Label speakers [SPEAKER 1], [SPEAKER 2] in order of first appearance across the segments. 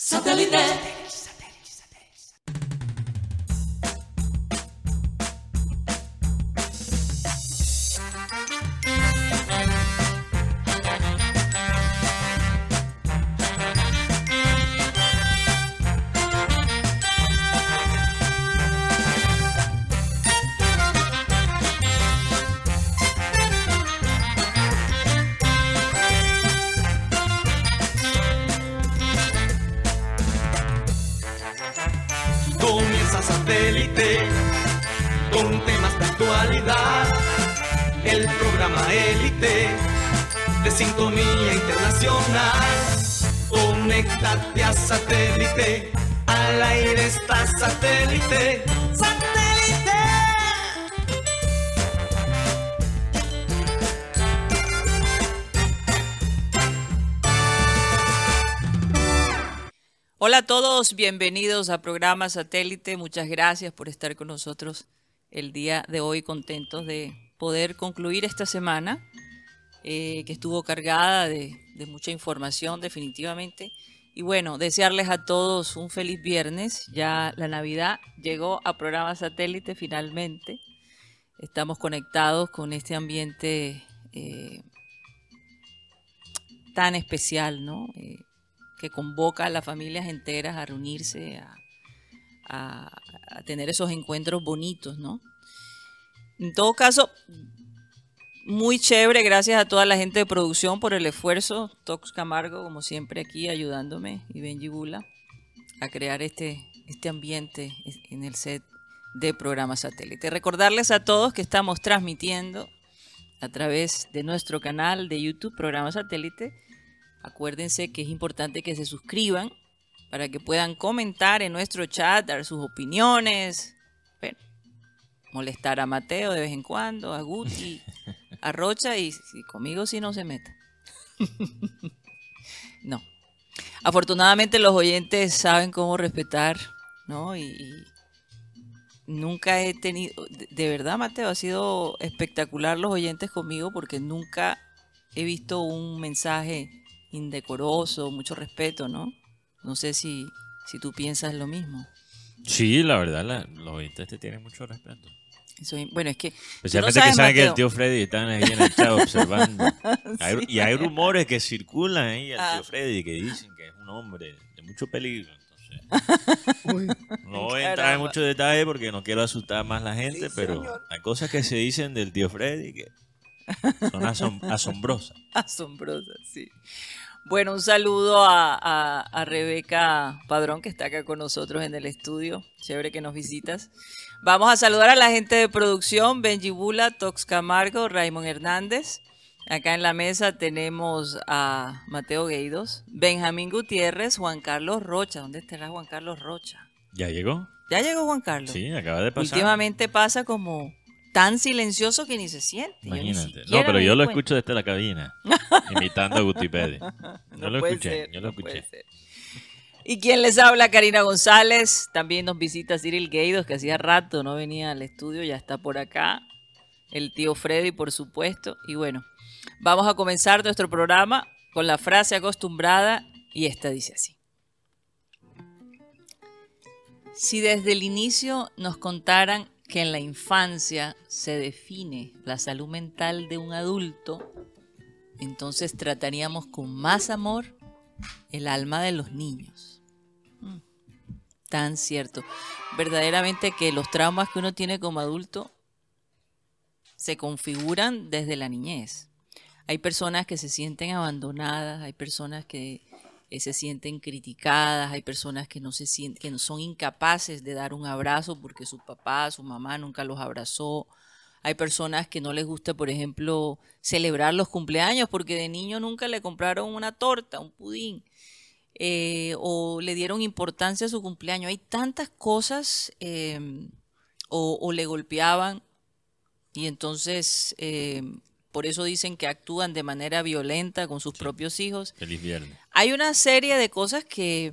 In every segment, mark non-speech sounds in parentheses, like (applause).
[SPEAKER 1] Satellite.
[SPEAKER 2] Satélite. Al aire está satélite. ¡Satélite!
[SPEAKER 3] Hola a todos, bienvenidos a programa Satélite. Muchas gracias por estar con nosotros el día de hoy, contentos de poder concluir esta semana eh, que estuvo cargada de, de mucha información definitivamente. Y bueno, desearles a todos un feliz viernes. Ya la Navidad llegó a programa Satélite finalmente. Estamos conectados con este ambiente eh, tan especial, ¿no? Eh, que convoca a las familias enteras a reunirse, a, tener esos encuentros bonitos, ¿no? En todo caso, muy chévere, gracias a toda la gente de producción por el esfuerzo. Tox Camargo, como siempre, aquí ayudándome, y Benji Bula, a crear este, este ambiente en el set de programa satélite. Recordarles a todos que estamos transmitiendo a través de nuestro canal de YouTube, programa satélite. Acuérdense que es importante que se suscriban para que puedan comentar en nuestro chat, dar sus opiniones, bueno, molestar a Mateo de vez en cuando, a Guti, (laughs) a Rocha y, conmigo si no se meta. (laughs) no. Afortunadamente los oyentes saben cómo respetar, ¿no? Y, nunca he tenido, de, verdad Mateo, ha sido espectacular los oyentes conmigo porque nunca he visto un mensaje indecoroso, mucho respeto, ¿no? No sé si, si tú piensas lo mismo.
[SPEAKER 4] Sí, la verdad, los oyentes te tienen mucho respeto.
[SPEAKER 3] Eso- bueno, es que...
[SPEAKER 4] Especialmente
[SPEAKER 3] sabes,
[SPEAKER 4] que saben que el tío Freddy está ahí en el chat observando. (laughs) Hay- y hay rumores que circulan ahí al
[SPEAKER 3] Ah.
[SPEAKER 4] tío Freddy que dicen que es un hombre de mucho peligro. Entonces, (laughs) no voy a entrar en mucho detalle porque no quiero asustar más a la gente,
[SPEAKER 3] Sí,
[SPEAKER 4] pero
[SPEAKER 3] señor.
[SPEAKER 4] hay cosas que se dicen del tío Freddy que son asom- (laughs) asombrosas.
[SPEAKER 3] Asombrosa, sí. Bueno, un saludo a, a- a Rebeca Padrón, que está acá con nosotros en el estudio. Chévere que nos visitas. Vamos a saludar a la gente de producción, Benji Bula, Tox Camargo, Raymond Hernández. Acá en la mesa tenemos a Mateo Gueidos, Benjamín Gutiérrez, Juan Carlos Rocha. ¿Dónde estará Juan Carlos Rocha?
[SPEAKER 4] ¿Ya llegó?
[SPEAKER 3] Ya llegó Juan Carlos.
[SPEAKER 4] Sí, acaba de pasar.
[SPEAKER 3] Últimamente pasa como tan silencioso que ni se siente.
[SPEAKER 4] Imagínate. No, pero yo lo
[SPEAKER 3] cuenta.
[SPEAKER 4] escucho desde la cabina, (laughs) imitando a Guti Pérez. Yo lo
[SPEAKER 3] puede
[SPEAKER 4] escuché,
[SPEAKER 3] ser,
[SPEAKER 4] yo lo
[SPEAKER 3] no
[SPEAKER 4] escuché.
[SPEAKER 3] Y quien les habla, Karina González. También nos visita Cyril Gueidos, que hacía rato no venía al estudio, ya está por acá. El tío Freddy, por supuesto. Y bueno, vamos a comenzar nuestro programa con la frase acostumbrada y esta dice así. Si desde el inicio nos contaran que en la infancia se define la salud mental de un adulto, entonces trataríamos con más amor el alma de los niños. Tan cierto. Verdaderamente que los traumas que uno tiene como adulto se configuran desde la niñez. Hay personas que se sienten abandonadas, hay personas que eh, se sienten criticadas, hay personas que no se sienten, que son incapaces de dar un abrazo porque su papá, su mamá nunca los abrazó. Hay personas que no les gusta, por ejemplo, celebrar los cumpleaños porque de niño nunca le compraron una torta, un pudín, eh, o le dieron importancia a su cumpleaños. Hay tantas cosas, eh, o, o le golpeaban, y entonces eh, por eso dicen que actúan de manera violenta con sus propios hijos.
[SPEAKER 4] Feliz viernes.
[SPEAKER 3] Hay una serie de cosas que,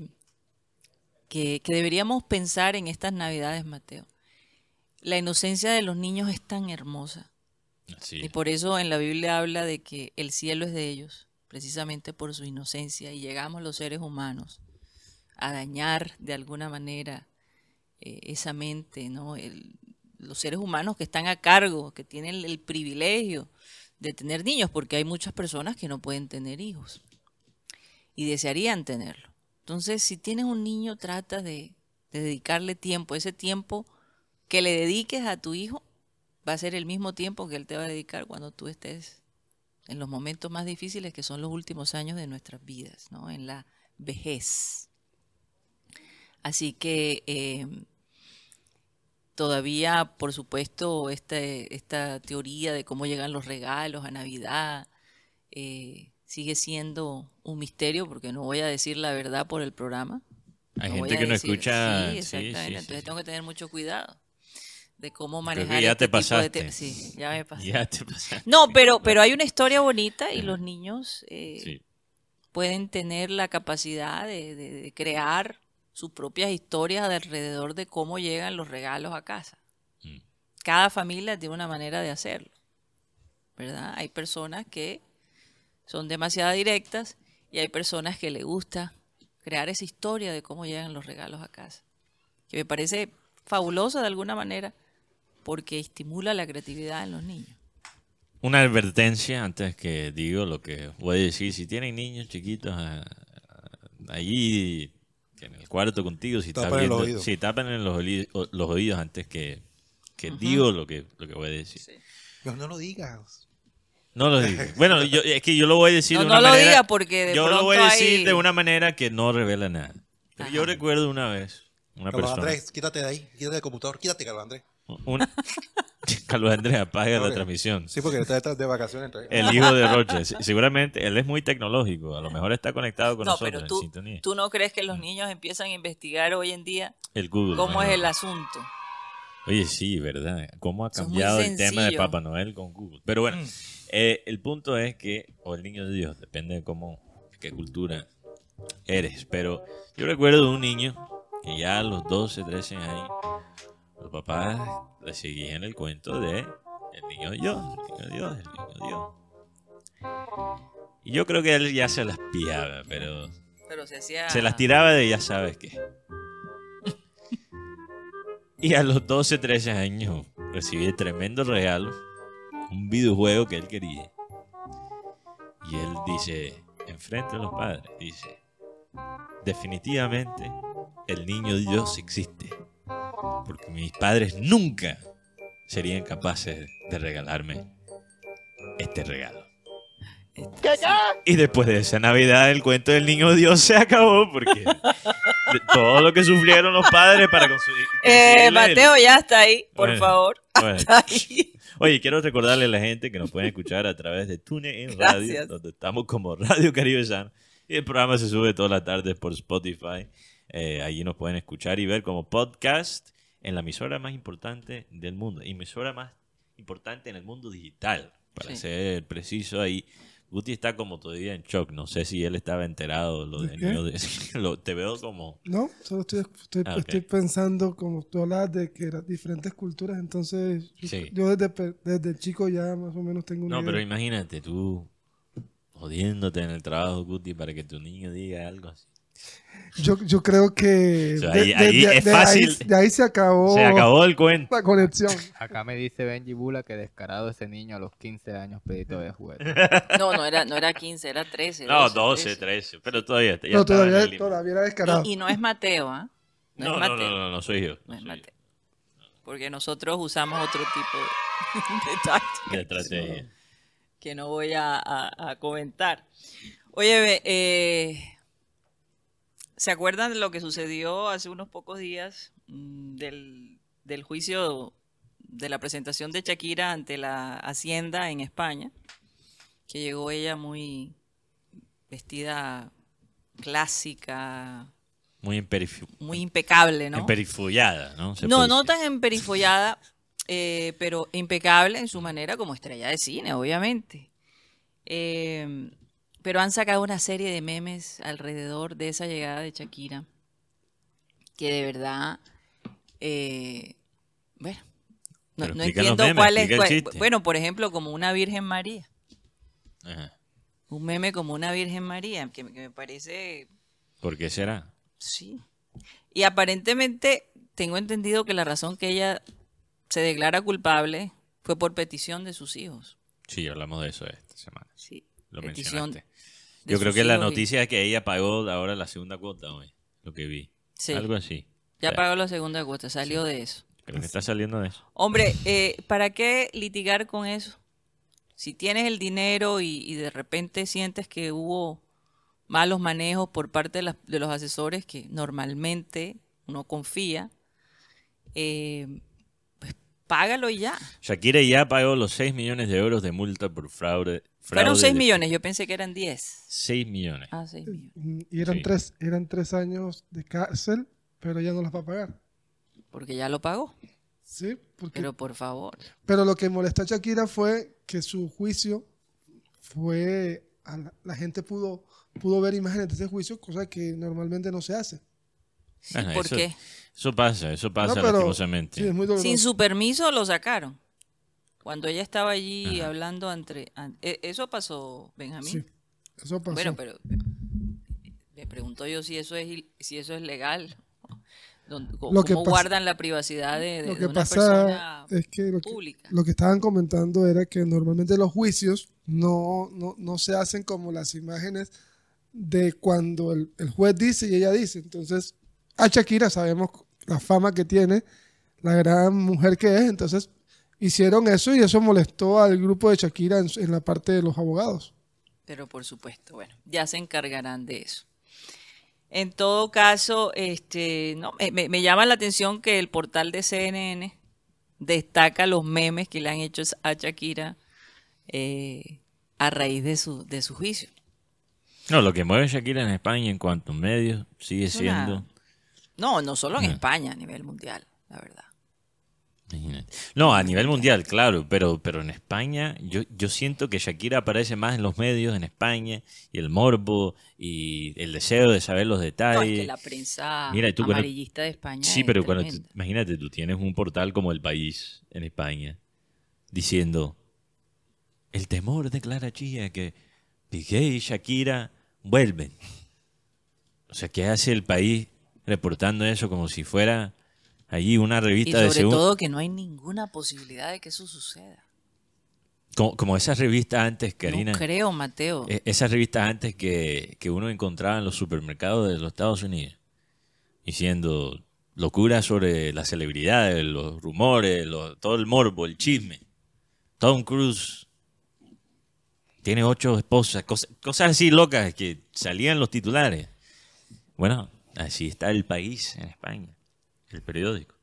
[SPEAKER 3] que, que deberíamos pensar en estas navidades, Mateo. La inocencia de los niños es tan hermosa. Y por eso en la Biblia habla de que el cielo es de ellos, precisamente por su inocencia, y llegamos los seres humanos a dañar de alguna manera eh, esa mente, ¿no? Los seres humanos que están a cargo, que tienen el privilegio de tener niños, porque hay muchas personas que no pueden tener hijos y desearían tenerlo. Entonces, si tienes un niño, trata de, de dedicarle tiempo. Ese tiempo que le dediques a tu hijo va a ser el mismo tiempo que él te va a dedicar cuando tú estés en los momentos más difíciles que son los últimos años de nuestras vidas, ¿no? En la vejez. Así que eh, todavía, por supuesto, este- esta teoría de cómo llegan los regalos a Navidad eh, sigue siendo un misterio porque no voy a decir la verdad por el programa.
[SPEAKER 4] Hay
[SPEAKER 3] No
[SPEAKER 4] gente que no escucha.
[SPEAKER 3] Sí,
[SPEAKER 4] sí,
[SPEAKER 3] exactamente.
[SPEAKER 4] sí, sí,
[SPEAKER 3] Entonces tengo que tener mucho cuidado de cómo
[SPEAKER 4] Creo que
[SPEAKER 3] manejar
[SPEAKER 4] ya
[SPEAKER 3] este
[SPEAKER 4] te
[SPEAKER 3] tipo de
[SPEAKER 4] pasaste.
[SPEAKER 3] Sí, ya me pasé. (laughs)
[SPEAKER 4] Ya te pasaste.
[SPEAKER 3] No, pero, pero hay una historia bonita y los niños eh,
[SPEAKER 4] Sí.
[SPEAKER 3] pueden tener la capacidad de, de- de crear sus propias historias alrededor de cómo llegan los regalos a casa.
[SPEAKER 4] Mm.
[SPEAKER 3] Cada familia tiene una manera de hacerlo, ¿verdad? Hay personas que son demasiado directas y hay personas que les gusta crear esa historia de cómo llegan los regalos a casa, que me parece fabuloso de alguna manera porque estimula la creatividad en los niños.
[SPEAKER 4] Una advertencia antes que digo lo que voy a decir. Si tienen niños chiquitos ah, allí en el cuarto contigo, si estás
[SPEAKER 1] Tápenle los
[SPEAKER 4] viendo,
[SPEAKER 1] oídos.
[SPEAKER 4] sí, tápenle los, oídos antes que, que digo lo que, lo que voy a decir.
[SPEAKER 1] Pero no lo digas.
[SPEAKER 4] No lo digo. (laughs) Bueno, yo, es que yo lo voy a decir
[SPEAKER 3] No,
[SPEAKER 4] de
[SPEAKER 3] no
[SPEAKER 4] una
[SPEAKER 3] lo
[SPEAKER 4] manera.
[SPEAKER 3] diga porque de
[SPEAKER 4] yo lo voy a decir
[SPEAKER 3] hay-
[SPEAKER 4] de una manera que no revela nada. Pero yo recuerdo una vez una
[SPEAKER 1] Carlos
[SPEAKER 4] persona.
[SPEAKER 1] Andrés, quítate de ahí. Quítate del computador. Quítate, Carlos Andrés.
[SPEAKER 4] Una- (laughs) Carlos Andrés apaga la transmisión.
[SPEAKER 1] Sí, porque está de vacaciones. entonces-
[SPEAKER 4] El hijo de Roche. Se- Seguramente él es muy tecnológico. A lo mejor está conectado con
[SPEAKER 3] No,
[SPEAKER 4] nosotros
[SPEAKER 3] pero
[SPEAKER 4] en
[SPEAKER 3] tú,
[SPEAKER 4] sintonía.
[SPEAKER 3] tú no crees que los niños empiezan a investigar hoy en día
[SPEAKER 4] El Google.
[SPEAKER 3] cómo
[SPEAKER 4] ¿no?
[SPEAKER 3] es el asunto.
[SPEAKER 4] Oye, sí, ¿verdad? ¿Cómo ha cambiado el tema de. Papá Noel con Google? Pero bueno, eh, el punto es que, o el niño de Dios, depende de cómo, qué cultura eres. Pero yo recuerdo de un niño que ya a los 12, 13 años, los papás le seguían el cuento de el niño Dios, el niño Dios, el niño Dios. Y yo creo que él ya se las pillaba, pero
[SPEAKER 3] Pero se hacía...
[SPEAKER 4] se las tiraba de ya sabes qué. Y a los 12, 13 años recibí el tremendo regalo, un videojuego que él quería. Y él dice, enfrente a los padres, dice, definitivamente el niño Dios existe. Porque mis padres nunca serían capaces de regalarme este regalo. Y después de esa Navidad el cuento del niño Dios se acabó porque todo lo que sufrieron los padres para conseguir...
[SPEAKER 3] Eh, Mateo, ya está ahí, por
[SPEAKER 4] Bueno,
[SPEAKER 3] favor.
[SPEAKER 4] bueno. (laughs)
[SPEAKER 3] Está ahí.
[SPEAKER 4] Oye, quiero recordarle a la gente que nos pueden escuchar a través de TuneIn Radio, donde estamos como Radio Caribe San. Y el programa se sube todas las tardes por Spotify. Eh, allí nos pueden escuchar y ver como podcast en la emisora más importante del mundo. Emisora más importante en el mundo digital, para
[SPEAKER 3] Sí.
[SPEAKER 4] ser preciso ahí. Guti está como todavía en shock. No sé si él estaba enterado. Lo
[SPEAKER 5] ¿De
[SPEAKER 4] de- (laughs) lo- te veo como...
[SPEAKER 5] No, solo estoy, estoy,
[SPEAKER 4] Ah,
[SPEAKER 5] estoy pensando, como tú hablabas de que eran diferentes culturas, entonces yo,
[SPEAKER 4] Sí.
[SPEAKER 5] yo desde, pe- desde chico ya más o menos tengo una
[SPEAKER 4] No, pero imagínate tú jodiéndote en el trabajo, Guti, para que tu niño diga algo así.
[SPEAKER 5] Yo, yo creo que
[SPEAKER 4] O sea,
[SPEAKER 5] de,
[SPEAKER 4] ahí-
[SPEAKER 5] de-
[SPEAKER 4] ahí
[SPEAKER 5] de-
[SPEAKER 4] es
[SPEAKER 5] de
[SPEAKER 4] fácil.
[SPEAKER 5] ahí, de ahí se acabó,
[SPEAKER 4] Se acabó el cuento.
[SPEAKER 5] la conexión.
[SPEAKER 6] Acá me dice Benji Bula que descarado ese niño a los 15 años pedito de juguete. (laughs)
[SPEAKER 3] No, no era, no era 15, era 13.
[SPEAKER 4] No, 12, 13, pero todavía. ya
[SPEAKER 5] No, todavía, todavía era descarado.
[SPEAKER 3] Y, y no es Mateo, ¿ah? No,
[SPEAKER 4] No, no,
[SPEAKER 3] Mateo.
[SPEAKER 4] no, no, no soy yo.
[SPEAKER 3] No
[SPEAKER 4] no
[SPEAKER 3] es
[SPEAKER 4] soy
[SPEAKER 3] Mateo. Porque nosotros usamos otro tipo de, (laughs)
[SPEAKER 4] yo. De estrategia.
[SPEAKER 3] que no voy a, a- a comentar. Oye, ve, eh, ¿se acuerdan de lo que sucedió hace unos pocos días mm, del, del juicio de la presentación de Shakira ante la Hacienda en España? Que llegó ella muy vestida clásica,
[SPEAKER 4] Muy
[SPEAKER 3] muy impecable, ¿no?
[SPEAKER 4] emperifullada, ¿no? Se
[SPEAKER 3] No, no tan emperifollada, eh, pero impecable en su manera como estrella de cine, obviamente. Eh, pero han sacado una serie de memes alrededor de esa llegada de Shakira, que de verdad, eh, bueno, no, entiendo
[SPEAKER 4] memes,
[SPEAKER 3] cuál es. cuál- bueno, por ejemplo, como una Virgen María.
[SPEAKER 4] Ajá.
[SPEAKER 3] Un meme como una Virgen María, que, que me parece
[SPEAKER 4] ¿Por qué será?
[SPEAKER 3] Sí. Y aparentemente tengo entendido que la razón que ella se declara culpable fue por petición de sus hijos.
[SPEAKER 4] Sí, hablamos de eso esta semana.
[SPEAKER 3] Sí.
[SPEAKER 4] Lo
[SPEAKER 3] petición
[SPEAKER 4] mencionaste. Yo creo que la noticia es que ella pagó ahora la segunda cuota hoy, lo que vi.
[SPEAKER 3] Sí.
[SPEAKER 4] Algo así.
[SPEAKER 3] Ya pagó la segunda cuota, salió de eso.
[SPEAKER 4] Creo que está saliendo de eso.
[SPEAKER 3] Hombre, eh, ¿para qué litigar con eso? Si tienes el dinero y, y de repente sientes que hubo malos manejos por parte de, de los asesores que normalmente uno confía, eh, págalo y ya.
[SPEAKER 4] Shakira ya pagó los 6 millones de euros de multa por fraude.
[SPEAKER 3] Fueron
[SPEAKER 4] fraude
[SPEAKER 3] 6
[SPEAKER 4] de-
[SPEAKER 3] millones, yo pensé que eran 10.
[SPEAKER 4] 6 millones.
[SPEAKER 3] Ah, 6 millones.
[SPEAKER 5] Y eran,
[SPEAKER 4] Sí.
[SPEAKER 5] tres, eran tres años de cárcel, pero ella no las va a pagar.
[SPEAKER 3] Porque ya lo pagó.
[SPEAKER 5] Sí, porque,
[SPEAKER 3] Pero
[SPEAKER 5] pero,
[SPEAKER 3] por favor.
[SPEAKER 5] lo que molestó a Shakira fue que su juicio fue. a la, la gente pudo, pudo ver imágenes de ese juicio, cosa que normalmente no se hace.
[SPEAKER 3] Sí,
[SPEAKER 4] Bueno,
[SPEAKER 3] ¿Por
[SPEAKER 4] eso-
[SPEAKER 3] qué?
[SPEAKER 4] Eso pasa, eso pasa
[SPEAKER 5] No, pero-
[SPEAKER 4] lastimosamente.
[SPEAKER 5] Sí, es muy doloroso.
[SPEAKER 3] Sin su permiso lo sacaron. Cuando ella estaba allí
[SPEAKER 4] Ajá.
[SPEAKER 3] hablando entre... an- e- Eso pasó, Benjamín.
[SPEAKER 5] Sí, eso pasó.
[SPEAKER 3] Bueno, pero me pregunto yo si eso es il- si eso es legal.
[SPEAKER 5] Lo que
[SPEAKER 3] ¿Cómo
[SPEAKER 5] pasa-
[SPEAKER 3] guardan la privacidad de, de-
[SPEAKER 5] lo
[SPEAKER 3] de
[SPEAKER 5] que
[SPEAKER 3] una
[SPEAKER 5] pasa
[SPEAKER 3] persona
[SPEAKER 5] es que lo, que
[SPEAKER 3] pública?
[SPEAKER 5] lo que estaban comentando era que normalmente los juicios no, no, no se hacen como las imágenes de cuando el, el juez dice y ella dice. Entonces, a Shakira sabemos la fama que tiene, la gran mujer que es, entonces hicieron eso y eso molestó al grupo de Shakira en, la parte de los abogados.
[SPEAKER 3] Pero por supuesto, bueno, ya se encargarán de eso. En todo caso, este, no, me, llama la atención que el portal de CNN destaca los memes que le han hecho a Shakira eh, a raíz de su, de su juicio.
[SPEAKER 4] No, lo que mueve Shakira en España en cuanto a medios sigue
[SPEAKER 3] Es una-
[SPEAKER 4] siendo...
[SPEAKER 3] No, no solo en. España, a nivel mundial, la verdad.
[SPEAKER 4] Imagínate. No, a nivel mundial, claro, pero, pero en España yo, yo siento que Shakira aparece más en los medios en España y el morbo y el deseo de saber los
[SPEAKER 3] No,
[SPEAKER 4] detalles.
[SPEAKER 3] es que la prensa
[SPEAKER 4] Mira, tú cuando-
[SPEAKER 3] amarillista de España
[SPEAKER 4] Sí,
[SPEAKER 3] es
[SPEAKER 4] pero cuando tú- imagínate, tú tienes un portal como El País en España diciendo el temor de Clara Chía que Piqué y Shakira vuelven. O sea, ¿qué hace el país reportando eso como si fuera allí una
[SPEAKER 3] Y
[SPEAKER 4] revista de
[SPEAKER 3] sobre
[SPEAKER 4] segundo?
[SPEAKER 3] todo que no hay ninguna posibilidad de que eso suceda.
[SPEAKER 4] Como, como esas revistas antes, Karina.
[SPEAKER 3] No creo, Mateo.
[SPEAKER 4] Eh, Esas revistas antes que, que uno encontraba en los supermercados de los Estados Unidos, diciendo locuras sobre las celebridades, los rumores, todo el morbo, el chisme. Tom Cruise tiene ocho esposas, cosas, cosas así locas que salían los titulares. Bueno, así está el país en España, el periódico,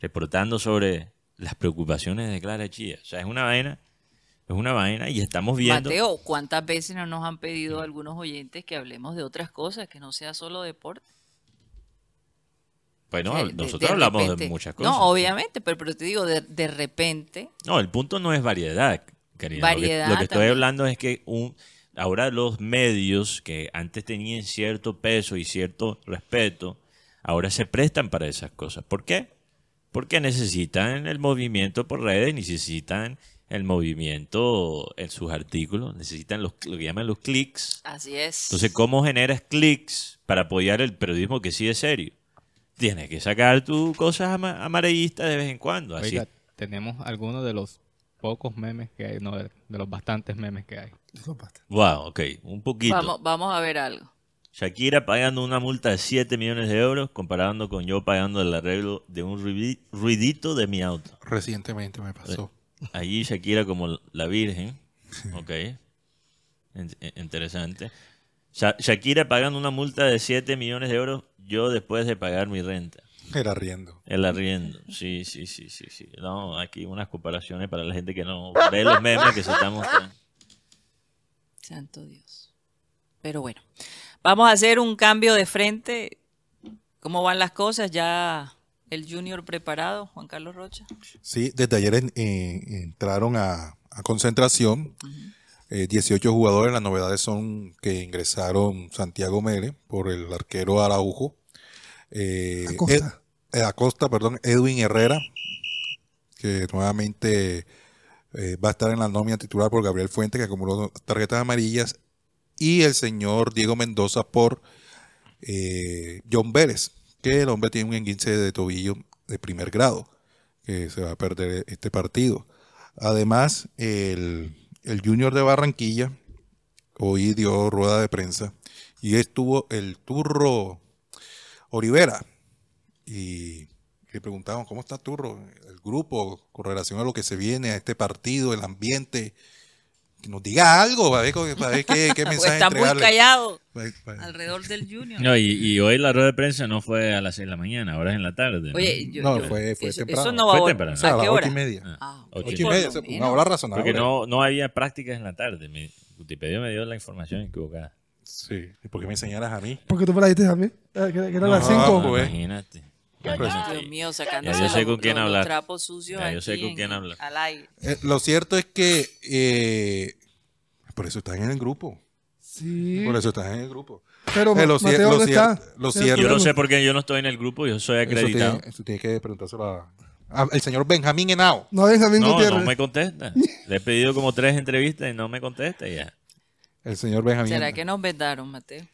[SPEAKER 4] reportando sobre las preocupaciones de Clara Chía. O sea, es una vaina, es una vaina y estamos viendo...
[SPEAKER 3] Mateo, ¿cuántas veces no nos han pedido algunos oyentes que hablemos de otras cosas, que no sea solo deporte?
[SPEAKER 4] Bueno, nosotros
[SPEAKER 3] de
[SPEAKER 4] hablamos
[SPEAKER 3] repente-
[SPEAKER 4] de muchas cosas.
[SPEAKER 3] No, obviamente, pero, pero te digo, de, de repente,
[SPEAKER 4] No, el punto no es variedad, Karina. Lo que-
[SPEAKER 3] Variedad
[SPEAKER 4] lo que, estoy hablando es que un, ahora los medios que antes tenían cierto peso y cierto respeto, ahora se prestan para esas cosas. ¿Por qué? Porque necesitan el movimiento por redes, necesitan el movimiento en sus artículos, necesitan los, lo que llaman los clics.
[SPEAKER 3] así es.
[SPEAKER 4] Entonces, ¿cómo generas clics para apoyar el periodismo que sí es serio? Tienes que sacar tus cosas ama- amarillistas de vez en cuando. Así
[SPEAKER 6] Oiga, tenemos algunos de los pocos memes que hay, no, de, de los bastantes memes que hay.
[SPEAKER 4] Wow, ok, un poquito.
[SPEAKER 3] vamos, vamos a ver algo.
[SPEAKER 4] Shakira pagando una multa de 7 millones de euros, comparando con yo pagando el arreglo de un ruidi- ruidito de mi auto.
[SPEAKER 1] Recientemente me pasó.
[SPEAKER 4] Allí Shakira como la virgen, ok, In- interesante. Sha- Shakira pagando una multa de 7 millones de euros, yo después de pagar mi renta.
[SPEAKER 1] Era riendo.
[SPEAKER 4] El arriendo, sí, sí, sí, sí, sí. No, aquí unas comparaciones para la gente que no ve los memes que se están mostrando.
[SPEAKER 3] Santo Dios. Pero bueno, vamos a hacer un cambio de frente. ¿Cómo van las cosas? Ya el Junior preparado, Juan Carlos Rocha.
[SPEAKER 1] Sí, desde ayer en- eh, entraron a, a concentración. eh, 18 jugadores. Las novedades son que ingresaron Santiago Mele por el arquero Araujo. Eh,
[SPEAKER 5] Acosta.
[SPEAKER 1] Ed- eh, Acosta, perdón, Edwin Herrera, que nuevamente eh, va a estar en la nómina titular por Gabriel Fuente, que acumuló tarjetas amarillas. Y el señor Diego Mendoza por eh, John Vélez, que el hombre tiene un enguince de tobillo de primer grado, que se va a perder este partido. Además, el, el Junior de Barranquilla hoy dio rueda de prensa y estuvo el Turro Olivera y le preguntamos cómo está Turro, el grupo con relación a lo que se viene a este partido, el ambiente, que nos diga algo para ver, para ver qué, qué (laughs)
[SPEAKER 3] Pues
[SPEAKER 1] mensaje
[SPEAKER 3] está muy
[SPEAKER 1] entregarle.
[SPEAKER 3] callado
[SPEAKER 1] Pa- pa-
[SPEAKER 3] alrededor del Junior.
[SPEAKER 4] No, y, y hoy la rueda de prensa no fue a las 6 de la mañana, ahora es en la tarde. ¿no?
[SPEAKER 3] Oye, yo,
[SPEAKER 1] No,
[SPEAKER 3] yo-
[SPEAKER 1] fue- fue
[SPEAKER 3] eso,
[SPEAKER 1] temprano.
[SPEAKER 3] eso no va
[SPEAKER 4] Fue
[SPEAKER 3] a vol-
[SPEAKER 4] temprano.
[SPEAKER 1] O sea, a
[SPEAKER 3] ¿A
[SPEAKER 1] las
[SPEAKER 3] qué
[SPEAKER 1] ocho
[SPEAKER 3] hora?
[SPEAKER 1] y media.
[SPEAKER 3] Ah,
[SPEAKER 1] y una hora razonable.
[SPEAKER 4] Porque no, no había prácticas en la tarde. Wikipedia me dio la información equivocada.
[SPEAKER 1] Sí, ¿y por qué me señalas a mí?
[SPEAKER 5] Porque tú me la diste a mí. eh, Que, que eran las
[SPEAKER 1] No,
[SPEAKER 5] 5.
[SPEAKER 1] pues.
[SPEAKER 4] Imagínate.
[SPEAKER 3] Dios
[SPEAKER 4] Imagínate.
[SPEAKER 3] mío, sacando
[SPEAKER 4] Ya yo sé con quién hablar.
[SPEAKER 3] trapos sucios
[SPEAKER 4] Ya yo sé con quién hablar.
[SPEAKER 3] al aire.
[SPEAKER 1] Eh, lo cierto es que eh, por eso están en el grupo.
[SPEAKER 5] Sí.
[SPEAKER 1] Por eso están en el grupo.
[SPEAKER 5] Pero
[SPEAKER 1] Eh, lo
[SPEAKER 5] Mateo,
[SPEAKER 1] lo
[SPEAKER 5] ¿dónde
[SPEAKER 1] cier-
[SPEAKER 5] está?
[SPEAKER 1] lo
[SPEAKER 5] Sí,
[SPEAKER 1] cierto-
[SPEAKER 4] Yo no sé por qué yo no estoy en el grupo, yo soy
[SPEAKER 1] Eso
[SPEAKER 4] acreditado.
[SPEAKER 1] tiene, eso tiene que preguntárselo a- a- al señor Benjamín Henao.
[SPEAKER 5] No, Benjamín
[SPEAKER 4] No,
[SPEAKER 5] Gutiérrez.
[SPEAKER 4] no me contesta. Le he pedido como tres entrevistas y no me contesta y ya.
[SPEAKER 1] El señor Benjamín.
[SPEAKER 3] ¿Será que nos vendaron, Mateo?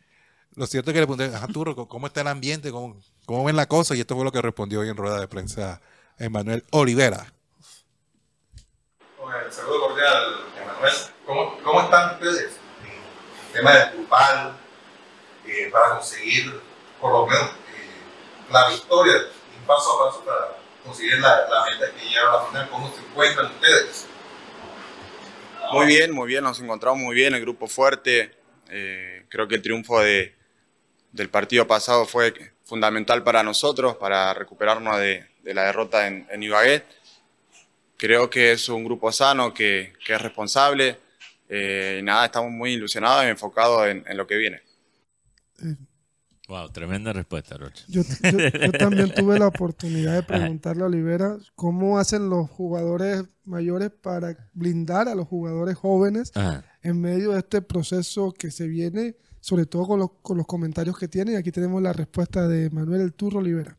[SPEAKER 1] Lo cierto es que le pregunté, ajá, Turro, ¿cómo- ¿cómo está el ambiente? ¿Cómo, ¿Cómo ven la cosa? Y esto fue lo que respondió hoy en rueda de prensa Emanuel Olivera.
[SPEAKER 7] saludo cordial, Emanuel. ¿Cómo, ¿Cómo están ustedes? En el tema del grupal, eh, para conseguir por lo menos eh, la victoria, un paso a paso para conseguir la, la meta que lleva a la final. ¿Cómo se encuentran ustedes?
[SPEAKER 8] Muy bien, muy bien, nos encontramos muy bien, el grupo fuerte. Eh, creo que el triunfo de, del partido pasado fue fundamental para nosotros, para recuperarnos de, de la derrota en, en Ibagué. Creo que es un grupo sano, que, que es responsable. eh, y nada, estamos muy ilusionados y enfocados en, en lo que viene.
[SPEAKER 4] Wow, tremenda respuesta, Rocha.
[SPEAKER 5] Yo, yo- yo también (laughs) tuve la oportunidad de preguntarle a Olivera cómo hacen los jugadores mayores para blindar a los jugadores jóvenes
[SPEAKER 4] Ajá.
[SPEAKER 5] en medio de este proceso que se viene, sobre todo con los, con los comentarios que tiene. Y aquí tenemos la respuesta de Manuel El Turro Olivera.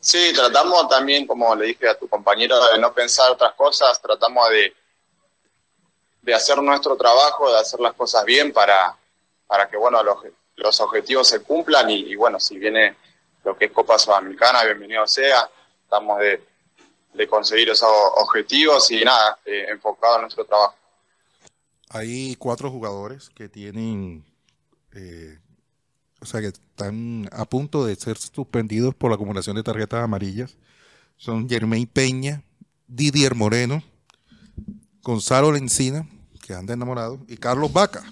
[SPEAKER 8] Sí, tratamos también, como le dije a tu compañero, de no pensar otras cosas, tratamos de, de hacer nuestro trabajo, de hacer las cosas bien para, para que bueno, los, los objetivos se cumplan y, bueno, si viene lo que es Copa Sudamericana, bienvenido sea, estamos de, de conseguir esos objetivos y nada, eh, enfocado en nuestro trabajo.
[SPEAKER 1] Hay cuatro jugadores que tienen, eh, o sea, que están a punto de ser suspendidos por la acumulación de tarjetas amarillas. Son Germain Peña, Didier Moreno, Gonzalo Lencina, que anda enamorado, y Carlos Vaca.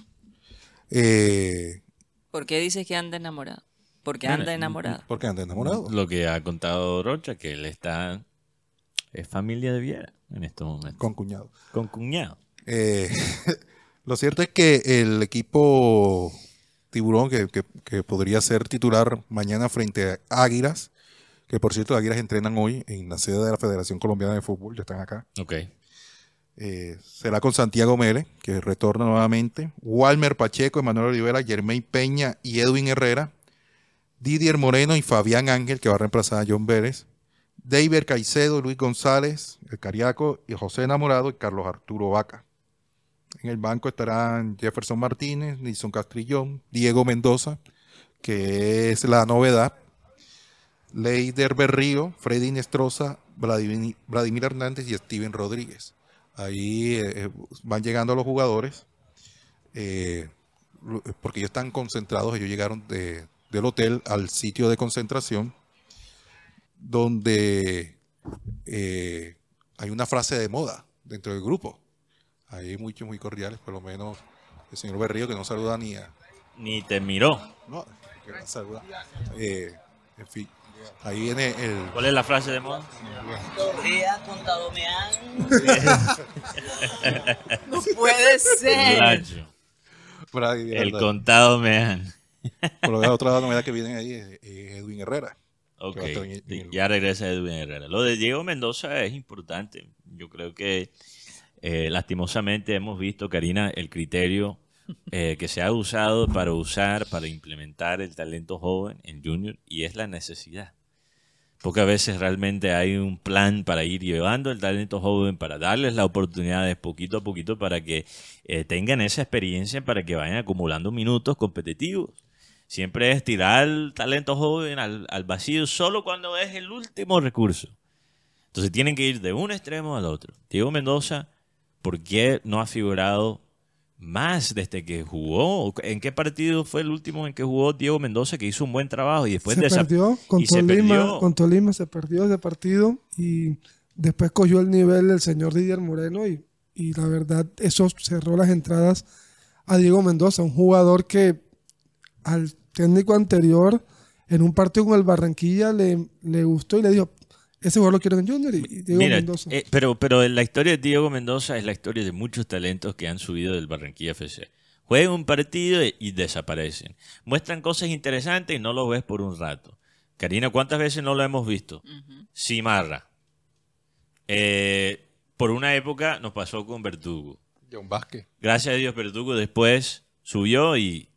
[SPEAKER 1] Eh,
[SPEAKER 3] ¿Por qué dices que anda enamorado? Porque anda enamorado.
[SPEAKER 1] porque anda enamorado.
[SPEAKER 4] Lo que ha contado Rocha, que él está. Es familia de Viera en estos momentos.
[SPEAKER 1] Con cuñado.
[SPEAKER 4] Con cuñado.
[SPEAKER 1] Eh, (laughs) lo cierto es que el equipo Tiburón, que, que- que podría ser titular mañana frente a Águilas, que por cierto, Águilas entrenan hoy en la sede de la Federación Colombiana de Fútbol, ya están acá.
[SPEAKER 4] Ok.
[SPEAKER 1] Eh, será con Santiago Mele, que retorna nuevamente, Walmer Pacheco, Emanuel Olivera, Germain Peña y Edwin Herrera, Didier Moreno y Fabián Ángel, que va a reemplazar a John Vélez, David Caicedo, Luis González, el Cariaco, y José Enamorado y Carlos Arturo Vaca. En el banco estarán Jefferson Martínez, Nilson Castrillón, Diego Mendoza, que es la novedad, Leider Berrío, Freddy Nestroza, Vladimir, Vladimir Hernández y Steven Rodríguez. Ahí eh, van llegando los jugadores, eh, porque ellos están concentrados, ellos llegaron de- del hotel al sitio de concentración, donde eh, hay una frase de moda dentro del grupo. Hay muchos muy cordiales, por lo menos el señor Berrío, que no saluda ni a...
[SPEAKER 4] Ni te miró.
[SPEAKER 1] No, que no saluda. Eh, en fin, ahí viene el...
[SPEAKER 4] ¿Cuál es la frase de moda? (laughs)
[SPEAKER 3] No puede ser.
[SPEAKER 4] Lacho.
[SPEAKER 1] por ahí,
[SPEAKER 4] El contado me han.
[SPEAKER 1] Por lo menos otra novedad que viene ahí es, Edwin Herrera.
[SPEAKER 4] Ok,
[SPEAKER 1] Que en en
[SPEAKER 4] ya regresa Edwin Herrera. Lo de Diego Mendoza es importante. Yo creo que eh, lastimosamente hemos visto, Karina, el criterio eh, que se ha usado para usar, para implementar el talento joven en Junior y es la necesidad. Pocas veces realmente hay un plan para ir llevando el talento joven, para darles las oportunidades poquito a poquito para que eh, tengan esa experiencia, para que vayan acumulando minutos competitivos. siempre es tirar el talento joven al, al vacío solo cuando es el último recurso. Entonces tienen que ir de un extremo al otro. Diego Mendoza, ¿por qué no ha figurado más desde que jugó? ¿En qué partido fue el último en que jugó Diego Mendoza que hizo un buen trabajo y después
[SPEAKER 5] se perdió con
[SPEAKER 4] y se
[SPEAKER 5] Tolima,
[SPEAKER 4] perdió?
[SPEAKER 5] con Tolima se perdió ese partido y después cogió el nivel el señor Didier Moreno y, y la verdad eso cerró las entradas a Diego Mendoza, un jugador que al técnico anterior en un partido con el Barranquilla le, le gustó y le dijo, ese jugador lo quiero en Junior y, y Diego
[SPEAKER 4] Mira,
[SPEAKER 5] Mendoza.
[SPEAKER 4] eh, pero, pero la historia de Diego Mendoza es la historia de muchos talentos que han subido del Barranquilla FC. Juegan un partido y, y desaparecen. Muestran cosas interesantes y no lo ves por un rato. Karina, ¿cuántas veces no lo hemos visto?
[SPEAKER 3] Ujú.
[SPEAKER 4] Cimarra. Eh, por una época nos pasó con Verdugo.
[SPEAKER 1] John Vázquez.
[SPEAKER 4] Gracias a Dios, Verdugo después subió y,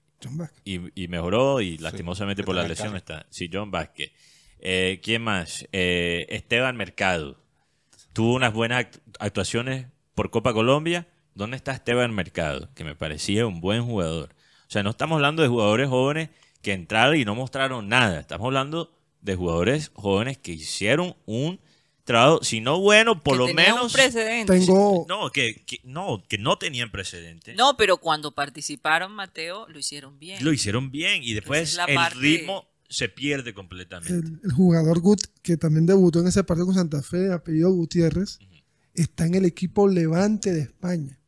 [SPEAKER 4] y, y mejoró y lastimosamente por la lesión está. Sí, John Vázquez. Eh, ¿Quién más? Eh, Esteban Mercado. Tuvo unas buenas act- actuaciones por Copa Colombia. ¿Dónde está Esteban Mercado? Que me parecía un buen jugador. O sea, no estamos hablando de jugadores jóvenes que entraron y no mostraron nada. Estamos hablando de jugadores jóvenes que hicieron un trabajo, si no bueno, por
[SPEAKER 3] Que
[SPEAKER 4] lo
[SPEAKER 3] un
[SPEAKER 4] menos...
[SPEAKER 3] precedente.
[SPEAKER 5] Tengo,
[SPEAKER 4] No que, que- no, que no tenían precedente.
[SPEAKER 3] No, pero cuando participaron, Mateo, lo hicieron bien.
[SPEAKER 4] Lo hicieron bien y después
[SPEAKER 3] Esa es la
[SPEAKER 4] el
[SPEAKER 3] parte-
[SPEAKER 4] ritmo se pierde completamente.
[SPEAKER 5] el, el jugador Gut, que también debutó en ese partido con Santa Fe, apellido Gutiérrez, está en el equipo Levante de España.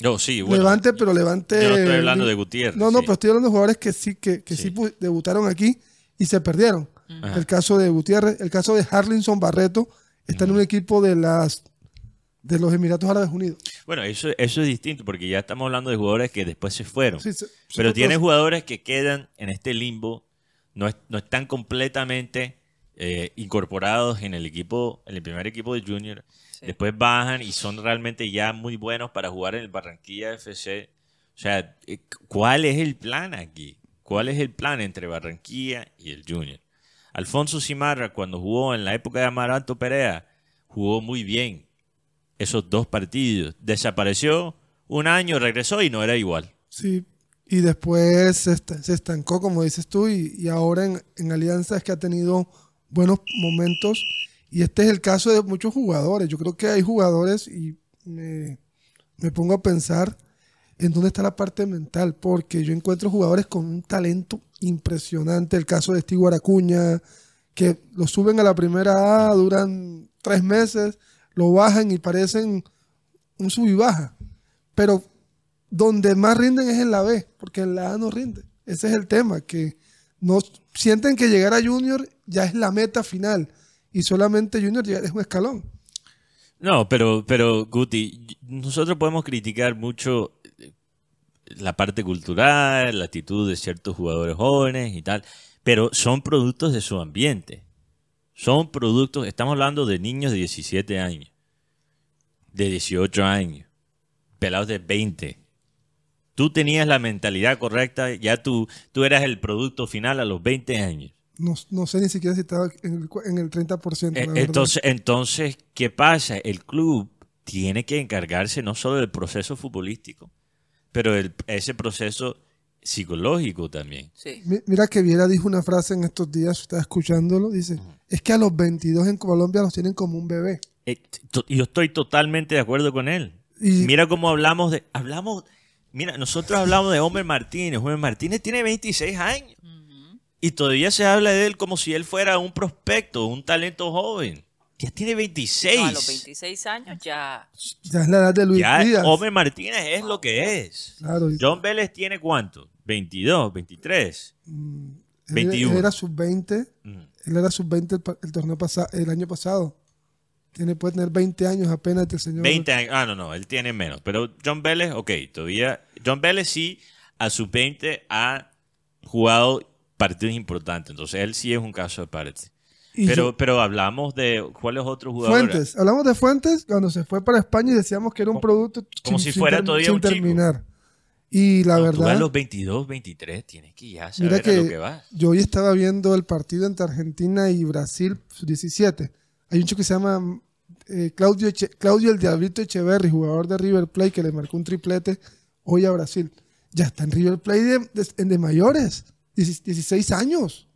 [SPEAKER 4] No, sí, bueno.
[SPEAKER 5] Levante, pero Levante.
[SPEAKER 4] yo no estoy hablando de Gutiérrez.
[SPEAKER 5] No, no,
[SPEAKER 4] sí.
[SPEAKER 5] pero estoy hablando de jugadores que sí, que, que sí. Debutaron aquí y se perdieron.
[SPEAKER 4] Ajá.
[SPEAKER 5] El caso de Gutiérrez, el caso de Harlinson Barreto, está en un equipo de las de los Emiratos Árabes Unidos.
[SPEAKER 4] Bueno, eso, eso es distinto porque ya estamos hablando de jugadores que después se fueron.
[SPEAKER 5] Sí, se- se
[SPEAKER 4] Pero tiene jugadores que quedan en este limbo, no, es- no están completamente eh, incorporados en el equipo, en el primer equipo de Junior.
[SPEAKER 3] Sí.
[SPEAKER 4] Después bajan y son realmente ya muy buenos para jugar en el Barranquilla FC. O sea, eh, ¿cuál es el plan aquí? ¿Cuál es el plan entre Barranquilla y el Junior? Alfonso Cimarra, cuando jugó en la época de Amaranto Perea, jugó muy bien esos dos partidos. Desapareció un año, regresó y no era igual.
[SPEAKER 5] Sí, y después se, est- se estancó, como dices tú, y, ahora en, en Alianza es que ha tenido buenos momentos. Y este es el caso de muchos jugadores. Yo creo que hay jugadores y me, pongo a pensar en dónde está la parte mental, porque yo encuentro jugadores con un talento impresionante. El caso de Steve Acuña, que lo suben a la primera A, duran tres meses, lo bajan y parecen un sub y baja. Pero donde más rinden es en la B, porque en la A no rinde. Ese es el tema, que no sienten que llegar a Junior ya es la meta final y solamente Junior llegar es un escalón.
[SPEAKER 4] No, pero, pero Guti, nosotros podemos criticar mucho eh, la parte cultural, la actitud de ciertos jugadores jóvenes y tal, pero son productos de su ambiente. Son productos, estamos hablando de niños de 17 años, de 18 años, pelados de 20. Tú tenías la mentalidad correcta, ya tú, tú eras el producto final a los 20 años.
[SPEAKER 5] No, no sé ni siquiera si estaba en el, en el 30%. la
[SPEAKER 4] Eh,
[SPEAKER 5] verdad.
[SPEAKER 4] Entonces, entonces, ¿qué pasa? El club tiene que encargarse no solo del proceso futbolístico, pero el- ese proceso psicológico también.
[SPEAKER 3] Sí.
[SPEAKER 5] Mi- Mira que Viera dijo una frase en estos días, estaba escuchándolo, dice, es que a los 22 en Colombia los tienen como un bebé.
[SPEAKER 4] Eh, Yo estoy totalmente de acuerdo con él.
[SPEAKER 5] Y
[SPEAKER 4] Mira cómo hablamos de... Hablamos... Mira, nosotros hablamos de Homer Martínez. Homer Martínez tiene 26 años. Y todavía se habla de él como si él fuera un prospecto, un talento joven. Ya tiene 26.
[SPEAKER 3] No, a los 26 años ya.
[SPEAKER 5] ya es la edad de Luis
[SPEAKER 4] Ya
[SPEAKER 5] Díaz.
[SPEAKER 4] Homer Martínez es lo que es.
[SPEAKER 5] Claro, y-
[SPEAKER 4] John Vélez tiene cuánto? 22, 23.
[SPEAKER 5] mm, él-
[SPEAKER 4] 21.
[SPEAKER 5] Él era sub-20,
[SPEAKER 4] Mm.
[SPEAKER 5] Él era sub-20 el, torneo pasado, el año pasado. Tiene, puede tener 20 años apenas el señor.
[SPEAKER 4] 20 años. Ah, no, no, él tiene menos. Pero John Vélez, ok, todavía. John Vélez sí, a sus 20 ha jugado partidos importantes. Entonces él sí es un caso aparte. Pero,
[SPEAKER 5] yo-
[SPEAKER 4] pero hablamos de cuáles otros jugadores.
[SPEAKER 5] Fuentes, hablamos de Fuentes cuando se fue para España y decíamos que era un producto
[SPEAKER 4] como si fuera todavía
[SPEAKER 5] sin
[SPEAKER 4] un chico.
[SPEAKER 5] Y la
[SPEAKER 4] Cuando tú a
[SPEAKER 5] verdad,
[SPEAKER 4] los 22, 23, tienes que ya saber
[SPEAKER 5] mira
[SPEAKER 4] a lo
[SPEAKER 5] que,
[SPEAKER 4] que vas.
[SPEAKER 5] yo hoy estaba viendo el partido entre Argentina y Brasil 17. Hay un chico que se llama eh, Claudio, Claudio el Diablito Echeverry, jugador de River Plate, que le marcó un triplete hoy a Brasil. ya está en River Plate de, de- de mayores, 16 años.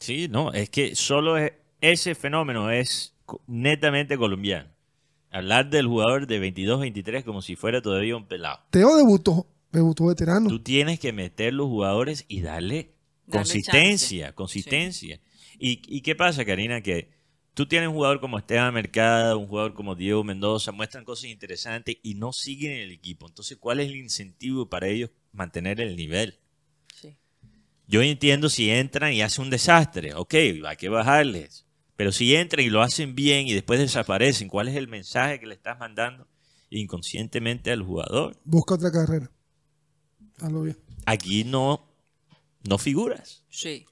[SPEAKER 4] Sí, no, es que solo es- ese fenómeno es netamente colombiano. Hablar del jugador de 22, 23 como si fuera todavía un pelado.
[SPEAKER 5] Teo debutó, debutó veterano.
[SPEAKER 4] Tú tienes que meter los jugadores y darle
[SPEAKER 3] Darle
[SPEAKER 4] consistencia,
[SPEAKER 3] chance.
[SPEAKER 4] consistencia. ¿Y, ¿Y qué pasa, Karina? Que tú tienes un jugador como Esteban Mercado, un jugador como Diego Mendoza, muestran cosas interesantes y no siguen en el equipo. Entonces, ¿cuál es el incentivo para ellos mantener el nivel?
[SPEAKER 3] Sí.
[SPEAKER 4] Yo entiendo si entran y hacen un desastre, ok, hay que bajarles. Pero si entran y lo hacen bien y después desaparecen, ¿cuál es el mensaje que le estás mandando inconscientemente al jugador?
[SPEAKER 5] Busca otra carrera. Hazlo bien.
[SPEAKER 4] Aquí no, no figuras.
[SPEAKER 3] Sí.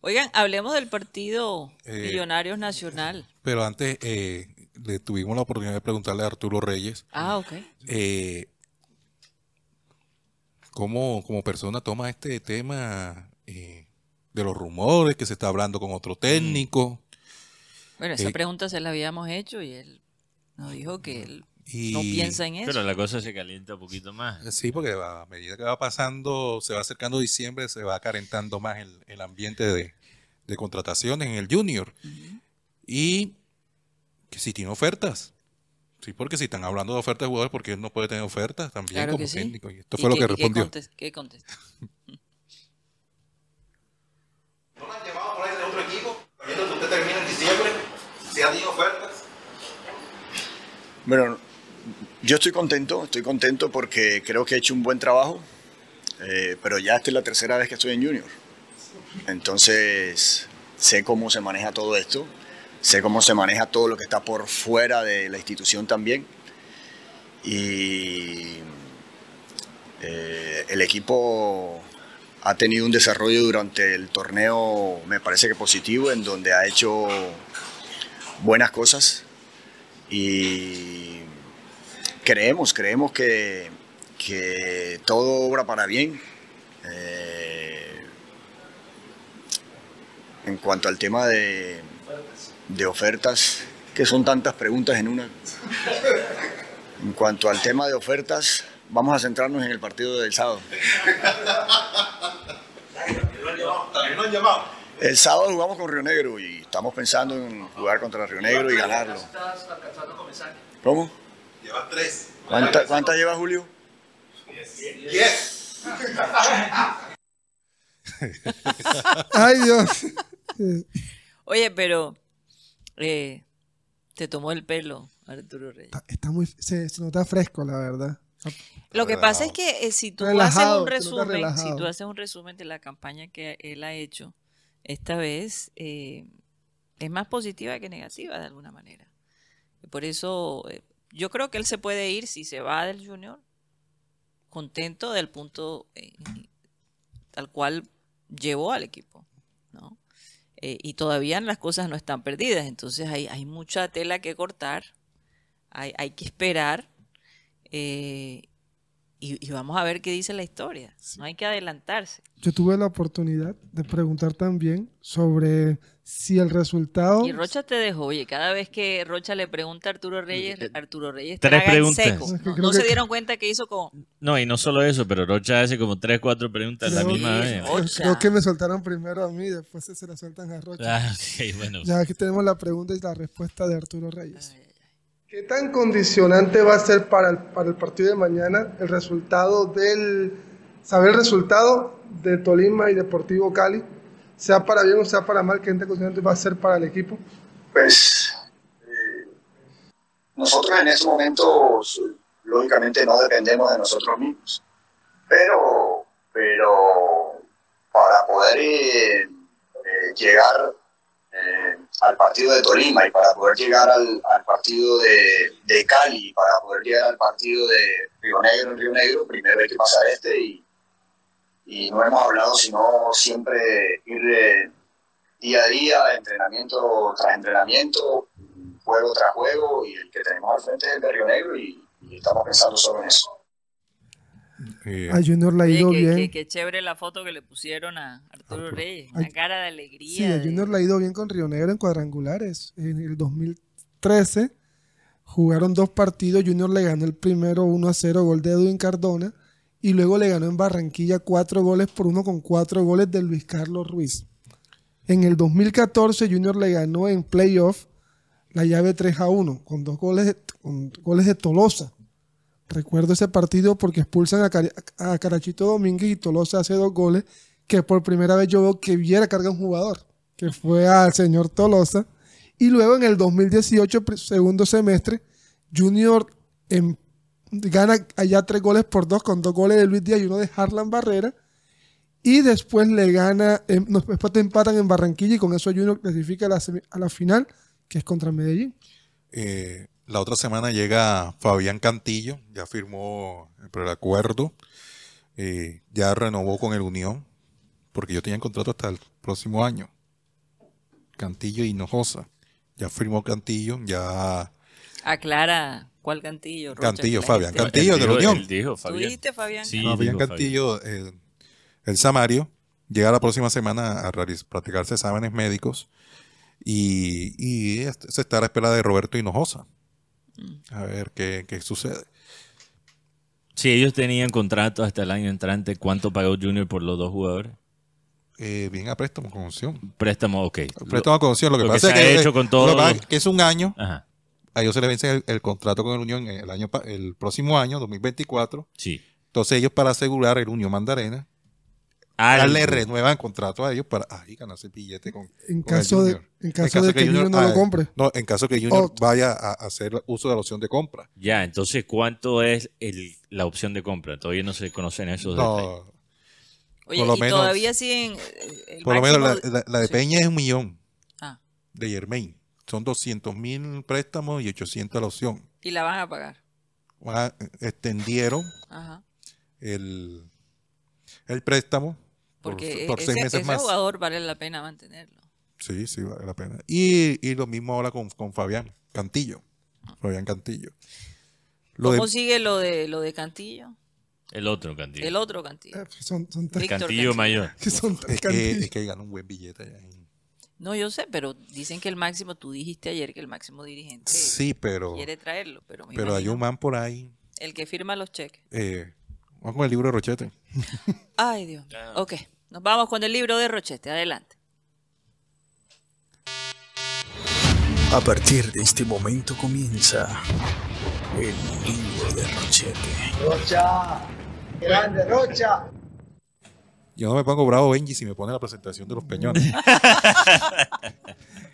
[SPEAKER 3] Oigan, hablemos del partido
[SPEAKER 1] Eh,
[SPEAKER 3] Millonarios Nacional.
[SPEAKER 1] Pero antes eh, le tuvimos la oportunidad de preguntarle a Arturo Reyes
[SPEAKER 3] Ah, ok.
[SPEAKER 1] eh, cómo como persona toma este tema eh, de los rumores que se está hablando con otro técnico.
[SPEAKER 3] Bueno, esa
[SPEAKER 1] Eh,
[SPEAKER 3] pregunta se la habíamos hecho y él nos dijo que él
[SPEAKER 1] Y,
[SPEAKER 3] no piensa en eso.
[SPEAKER 4] Pero la cosa se calienta un poquito más.
[SPEAKER 1] Sí, porque a medida que va pasando, se va acercando diciembre, se va calentando más el, el ambiente de, de contrataciones en el Junior. Y que si tiene ofertas. Sí, porque si están hablando de ofertas de jugadores, porque él no puede tener ofertas también
[SPEAKER 3] Claro
[SPEAKER 1] como
[SPEAKER 3] sí.
[SPEAKER 1] técnico. Y esto
[SPEAKER 3] ¿Y
[SPEAKER 1] fue lo
[SPEAKER 3] qué-
[SPEAKER 1] que respondió.
[SPEAKER 3] ¿Qué contesta?
[SPEAKER 7] ¿No lo han llamado por ahí de otro equipo? Que usted termina en diciembre, si ha tenido ofertas.
[SPEAKER 9] Bueno, yo estoy contento, estoy contento porque creo que he hecho un buen trabajo, eh, pero ya esta es la tercera vez que estoy en Junior. Entonces, sé cómo se maneja todo esto, sé cómo se maneja todo lo que está por fuera de la institución también. Y eh, el equipo ha tenido un desarrollo durante el torneo, me parece que positivo, en donde ha hecho buenas cosas y creemos, creemos que, que todo obra para bien. Eh, en cuanto al tema de, de ofertas, que son tantas preguntas en una. En cuanto al tema de ofertas, vamos a centrarnos en el partido del sábado.
[SPEAKER 7] También lo han llamado.
[SPEAKER 9] El sábado jugamos con Río Negro y estamos pensando en jugar contra Río Negro y ganarlo. ¿Cómo?
[SPEAKER 7] Lleva tres.
[SPEAKER 9] ¿Cuánta- ¿Cuántas lleva Julio?
[SPEAKER 7] Yes.
[SPEAKER 5] Ay, Dios.
[SPEAKER 3] Oye, pero eh, te tomó el pelo, Arturo Reyes.
[SPEAKER 5] está, está muy, se, se nota fresco, la verdad.
[SPEAKER 3] Lo que pasa es que eh, si tú
[SPEAKER 5] Relajado,
[SPEAKER 3] haces un resumen, si tú haces un resumen de la campaña que él ha hecho esta vez, eh, es más positiva que negativa de alguna manera. Por eso yo creo que él se puede ir si se va del Junior contento del punto eh, al cual llevó al equipo, ¿no? Eh, y todavía las cosas no están perdidas, entonces hay, hay mucha tela que cortar, hay, hay que esperar eh, y, y vamos a ver qué dice la historia. No hay que adelantarse.
[SPEAKER 5] Yo tuve la oportunidad de preguntar también sobre si el resultado...
[SPEAKER 3] Y Rocha te dejó, oye, cada vez que Rocha le pregunta a Arturo Reyes, Arturo Reyes
[SPEAKER 4] Tres
[SPEAKER 3] en
[SPEAKER 4] preguntas.
[SPEAKER 3] seco.
[SPEAKER 5] Es que
[SPEAKER 3] No,
[SPEAKER 5] creo
[SPEAKER 3] se dieron cuenta que hizo como
[SPEAKER 4] No, y no solo eso, pero Rocha hace como tres, cuatro preguntas a la
[SPEAKER 5] Creo-
[SPEAKER 4] misma vez.
[SPEAKER 3] Rocha.
[SPEAKER 5] Creo, creo que me soltaron primero a mí, después se la sueltan a Rocha.
[SPEAKER 4] Ah, ok, bueno.
[SPEAKER 5] Ya aquí tenemos la pregunta y la respuesta de Arturo Reyes. ¿Qué tan condicionante va a ser para el, para el partido de mañana el resultado del... saber el resultado de Tolima y Deportivo Cali? Sea para bien o sea para mal, ¿qué tan condicionante va a ser para el equipo?
[SPEAKER 9] Pues eh, nosotros en ese momento, lógicamente, no dependemos de nosotros mismos. Pero, pero para poder eh, eh, llegar al partido de Tolima y para poder llegar al, partido de, de Cali para poder llegar al partido de Río Negro en Río Negro, primero hay que pasar este y, no hemos hablado sino siempre ir eh, día a día, entrenamiento tras entrenamiento, juego tras juego y el que tenemos al frente es el de Río Negro y estamos pensando solo en eso.
[SPEAKER 1] Eh,
[SPEAKER 5] A Junior le ha ido bien.
[SPEAKER 3] qué- qué chévere la foto que le pusieron a Arturo Reyes. Una
[SPEAKER 5] Ay,
[SPEAKER 3] cara de alegría.
[SPEAKER 5] Sí, a Junior le ha ido bien con Río Negro en cuadrangulares. En el 2013 jugaron dos partidos. Junior le ganó el primero 1 a 0, gol de Edwin Cardona. y luego le ganó en Barranquilla cuatro goles por uno con cuatro goles de Luis Carlos Ruiz. En el 2014 Junior le ganó en playoff la llave 3 a 1 con dos goles de, con goles de Tolosa. Recuerdo ese partido porque expulsan a, Carachito Domínguez y Tolosa hace dos goles que por primera vez yo veo que Viera carga un jugador, que fue al señor Tolosa. Y luego en el 2018, pr- segundo semestre, Junior em- gana allá tres goles por dos, con dos goles de Luis Díaz y uno de Harlan Barrera. Y después le gana, em, después te empatan en Barranquilla y con eso Junior clasifica a la, a la final, que es contra Medellín.
[SPEAKER 1] Eh, la otra semana llega Fabián Cantillo, ya firmó el preacuerdo, eh, ya renovó con el Unión, porque yo tenía contrato hasta el próximo año. Cantillo y Hinojosa. Ya firmó Cantillo, ya
[SPEAKER 3] Aclara cuál Cantillo. Rocha,
[SPEAKER 1] Cantillo, Fabián Cantillo de la Unión.
[SPEAKER 4] él dijo,
[SPEAKER 3] ¿Tú
[SPEAKER 4] Fabián.
[SPEAKER 3] dijiste, Fabián?
[SPEAKER 4] Sí,
[SPEAKER 1] Fabián
[SPEAKER 4] dijo
[SPEAKER 1] Cantillo, el, el Samario, llega la próxima semana a practicarse exámenes médicos y, y se está a la espera de Roberto Hinojosa. A ver qué, qué sucede.
[SPEAKER 4] Si ellos tenían contrato hasta el año entrante, ¿cuánto pagó Junior por los dos jugadores?
[SPEAKER 1] Eh, bien a préstamo con opción.
[SPEAKER 4] Préstamo, ok.
[SPEAKER 1] Préstamo con opción. Lo que
[SPEAKER 4] lo que
[SPEAKER 1] pasa
[SPEAKER 4] se
[SPEAKER 1] es
[SPEAKER 4] ha
[SPEAKER 1] que,
[SPEAKER 4] hecho con todo-
[SPEAKER 1] que es que es un año.
[SPEAKER 4] Ajá,
[SPEAKER 1] A ellos se les vence el, el contrato con el Unión el año el próximo año, 2024.
[SPEAKER 4] sí.
[SPEAKER 1] Entonces ellos para asegurar el Unión Mandarena. Le renuevan contrato a ellos para ahí ganarse el billete con,
[SPEAKER 5] En
[SPEAKER 1] con el
[SPEAKER 5] caso de, en caso de que Junior no
[SPEAKER 1] ah,
[SPEAKER 5] lo compre.
[SPEAKER 1] No, en caso que Junior vaya a hacer uso de la opción de compra.
[SPEAKER 4] Ya, entonces, ¿cuánto es el, la opción de compra? Todavía no se conocen esos detalles.
[SPEAKER 3] Oye,
[SPEAKER 1] Por lo
[SPEAKER 3] y
[SPEAKER 1] menos-
[SPEAKER 3] todavía siguen. eh, el
[SPEAKER 1] por lo menos la, la- la de
[SPEAKER 3] Sí.
[SPEAKER 1] Peña es un millón
[SPEAKER 3] Ah,
[SPEAKER 1] de Germain. Son 200 mil préstamos y 800 la opción.
[SPEAKER 3] y la van a pagar.
[SPEAKER 1] Van a- extendieron
[SPEAKER 3] Ajá.
[SPEAKER 1] el, el préstamo por,
[SPEAKER 3] Porque
[SPEAKER 1] por
[SPEAKER 3] ese,
[SPEAKER 1] seis meses
[SPEAKER 3] ese
[SPEAKER 1] más.
[SPEAKER 3] jugador vale la pena mantenerlo.
[SPEAKER 1] Sí, sí, vale la pena. Y, y lo mismo ahora con, con Fabián Cantillo. Fabián Cantillo. Lo
[SPEAKER 3] ¿Cómo
[SPEAKER 1] de,
[SPEAKER 3] sigue lo de lo de Cantillo?
[SPEAKER 4] El otro Cantillo.
[SPEAKER 3] El otro Cantillo.
[SPEAKER 5] Eh, son, son tres,
[SPEAKER 3] Víctor
[SPEAKER 4] Cantillo mayor. (laughs)
[SPEAKER 5] que son tres
[SPEAKER 1] es, que,
[SPEAKER 5] cantillos.
[SPEAKER 1] es que ganó un buen billete allá en-
[SPEAKER 3] No, yo sé, pero dicen que el máximo, tú dijiste ayer que el máximo dirigente
[SPEAKER 1] Sí, pero,
[SPEAKER 3] quiere traerlo, pero
[SPEAKER 1] pero hay un man por ahí.
[SPEAKER 3] el que firma los cheques.
[SPEAKER 1] Eh, vamos con el libro de Rochete. (laughs)
[SPEAKER 3] Ay, Dios. Ok, nos vamos con el libro de Rochete. Adelante.
[SPEAKER 10] A partir de este momento comienza el libro de Rochete.
[SPEAKER 11] Rocha, grande Rocha.
[SPEAKER 1] Yo no me pongo bravo, Benji, si me pone la presentación de los peñones. (laughs)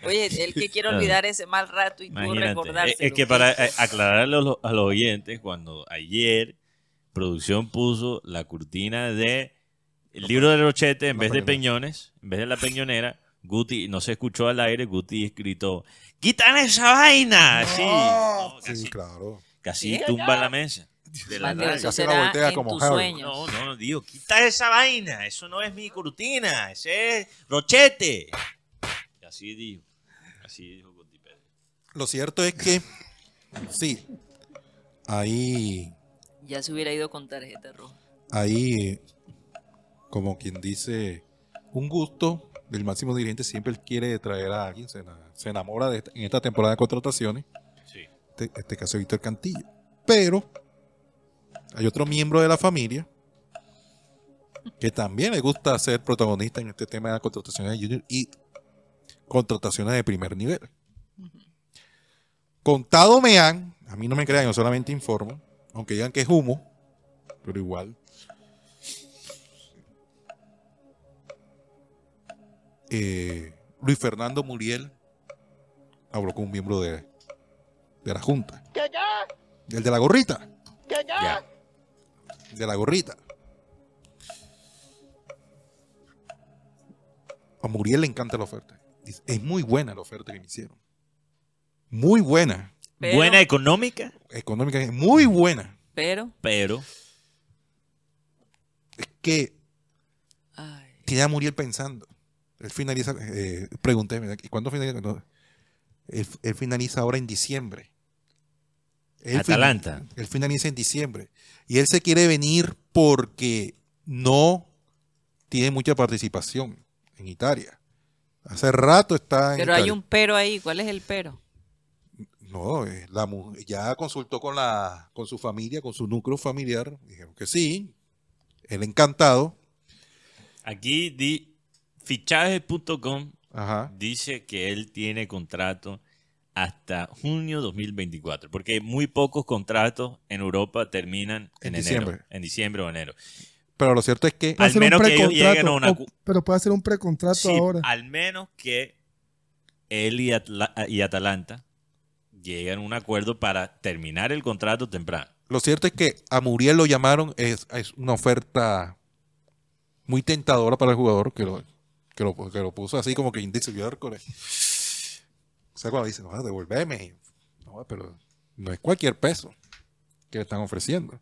[SPEAKER 3] Oye, el que quiere olvidar ese mal rato y tú
[SPEAKER 4] Imagínate.
[SPEAKER 3] recordárselo.
[SPEAKER 4] Es, que para eh, aclararle a los, a los oyentes, cuando ayer producción puso la cortina de el libro de Rochete, en vez de peñones, en vez de la peñonera, Guti, no se escuchó al aire, Guti gritó, ¡quitan esa vaina! Así, no, casi,
[SPEAKER 1] sí, claro.
[SPEAKER 4] casi tumba la mesa. De la
[SPEAKER 3] eso
[SPEAKER 1] Casi la voltea como.
[SPEAKER 4] No, no, digo, quita esa vaina, eso no es mi cortina, ese es Rochete. Y así dijo, así dijo Guti Pérez.
[SPEAKER 1] Lo cierto es que, sí, ahí,
[SPEAKER 3] Ya se hubiera ido con tarjeta roja.
[SPEAKER 1] ahí, como quien dice, un gusto del máximo dirigente siempre quiere traer a alguien, se, ena- se enamora de esta- en esta temporada de contrataciones,
[SPEAKER 4] Sí.
[SPEAKER 1] este, este caso Víctor Cantillo. Pero hay otro miembro de la familia que también le gusta ser protagonista en este tema de las contrataciones de Junior y contrataciones de primer nivel. Contado me han, a mí no me crean, yo solamente informo, aunque digan que es humo, pero igual. Eh, Luis Fernando Muriel habló con un miembro de, de la Junta. El de la gorrita.
[SPEAKER 4] Ya.
[SPEAKER 1] De la gorrita. A Muriel le encanta la oferta. Es muy buena la oferta que me hicieron. Muy buena.
[SPEAKER 3] Pero-
[SPEAKER 4] Buena económica,
[SPEAKER 1] Económica, muy buena.
[SPEAKER 3] Pero,
[SPEAKER 4] pero
[SPEAKER 1] Es que
[SPEAKER 3] ay,
[SPEAKER 1] tiene a Muriel pensando. Él finaliza, eh, pregunté, ¿y cuándo finaliza? No, él, él finaliza ahora en diciembre. Él
[SPEAKER 4] Atalanta.
[SPEAKER 1] él finaliza en diciembre. Y él se quiere venir porque no tiene mucha participación en Italia. Hace rato está en
[SPEAKER 3] pero hay un pero ahí. ¿Cuál es el pero?
[SPEAKER 1] No, eh, la ya consultó con la con su familia, con su núcleo familiar, dijeron que sí, el encantado.
[SPEAKER 4] Aquí di fichajes.com
[SPEAKER 1] Ajá.
[SPEAKER 4] dice que él tiene contrato hasta junio 2024, porque muy pocos contratos en Europa terminan en,
[SPEAKER 1] En
[SPEAKER 4] enero,
[SPEAKER 1] diciembre.
[SPEAKER 4] en diciembre o enero.
[SPEAKER 1] Pero lo cierto es que
[SPEAKER 4] Al menos que ellos lleguen a una
[SPEAKER 5] o- pero puede hacer un precontrato
[SPEAKER 4] Sí,
[SPEAKER 5] ahora.
[SPEAKER 4] al menos que él y, Atla- y Atalanta lleguen a un acuerdo para terminar el contrato temprano.
[SPEAKER 1] lo cierto es que a Muriel lo llamaron, es, es una oferta muy tentadora para el jugador que lo, que lo, que lo puso así como que indice miércoles. O sea, cuando dice, no, devolveme. No, pero no es cualquier peso que le están ofreciendo.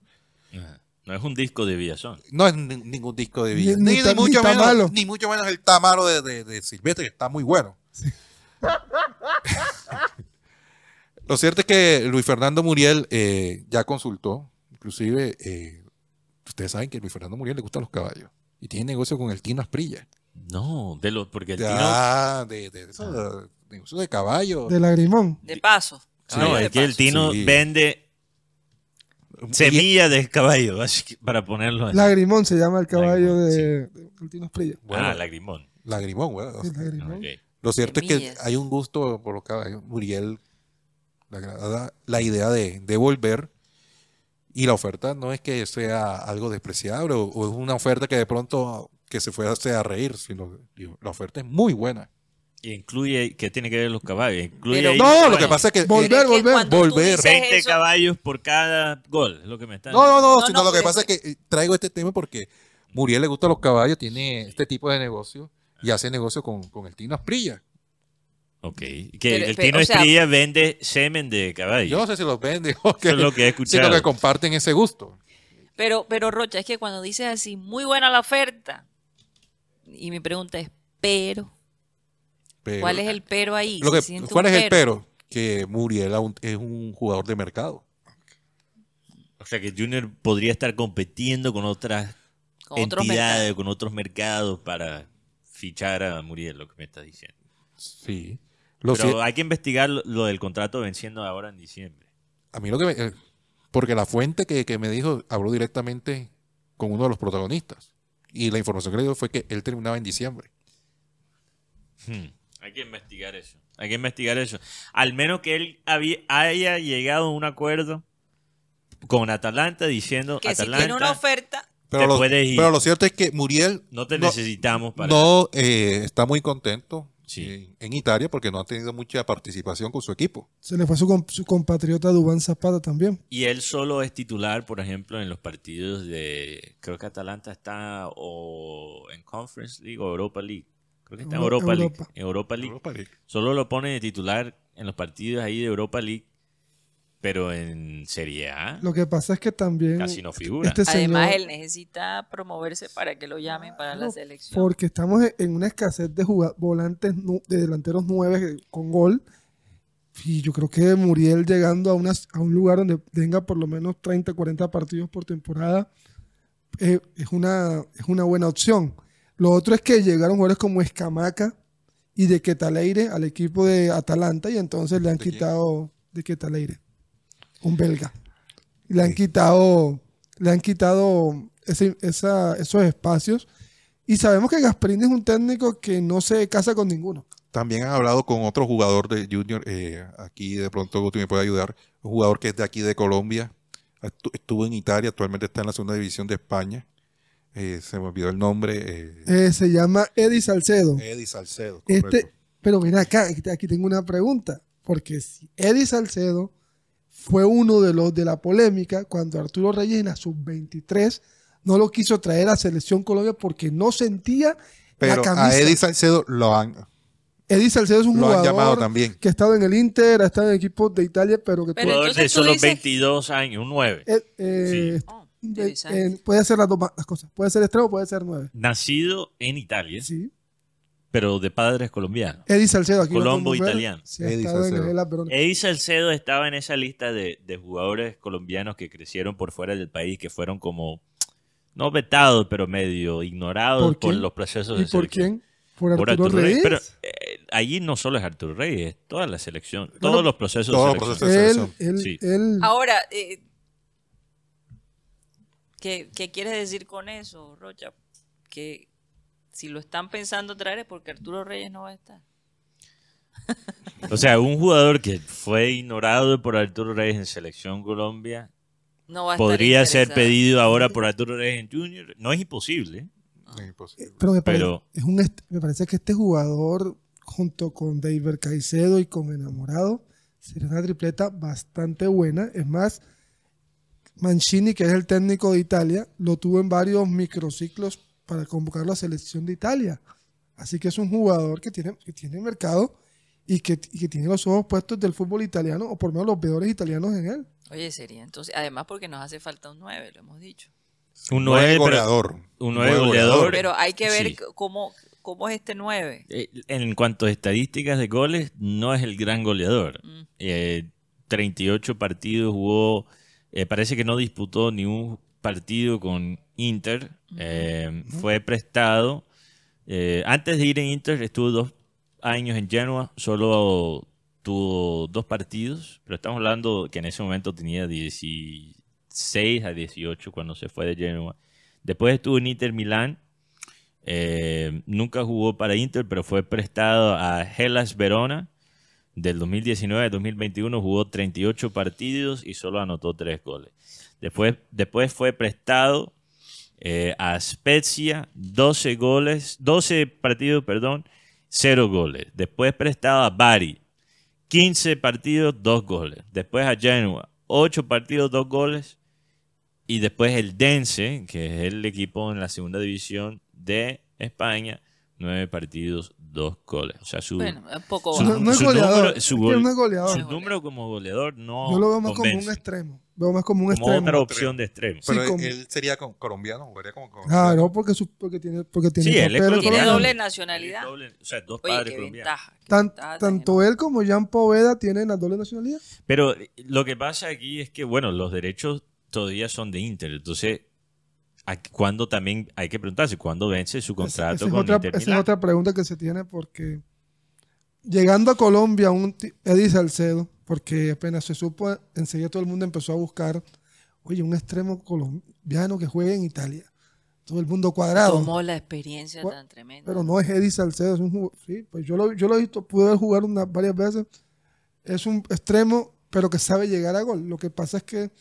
[SPEAKER 4] No es un disco de Villazón.
[SPEAKER 1] No es ni- ningún disco de
[SPEAKER 5] Ni-
[SPEAKER 1] Villa.
[SPEAKER 5] ni
[SPEAKER 1] Ni,
[SPEAKER 5] ta-
[SPEAKER 1] ni mucho
[SPEAKER 5] ni
[SPEAKER 1] menos, ni mucho menos el Tamaro de, de, de Silvestre, que está muy bueno. (laughs) Lo cierto es que Luis Fernando Muriel eh, ya consultó, inclusive eh, ustedes saben que a Luis Fernando Muriel le gustan los caballos y tiene negocio con el Tino Asprilla.
[SPEAKER 4] No, de los, porque el Tino.
[SPEAKER 1] Ya, de, de, eso, de- negocio de caballos.
[SPEAKER 5] De lagrimón.
[SPEAKER 3] De paso.
[SPEAKER 1] Sí.
[SPEAKER 4] No,
[SPEAKER 3] Caballo
[SPEAKER 4] es
[SPEAKER 3] de
[SPEAKER 4] que el. Tino
[SPEAKER 1] Sí.
[SPEAKER 4] vende semilla de caballo, (laughs) para ponerlo así.
[SPEAKER 5] Lagrimón se llama el caballo
[SPEAKER 4] Lagrimón,
[SPEAKER 5] de, de Altino Esprilla.
[SPEAKER 1] Bueno,
[SPEAKER 4] ah, lagrimón.
[SPEAKER 1] lagrimón, güey. O
[SPEAKER 5] Sí,
[SPEAKER 1] sea,
[SPEAKER 5] lagrimón.
[SPEAKER 4] Ok.
[SPEAKER 1] Lo cierto es que hay un gusto por los caballos. Muriel le agrada la idea de, de volver y la oferta no es que sea algo despreciable o, o es una oferta que de pronto que se fue a, reír, sino digo, la oferta es muy buena.
[SPEAKER 4] Y incluye, ¿qué tiene que ver los caballos? Incluye
[SPEAKER 3] Pero-
[SPEAKER 1] No, lo
[SPEAKER 4] caballos.
[SPEAKER 1] que pasa es que... eh,
[SPEAKER 5] Volver,
[SPEAKER 3] Es que
[SPEAKER 5] volver,
[SPEAKER 1] volver.
[SPEAKER 3] dices
[SPEAKER 4] 20
[SPEAKER 3] eso-
[SPEAKER 4] caballos por cada gol, es lo que me está
[SPEAKER 1] no, no, no,
[SPEAKER 3] No,
[SPEAKER 1] sino
[SPEAKER 3] no,
[SPEAKER 1] lo que
[SPEAKER 3] pero
[SPEAKER 1] pasa es que eh, traigo este tema porque Muriel le gustan los caballos, tiene este tipo de negocio y hace negocio con, con el Tino Asprilla.
[SPEAKER 4] Ok. Que
[SPEAKER 3] Pero-
[SPEAKER 4] el Tino
[SPEAKER 3] o sea-
[SPEAKER 4] vende semen de caballo.
[SPEAKER 1] Yo no sé si los vende (laughs) o que,
[SPEAKER 4] Eso es lo que he
[SPEAKER 1] sino
[SPEAKER 4] escuchado.
[SPEAKER 1] que comparten ese gusto.
[SPEAKER 3] Pero, pero Rocha, es que cuando dices así, muy buena la oferta, y mi pregunta es, pero,
[SPEAKER 1] Pero-
[SPEAKER 3] ¿cuál es el pero ahí?
[SPEAKER 1] Lo que- ¿Cuál es el pero? Que Muriel es un jugador de mercado.
[SPEAKER 4] O sea que Junior podría estar compitiendo con otras
[SPEAKER 3] Con
[SPEAKER 4] entidades, con otros mercados para fichar a Muriel, lo que me está diciendo.
[SPEAKER 1] Sí. Lo
[SPEAKER 4] Pero hay que investigar lo, lo del contrato venciendo ahora en diciembre.
[SPEAKER 1] a mí lo que me, eh, porque la fuente que, que me dijo habló directamente con uno de los protagonistas. Y la información que le dio fue que él terminaba en diciembre.
[SPEAKER 4] Hmm. Hay que investigar eso. Hay que investigar eso. Al menos que él había- haya llegado a un acuerdo con Atalanta diciendo
[SPEAKER 3] Que si
[SPEAKER 4] Atalanta
[SPEAKER 3] tiene una oferta,
[SPEAKER 1] Pero,
[SPEAKER 4] Te
[SPEAKER 1] lo,
[SPEAKER 4] puedes ir.
[SPEAKER 1] pero lo cierto es que Muriel
[SPEAKER 4] no te
[SPEAKER 1] no-
[SPEAKER 4] necesitamos para
[SPEAKER 1] no eh, está muy contento
[SPEAKER 4] Sí.
[SPEAKER 1] en, en Italia porque no ha tenido mucha participación con su equipo.
[SPEAKER 5] Se le fue su, su compatriota Dubán Zapata también.
[SPEAKER 4] Y él solo es titular, por ejemplo, en los partidos de. Creo que Atalanta está o en Conference League o Europa League. Creo que está en
[SPEAKER 5] Euro-
[SPEAKER 4] Europa, League.
[SPEAKER 5] Europa.
[SPEAKER 4] En Europa League.
[SPEAKER 1] Europa League.
[SPEAKER 4] Solo lo pone de titular en los partidos ahí de Europa League. Pero en Serie A
[SPEAKER 5] Lo que pasa es que también.
[SPEAKER 4] casi no figura.
[SPEAKER 5] Este
[SPEAKER 3] además él necesita promoverse para que lo llamen para la
[SPEAKER 5] Claro,
[SPEAKER 3] selección.
[SPEAKER 5] Porque estamos en- en una escasez de volantes, de delanteros nueve con gol. Y yo creo que Muriel llegando a, unas- a un lugar donde tenga por lo menos 30, 40 partidos por temporada eh, es, una, es una buena opción. Lo otro es que llegaron jugadores como Escamaca y de Quetaleire al equipo de Atalanta y entonces le han quitado de Quetaleire, un belga. Le han quitado, le han quitado ese- esa- esos espacios. Y sabemos que Gasperini es un técnico que no se casa con ninguno.
[SPEAKER 1] También han hablado con otro jugador de Junior. eh, aquí de pronto Guti me puede ayudar. Un jugador que es de aquí de Colombia. Estu- Estuvo en Italia, actualmente está en la segunda división de España. Eh, se me olvidó el nombre. eh,
[SPEAKER 5] se llama Eddie Salcedo.
[SPEAKER 1] Eddie Salcedo.
[SPEAKER 5] Este,
[SPEAKER 1] correcto.
[SPEAKER 5] pero ven acá, aquí- aquí tengo una pregunta. Porque si Eddie Salcedo fue uno de los de la polémica cuando Arturo Reyes en la sub-23 no lo quiso traer a Selección Colombia porque no sentía la
[SPEAKER 1] Pero
[SPEAKER 5] camisa.
[SPEAKER 1] a Eddie Salcedo lo han,
[SPEAKER 5] Eddie Salcedo es un
[SPEAKER 1] lo
[SPEAKER 5] jugador
[SPEAKER 1] llamado también.
[SPEAKER 5] que ha estado en el Inter, ha estado en equipos de Italia, pero que
[SPEAKER 3] Pero
[SPEAKER 5] tuvo-
[SPEAKER 4] Jugador de
[SPEAKER 3] tú
[SPEAKER 4] solo
[SPEAKER 3] dices-
[SPEAKER 4] 22 años, un 9.
[SPEAKER 5] eh, eh,
[SPEAKER 3] Oh,
[SPEAKER 5] eh,
[SPEAKER 3] interesante.
[SPEAKER 5] eh, puede ser las dos las cosas. Puede ser extremo, puede ser nueve.
[SPEAKER 4] Nacido en Italia,
[SPEAKER 5] Sí.
[SPEAKER 4] Pero de padres colombianos.
[SPEAKER 5] Eddie Salcedo aquí lo
[SPEAKER 4] Colombo italiano.
[SPEAKER 5] Sí,
[SPEAKER 1] Eddie Salcedo.
[SPEAKER 4] Eddie Salcedo estaba en esa lista de, de jugadores colombianos que crecieron por fuera del país, que fueron como, no vetados, pero medio ignorados
[SPEAKER 5] ¿Por
[SPEAKER 4] los procesos
[SPEAKER 5] ¿Y
[SPEAKER 4] de
[SPEAKER 5] por quién? Por
[SPEAKER 4] Por
[SPEAKER 5] Arturo,
[SPEAKER 4] Arturo Reyes.
[SPEAKER 5] Reyes.
[SPEAKER 4] Pero eh, allí no solo es Arturo Reyes, es toda la selección,
[SPEAKER 5] Bueno,
[SPEAKER 4] todos los procesos de selección.
[SPEAKER 1] procesos de
[SPEAKER 5] él,
[SPEAKER 1] selección.
[SPEAKER 5] él,
[SPEAKER 4] Sí.
[SPEAKER 5] él-
[SPEAKER 3] Ahora, eh, ¿Qué, qué quieres decir con eso, Rocha? Que si lo están pensando traer es porque Arturo Reyes no va a estar. (laughs)
[SPEAKER 4] O sea, un jugador que fue ignorado por Arturo Reyes en Selección Colombia
[SPEAKER 3] No va a estar
[SPEAKER 4] podría ser pedido ahora por Arturo Reyes en Junior. No es imposible.
[SPEAKER 1] Es imposible.
[SPEAKER 5] Pero me, pare-
[SPEAKER 4] Pero-
[SPEAKER 5] es un me parece que este jugador, junto con David Caicedo y con Enamorado, sería una tripleta bastante buena. Es más, Mancini, que es el técnico de Italia, lo tuvo en varios microciclos para convocar la selección de Italia. Así que es un jugador que tiene, que tiene mercado y que, y que tiene los ojos puestos del fútbol italiano, o por lo menos los veedores italianos en él.
[SPEAKER 3] Oye, sería entonces, además porque nos hace falta un 9, lo hemos dicho.
[SPEAKER 4] Un
[SPEAKER 1] Nueve
[SPEAKER 4] 9
[SPEAKER 1] goleador.
[SPEAKER 4] Un 9 goleador.
[SPEAKER 3] Pero hay que ver
[SPEAKER 4] Sí.
[SPEAKER 3] cómo, cómo es este 9.
[SPEAKER 4] Eh, En cuanto a estadísticas de goles, no es el gran goleador.
[SPEAKER 3] Mm.
[SPEAKER 4] Eh, 38 partidos jugó, eh, parece que no disputó ni un partido con Inter. Eh, Fue prestado. eh, antes de ir en Inter estuvo dos años en Genoa, solo tuvo dos partidos, pero estamos hablando que en ese momento tenía 16 a 18 cuando se fue de Genoa. Después estuvo en Inter Milán, eh, nunca jugó para Inter, pero fue prestado a Hellas Verona. Del 2019 al 2021 jugó 38 partidos y solo anotó 3 goles. Después, después fue prestado eh, a Spezia, 12 goles, 12 partidos, perdón, 0 goles. Después prestado a Bari, 15 partidos, 2 goles. Después a Genoa, 8 partidos, 2 goles. Y después el Dense, que es el equipo en la segunda división de España, 9 partidos, 2 goles. O sea, su,
[SPEAKER 3] Bueno, es poco
[SPEAKER 4] su-
[SPEAKER 3] bajo.
[SPEAKER 5] No, no es
[SPEAKER 4] su
[SPEAKER 5] goleador,
[SPEAKER 4] número- su
[SPEAKER 5] es que
[SPEAKER 4] gol-
[SPEAKER 5] no es goleador.
[SPEAKER 4] su número como goleador no
[SPEAKER 5] Yo lo veo más como un extremo. Veo más como un
[SPEAKER 4] Como
[SPEAKER 5] extremo.
[SPEAKER 4] otra opción de extremo.
[SPEAKER 5] Sí,
[SPEAKER 1] Pero
[SPEAKER 5] como-
[SPEAKER 1] él sería con- colombiano, jugaría como colombiano.
[SPEAKER 5] Claro, porque, su- porque tiene, porque tiene
[SPEAKER 4] Sí, él es
[SPEAKER 5] papeles
[SPEAKER 4] colombiano.
[SPEAKER 3] Tiene doble nacionalidad.
[SPEAKER 4] Doble- o sea, dos
[SPEAKER 3] Oye,
[SPEAKER 4] padres
[SPEAKER 3] qué
[SPEAKER 4] colombianos.
[SPEAKER 3] ventaja. qué
[SPEAKER 5] Tan-
[SPEAKER 3] ventaja
[SPEAKER 5] tanto él como Jean Poveda tienen la doble nacionalidad.
[SPEAKER 4] Pero lo que pasa aquí es que, bueno, los derechos todavía son de Inter. Entonces, ¿a- ¿cuándo también hay que preguntarse? ¿Cuándo vence su contrato
[SPEAKER 5] esa es
[SPEAKER 4] con
[SPEAKER 5] otra,
[SPEAKER 4] Inter
[SPEAKER 5] esa es otra pregunta que se tiene porque llegando a Colombia un Eddie Salcedo, porque apenas se supo, enseguida todo el mundo empezó a buscar, oye, un extremo colombiano que juegue en Italia. Todo el mundo cuadrado.
[SPEAKER 3] Tomó la experiencia tan tremenda.
[SPEAKER 5] Pero no es Eddie Salcedo, es un jugador. Sí, pues yo lo, yo lo he visto, pude ver jugar unas varias veces. Es un extremo, pero que sabe llegar a gol. Lo que pasa es que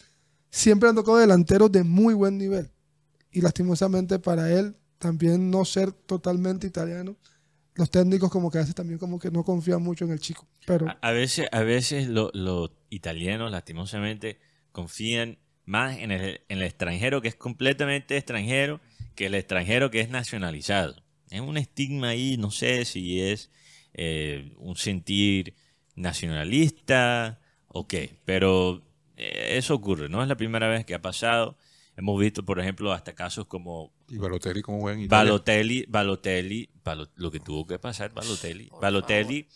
[SPEAKER 5] siempre han tocado delanteros de muy buen nivel. Y lastimosamente para él, también no ser totalmente italiano, los técnicos como que a también como que no confían mucho en el chico. Pero
[SPEAKER 4] A, veces, a veces lo- los italianos, lastimosamente, confían más en el, en el extranjero que es completamente extranjero que el extranjero que es nacionalizado. Es un estigma ahí, no sé si es eh, un sentir nacionalista o qué, pero eh, eso ocurre, no es la primera vez que ha pasado. Hemos visto, por ejemplo, hasta casos como
[SPEAKER 1] Y Balotelli como juega en Italia.
[SPEAKER 4] Balotelli, Balotelli, Balo- lo que tuvo que pasar Balotelli.
[SPEAKER 3] Por
[SPEAKER 4] Balotelli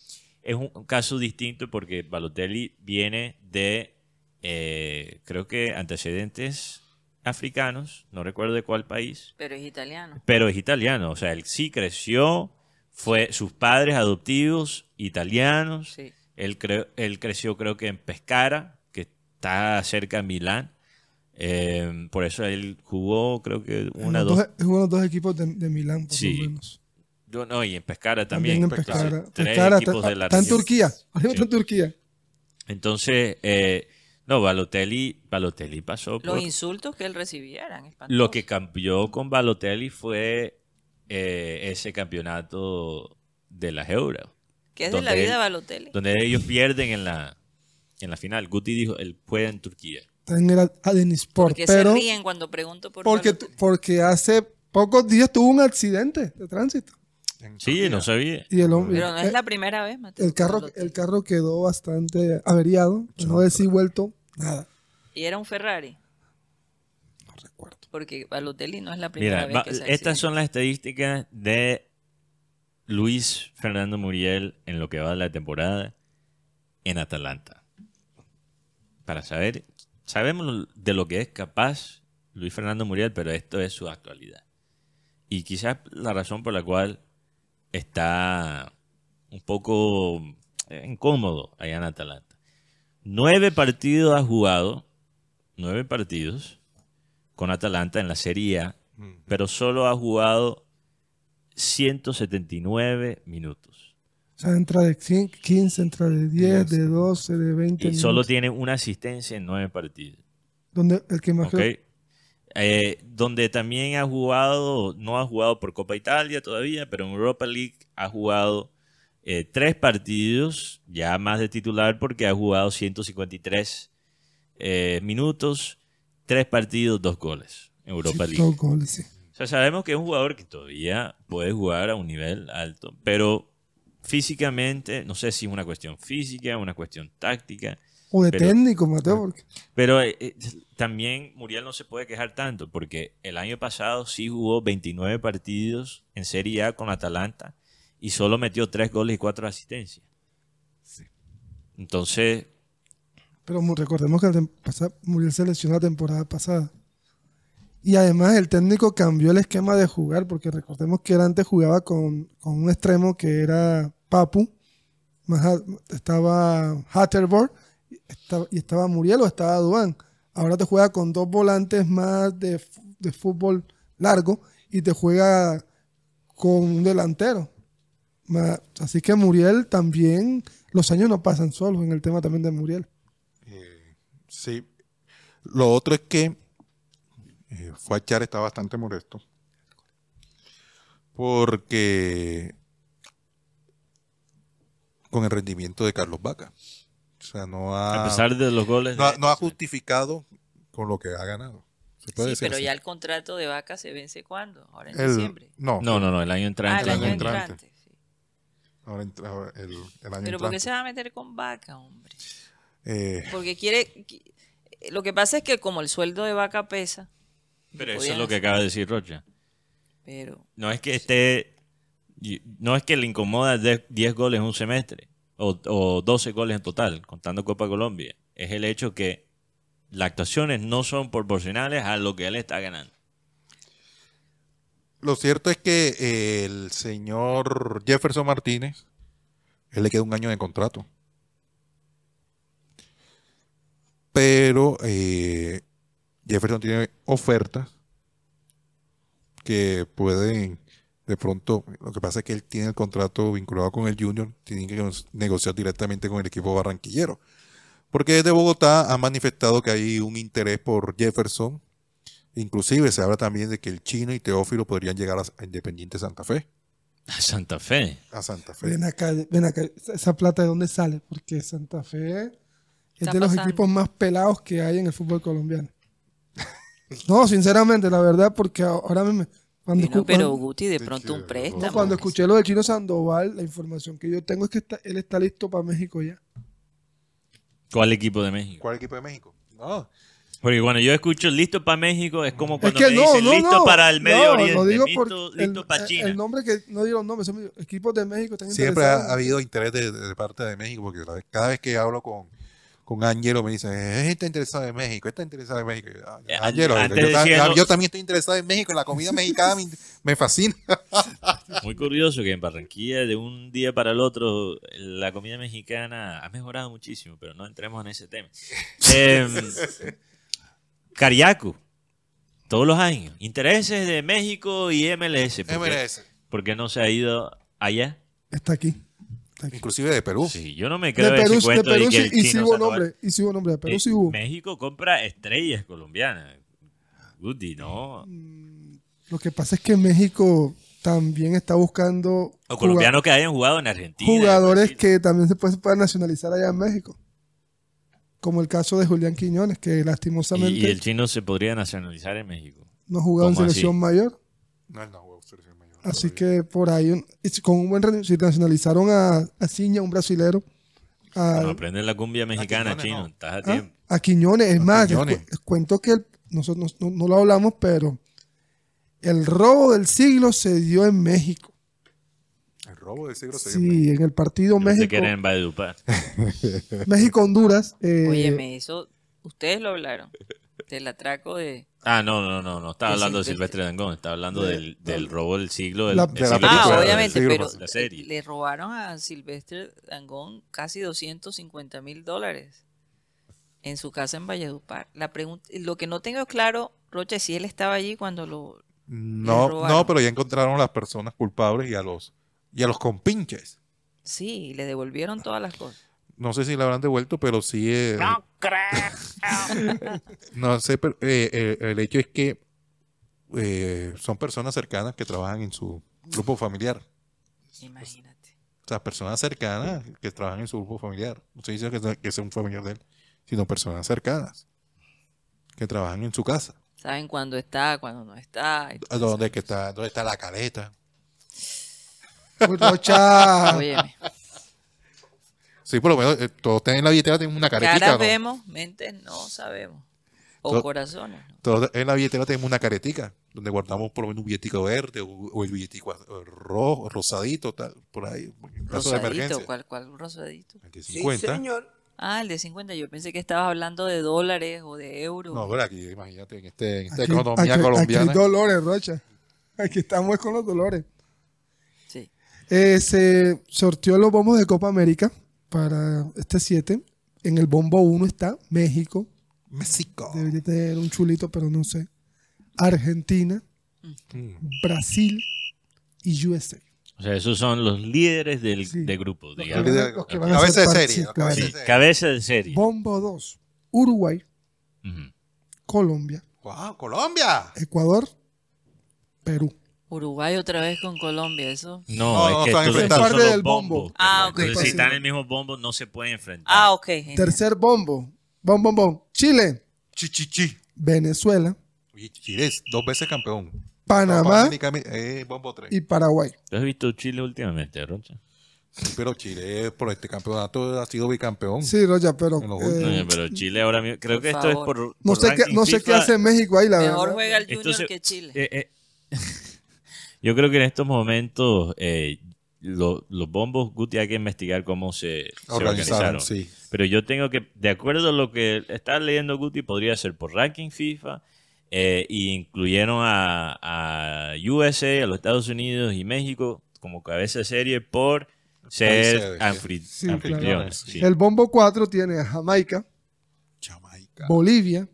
[SPEAKER 4] es un, un caso distinto porque Balotelli viene de, eh, creo que antecedentes africanos, no recuerdo de cuál país,
[SPEAKER 3] Pero es italiano.
[SPEAKER 4] pero es italiano. O sea, él sí creció, fue sus padres adoptivos italianos.
[SPEAKER 3] Sí.
[SPEAKER 4] Él, cre- él creció creo que en Pescara, que está cerca de Milán. Eh, por eso él jugó creo que una,
[SPEAKER 5] los
[SPEAKER 4] dos
[SPEAKER 5] dos, jugó en los dos equipos de, de Milán, por
[SPEAKER 4] Sí.
[SPEAKER 5] lo menos.
[SPEAKER 4] Yo no, y en Pescara
[SPEAKER 5] También,
[SPEAKER 4] también.
[SPEAKER 5] en Pescara.
[SPEAKER 4] Entonces, tres
[SPEAKER 5] Pescara
[SPEAKER 4] equipos
[SPEAKER 5] está,
[SPEAKER 4] de la
[SPEAKER 5] está en. Turquía. (laughs)
[SPEAKER 4] Sí.
[SPEAKER 5] está en Turquía.
[SPEAKER 4] Entonces, eh, no, Balotelli, Balotelli pasó
[SPEAKER 3] Los
[SPEAKER 4] por...
[SPEAKER 3] insultos que él recibía eran espantosos.
[SPEAKER 4] Lo que cambió con Balotelli fue eh, ese campeonato de la Euro.
[SPEAKER 3] Que es de la vida de
[SPEAKER 4] él-
[SPEAKER 3] Balotelli.
[SPEAKER 4] Donde ellos pierden en la, en la final. Guti dijo, él juega en Turquía.
[SPEAKER 5] Está en el Adensport.
[SPEAKER 3] Porque
[SPEAKER 5] Pero
[SPEAKER 3] se ríen cuando pregunto por
[SPEAKER 5] porque, porque hace pocos días tuvo un accidente de tránsito.
[SPEAKER 4] Sí, no sabía.
[SPEAKER 5] Y el hombre.
[SPEAKER 3] Pero no es la primera vez, Mateo.
[SPEAKER 5] el, carro, el carro quedó bastante averiado. No decir vuelto nada.
[SPEAKER 3] Y era un Ferrari.
[SPEAKER 5] No recuerdo.
[SPEAKER 3] Porque Balotelli no es la primera
[SPEAKER 4] Mira,
[SPEAKER 3] vez
[SPEAKER 4] va-
[SPEAKER 3] que se
[SPEAKER 4] estas son las estadísticas de Luis Fernando Muriel en lo que va de la temporada en Atalanta. Para saber, sabemos de lo que es capaz Luis Fernando Muriel, pero esto es su actualidad. Y quizás la razón por la cual está un poco eh, incómodo allá en Atalanta. Nueve partidos ha jugado, nueve partidos, con Atalanta en la Serie A, pero solo ha jugado 179 minutos.
[SPEAKER 5] O sea, entra de 100, 15, entra de 10, de 12, de 20.
[SPEAKER 4] Y solo tiene una asistencia en nueve partidos.
[SPEAKER 5] Donde el que más
[SPEAKER 4] Ok.
[SPEAKER 5] creo-
[SPEAKER 4] Eh, donde también ha jugado, no ha jugado por Copa Italia todavía, pero en Europa League ha jugado eh, tres partidos, ya más de titular, porque ha jugado 153 eh, minutos, tres partidos, dos goles en Europa
[SPEAKER 5] Sí,
[SPEAKER 4] League.
[SPEAKER 5] dos goles, sí.
[SPEAKER 4] O sea, sabemos que es un jugador que todavía puede jugar a un nivel alto, pero físicamente, no sé si es una cuestión física, una cuestión táctica.
[SPEAKER 5] O de
[SPEAKER 4] pero-
[SPEAKER 5] técnico, Mateo, porque
[SPEAKER 4] pero eh, eh, también Muriel no se puede quejar tanto, porque el año pasado sí jugó 29 partidos en Serie A con Atalanta y solo metió 3 goles y 4 asistencias. Entonces,
[SPEAKER 5] Pero recordemos que Muriel se lesionó la temporada pasada. Y además el técnico cambió el esquema de jugar, porque recordemos que él antes jugaba con, con un extremo que era Papu, estaba Hatterborn y estaba, Muriel o estaba Duan. Ahora te juega con dos volantes más de, de fútbol largo y te juega con un delantero. Así que Muriel también, los años no pasan solos en el tema también de Muriel.
[SPEAKER 1] Sí. Lo otro es que eh, Fuachar está bastante molesto. Porque con el rendimiento de Carlos Vaca. O sea, no ha,
[SPEAKER 4] a pesar de los goles...
[SPEAKER 1] no ha,
[SPEAKER 4] de-
[SPEAKER 1] no ha justificado con lo que ha ganado. Se puede
[SPEAKER 3] Sí,
[SPEAKER 1] decir
[SPEAKER 3] pero
[SPEAKER 1] así.
[SPEAKER 3] ya el contrato de vaca se vence cuándo? Ahora en
[SPEAKER 1] El-
[SPEAKER 3] diciembre.
[SPEAKER 1] no,
[SPEAKER 4] No, no, no, el año
[SPEAKER 3] Ah,
[SPEAKER 4] entrante.
[SPEAKER 3] el año entrante.
[SPEAKER 1] entrante. ahora entra- el, el año
[SPEAKER 3] Pero ¿por qué se va a meter con vaca, hombre?
[SPEAKER 1] Eh,
[SPEAKER 3] Porque quiere... qui- Lo que pasa es que como el sueldo de vaca pesa,
[SPEAKER 4] Pero eso es lo que acaba de decir Rocha.
[SPEAKER 3] pero
[SPEAKER 4] No es que esté... No es que le incomoda de- 10 goles en un semestre o, o 12 goles en total, contando Copa Colombia. Es el hecho que las actuaciones no son proporcionales a lo que él está ganando.
[SPEAKER 1] Lo cierto es que eh, el señor Jefferson Martínez, él le queda un año de contrato. Pero eh, Jefferson tiene ofertas que pueden, de pronto, lo que pasa es que él tiene el contrato vinculado con el Junior, tiene que negociar directamente con el equipo barranquillero. Porque desde Bogotá ha manifestado que hay un interés por Jefferson Inclusive se habla también de que el chino y Teófilo podrían llegar a, Independiente Santa Fe.
[SPEAKER 4] A Santa Fe.
[SPEAKER 1] A Santa Fe.
[SPEAKER 5] Ven acá, ven acá. ¿Esa- ¿Esa plata de dónde sale? Porque Santa Fe es
[SPEAKER 3] Está
[SPEAKER 5] de los
[SPEAKER 3] pasando.
[SPEAKER 5] equipos más pelados que hay en el fútbol colombiano. (laughs) No, sinceramente, la verdad, porque ahora me... Cuando, escu-
[SPEAKER 3] pero Guti de pronto un
[SPEAKER 5] no,
[SPEAKER 3] préstamo.
[SPEAKER 5] cuando escuché lo de Chino Sandoval, la información que yo tengo es que está- él está listo para México ya.
[SPEAKER 4] ¿Cuál equipo de México?
[SPEAKER 1] ¿Cuál equipo de México? No.
[SPEAKER 4] Porque cuando yo escucho listo para México es como cuando
[SPEAKER 5] es que
[SPEAKER 4] me
[SPEAKER 5] no,
[SPEAKER 4] dicen
[SPEAKER 5] no,
[SPEAKER 4] listo
[SPEAKER 5] no,
[SPEAKER 4] para el Medio
[SPEAKER 5] no,
[SPEAKER 4] Oriente,
[SPEAKER 5] digo
[SPEAKER 4] listo, para China.
[SPEAKER 5] el nombre que no digo los nombres, son equipos de México están
[SPEAKER 1] Siempre ha, habido interés de, de parte de México, porque cada vez que hablo con, con Ángelo me dicen, "Eh, está interesado en México, está interesado en México. Yo, "Ah,
[SPEAKER 4] Eh,
[SPEAKER 1] yo, también estoy interesado en México, la comida mexicana me, me fascina. (laughs)
[SPEAKER 4] Muy curioso que en Barranquilla de un día para el otro la comida mexicana ha mejorado muchísimo, pero no entremos en ese tema. Em, Cariaco, todos los años, intereses de México y MLS.
[SPEAKER 1] MLS.
[SPEAKER 4] ¿Por qué no se ha ido allá?
[SPEAKER 5] Está aquí.
[SPEAKER 1] Inclusive de Perú.
[SPEAKER 4] Sí, yo no me
[SPEAKER 5] De
[SPEAKER 4] creo ese
[SPEAKER 5] Perú, de
[SPEAKER 4] cuento de
[SPEAKER 5] Perú
[SPEAKER 4] que
[SPEAKER 5] sí,
[SPEAKER 4] el
[SPEAKER 5] y sí hubo nombre, y sí hubo nombre, de Perú
[SPEAKER 4] Eh,
[SPEAKER 5] sí hubo.
[SPEAKER 4] México compra estrellas colombianas. Guti, ¿no?
[SPEAKER 5] Lo que pasa es que México también está buscando
[SPEAKER 4] O colombianos que hayan jugado en Argentina. en
[SPEAKER 5] jugadores que también se pueden, nacionalizar allá en México. Como el caso de Julián Quiñones, que lastimosamente
[SPEAKER 4] y el chino se podría nacionalizar en México.
[SPEAKER 5] no jugó en selección mayor.
[SPEAKER 1] No, no jugó selección mayor.
[SPEAKER 5] Así que por ahí, un- con un buen rendimiento, si nacionalizaron a, a Ciña, un brasilero, a,
[SPEAKER 4] No, aprende la cumbia mexicana,
[SPEAKER 1] Quiñones,
[SPEAKER 4] chino.
[SPEAKER 1] no.
[SPEAKER 4] Estás a
[SPEAKER 5] ¿ah?
[SPEAKER 4] tiempo.
[SPEAKER 5] a Quiñones. Es más, les,
[SPEAKER 1] Quiñones.
[SPEAKER 5] cu- les cuento que el- nosotros no, no lo hablamos, pero el robo del siglo se dio en México.
[SPEAKER 1] El robo del siglo se dio en
[SPEAKER 5] Sí, en el partido
[SPEAKER 4] Yo
[SPEAKER 5] México,
[SPEAKER 4] era en Valledupar. (laughs)
[SPEAKER 5] México-Honduras. eh,
[SPEAKER 3] Óyeme, eso, ustedes lo hablaron. Del atraco de...
[SPEAKER 4] Ah, no, no, no, no. Estaba hablando de
[SPEAKER 3] Silvestre.
[SPEAKER 4] Dangón. Estaba hablando del, del robo del siglo. Del,
[SPEAKER 5] La-
[SPEAKER 1] de la
[SPEAKER 4] siglo
[SPEAKER 1] película,
[SPEAKER 4] pasado,
[SPEAKER 3] Ah,
[SPEAKER 1] del
[SPEAKER 3] obviamente,
[SPEAKER 1] siglo
[SPEAKER 3] pero
[SPEAKER 1] pasado.
[SPEAKER 4] La serie.
[SPEAKER 3] le robaron a Silvestre Dangón casi 250 mil dólares en su casa en Valledupar. La pregunta, lo que no tengo claro Rocha, si él estaba allí cuando lo...
[SPEAKER 1] No, no, pero ya encontraron a las personas culpables y a los y a los compinches.
[SPEAKER 3] Sí, le devolvieron todas las cosas.
[SPEAKER 1] No sé si la habrán devuelto, pero sí. eh, (laughs) no sé, pero, eh, eh, el hecho es que eh, son personas cercanas que trabajan en su grupo familiar.
[SPEAKER 3] Imagínate.
[SPEAKER 1] O sea, personas cercanas que trabajan en su grupo familiar. No estoy diciendo que sea, que sea un familiar de él, sino personas cercanas que trabajan en su casa.
[SPEAKER 3] Saben cuándo está, cuándo no está.
[SPEAKER 1] ¿Dónde, que está, ¿Dónde está la caleta?
[SPEAKER 5] Rocha.
[SPEAKER 3] eso. Óyeme,
[SPEAKER 1] Sí, por lo menos eh, todos tienen en la billetera tienen una caretica.
[SPEAKER 3] caras
[SPEAKER 1] ¿no?
[SPEAKER 3] vemos, mentes no sabemos. O
[SPEAKER 1] Todo-
[SPEAKER 3] corazones. ¿no?
[SPEAKER 1] Todos en la billetera tenemos una caretica, donde guardamos por lo menos un billetico verde o, o el billetico az- rojo, rosadito, tal, por ahí, en caso de
[SPEAKER 3] Rosadito,
[SPEAKER 1] emergencia.
[SPEAKER 3] ¿cuál, cuál rosadito?
[SPEAKER 1] El de 50.
[SPEAKER 3] Ah, el de 50. Yo pensé que estabas hablando de dólares o de euros.
[SPEAKER 1] No, pero aquí, imagínate, en, este, en esta
[SPEAKER 5] Aquí-
[SPEAKER 1] economía
[SPEAKER 5] aquí- Aquí
[SPEAKER 1] colombiana.
[SPEAKER 5] hay dolores, Rocha. Aquí estamos con los dolores.
[SPEAKER 3] Sí.
[SPEAKER 5] Eh, se sorteó los bombos de Copa América para este 7. En el bombo 1 está México.
[SPEAKER 1] México.
[SPEAKER 5] Debería tener un chulito, pero no sé. Argentina,
[SPEAKER 1] Mm.
[SPEAKER 5] Brasil y USA.
[SPEAKER 4] O sea, esos son los líderes del,
[SPEAKER 5] Sí.
[SPEAKER 4] de grupo, digamos.
[SPEAKER 5] los que van a
[SPEAKER 1] cabeza
[SPEAKER 5] ser
[SPEAKER 1] de serie, cabeza de serie.
[SPEAKER 4] Cabeza de serie.
[SPEAKER 5] Bombo 2, Uruguay,
[SPEAKER 4] Ujú.
[SPEAKER 5] Colombia,
[SPEAKER 1] ¡Wow! ¡Colombia!
[SPEAKER 5] Ecuador, Perú.
[SPEAKER 3] Uruguay otra vez con Colombia, eso.
[SPEAKER 4] No,
[SPEAKER 1] No,
[SPEAKER 4] es
[SPEAKER 1] no
[SPEAKER 4] que
[SPEAKER 1] están
[SPEAKER 4] estos son
[SPEAKER 5] Parte del bombo.
[SPEAKER 3] Ah, ok.
[SPEAKER 4] Entonces, si
[SPEAKER 5] Sí.
[SPEAKER 4] están en el mismo bombo, no se pueden enfrentar.
[SPEAKER 3] Ah, ok. genial.
[SPEAKER 5] Tercer bombo, bom, bom, bom. Chile,
[SPEAKER 1] Chi, chi, chi.
[SPEAKER 5] Venezuela,
[SPEAKER 1] Chile es dos veces campeón.
[SPEAKER 5] Panamá
[SPEAKER 1] eh, bombo 3.
[SPEAKER 5] y Paraguay.
[SPEAKER 4] ¿Tú has visto Chile últimamente, Rocha?
[SPEAKER 1] Sí, pero Chile por este campeonato ha sido bicampeón.
[SPEAKER 5] Sí, Rocha, pero eh,
[SPEAKER 4] pero Chile ahora mismo, creo que esto es por,
[SPEAKER 5] no sé qué, no sé qué hace México ahí, la
[SPEAKER 3] Mejor
[SPEAKER 5] verdad.
[SPEAKER 3] juega el Junior
[SPEAKER 4] Entonces,
[SPEAKER 3] que Chile.
[SPEAKER 4] Eh, eh, (laughs) yo creo que en estos momentos eh, lo- los bombos, Guti, hay que investigar cómo se, se
[SPEAKER 1] Organizaron, sí.
[SPEAKER 4] Pero yo tengo que, de acuerdo a lo que está leyendo Guti, podría ser por ranking FIFA, eh, y incluyeron a, a USA, a los Estados Unidos y México como cabeza de serie por ser
[SPEAKER 1] Países,
[SPEAKER 4] anfri-
[SPEAKER 5] Sí, claro.
[SPEAKER 4] anfitriones. sí.
[SPEAKER 5] El bombo 4 tiene a Jamaica,
[SPEAKER 1] Jamaica.
[SPEAKER 5] Bolivia,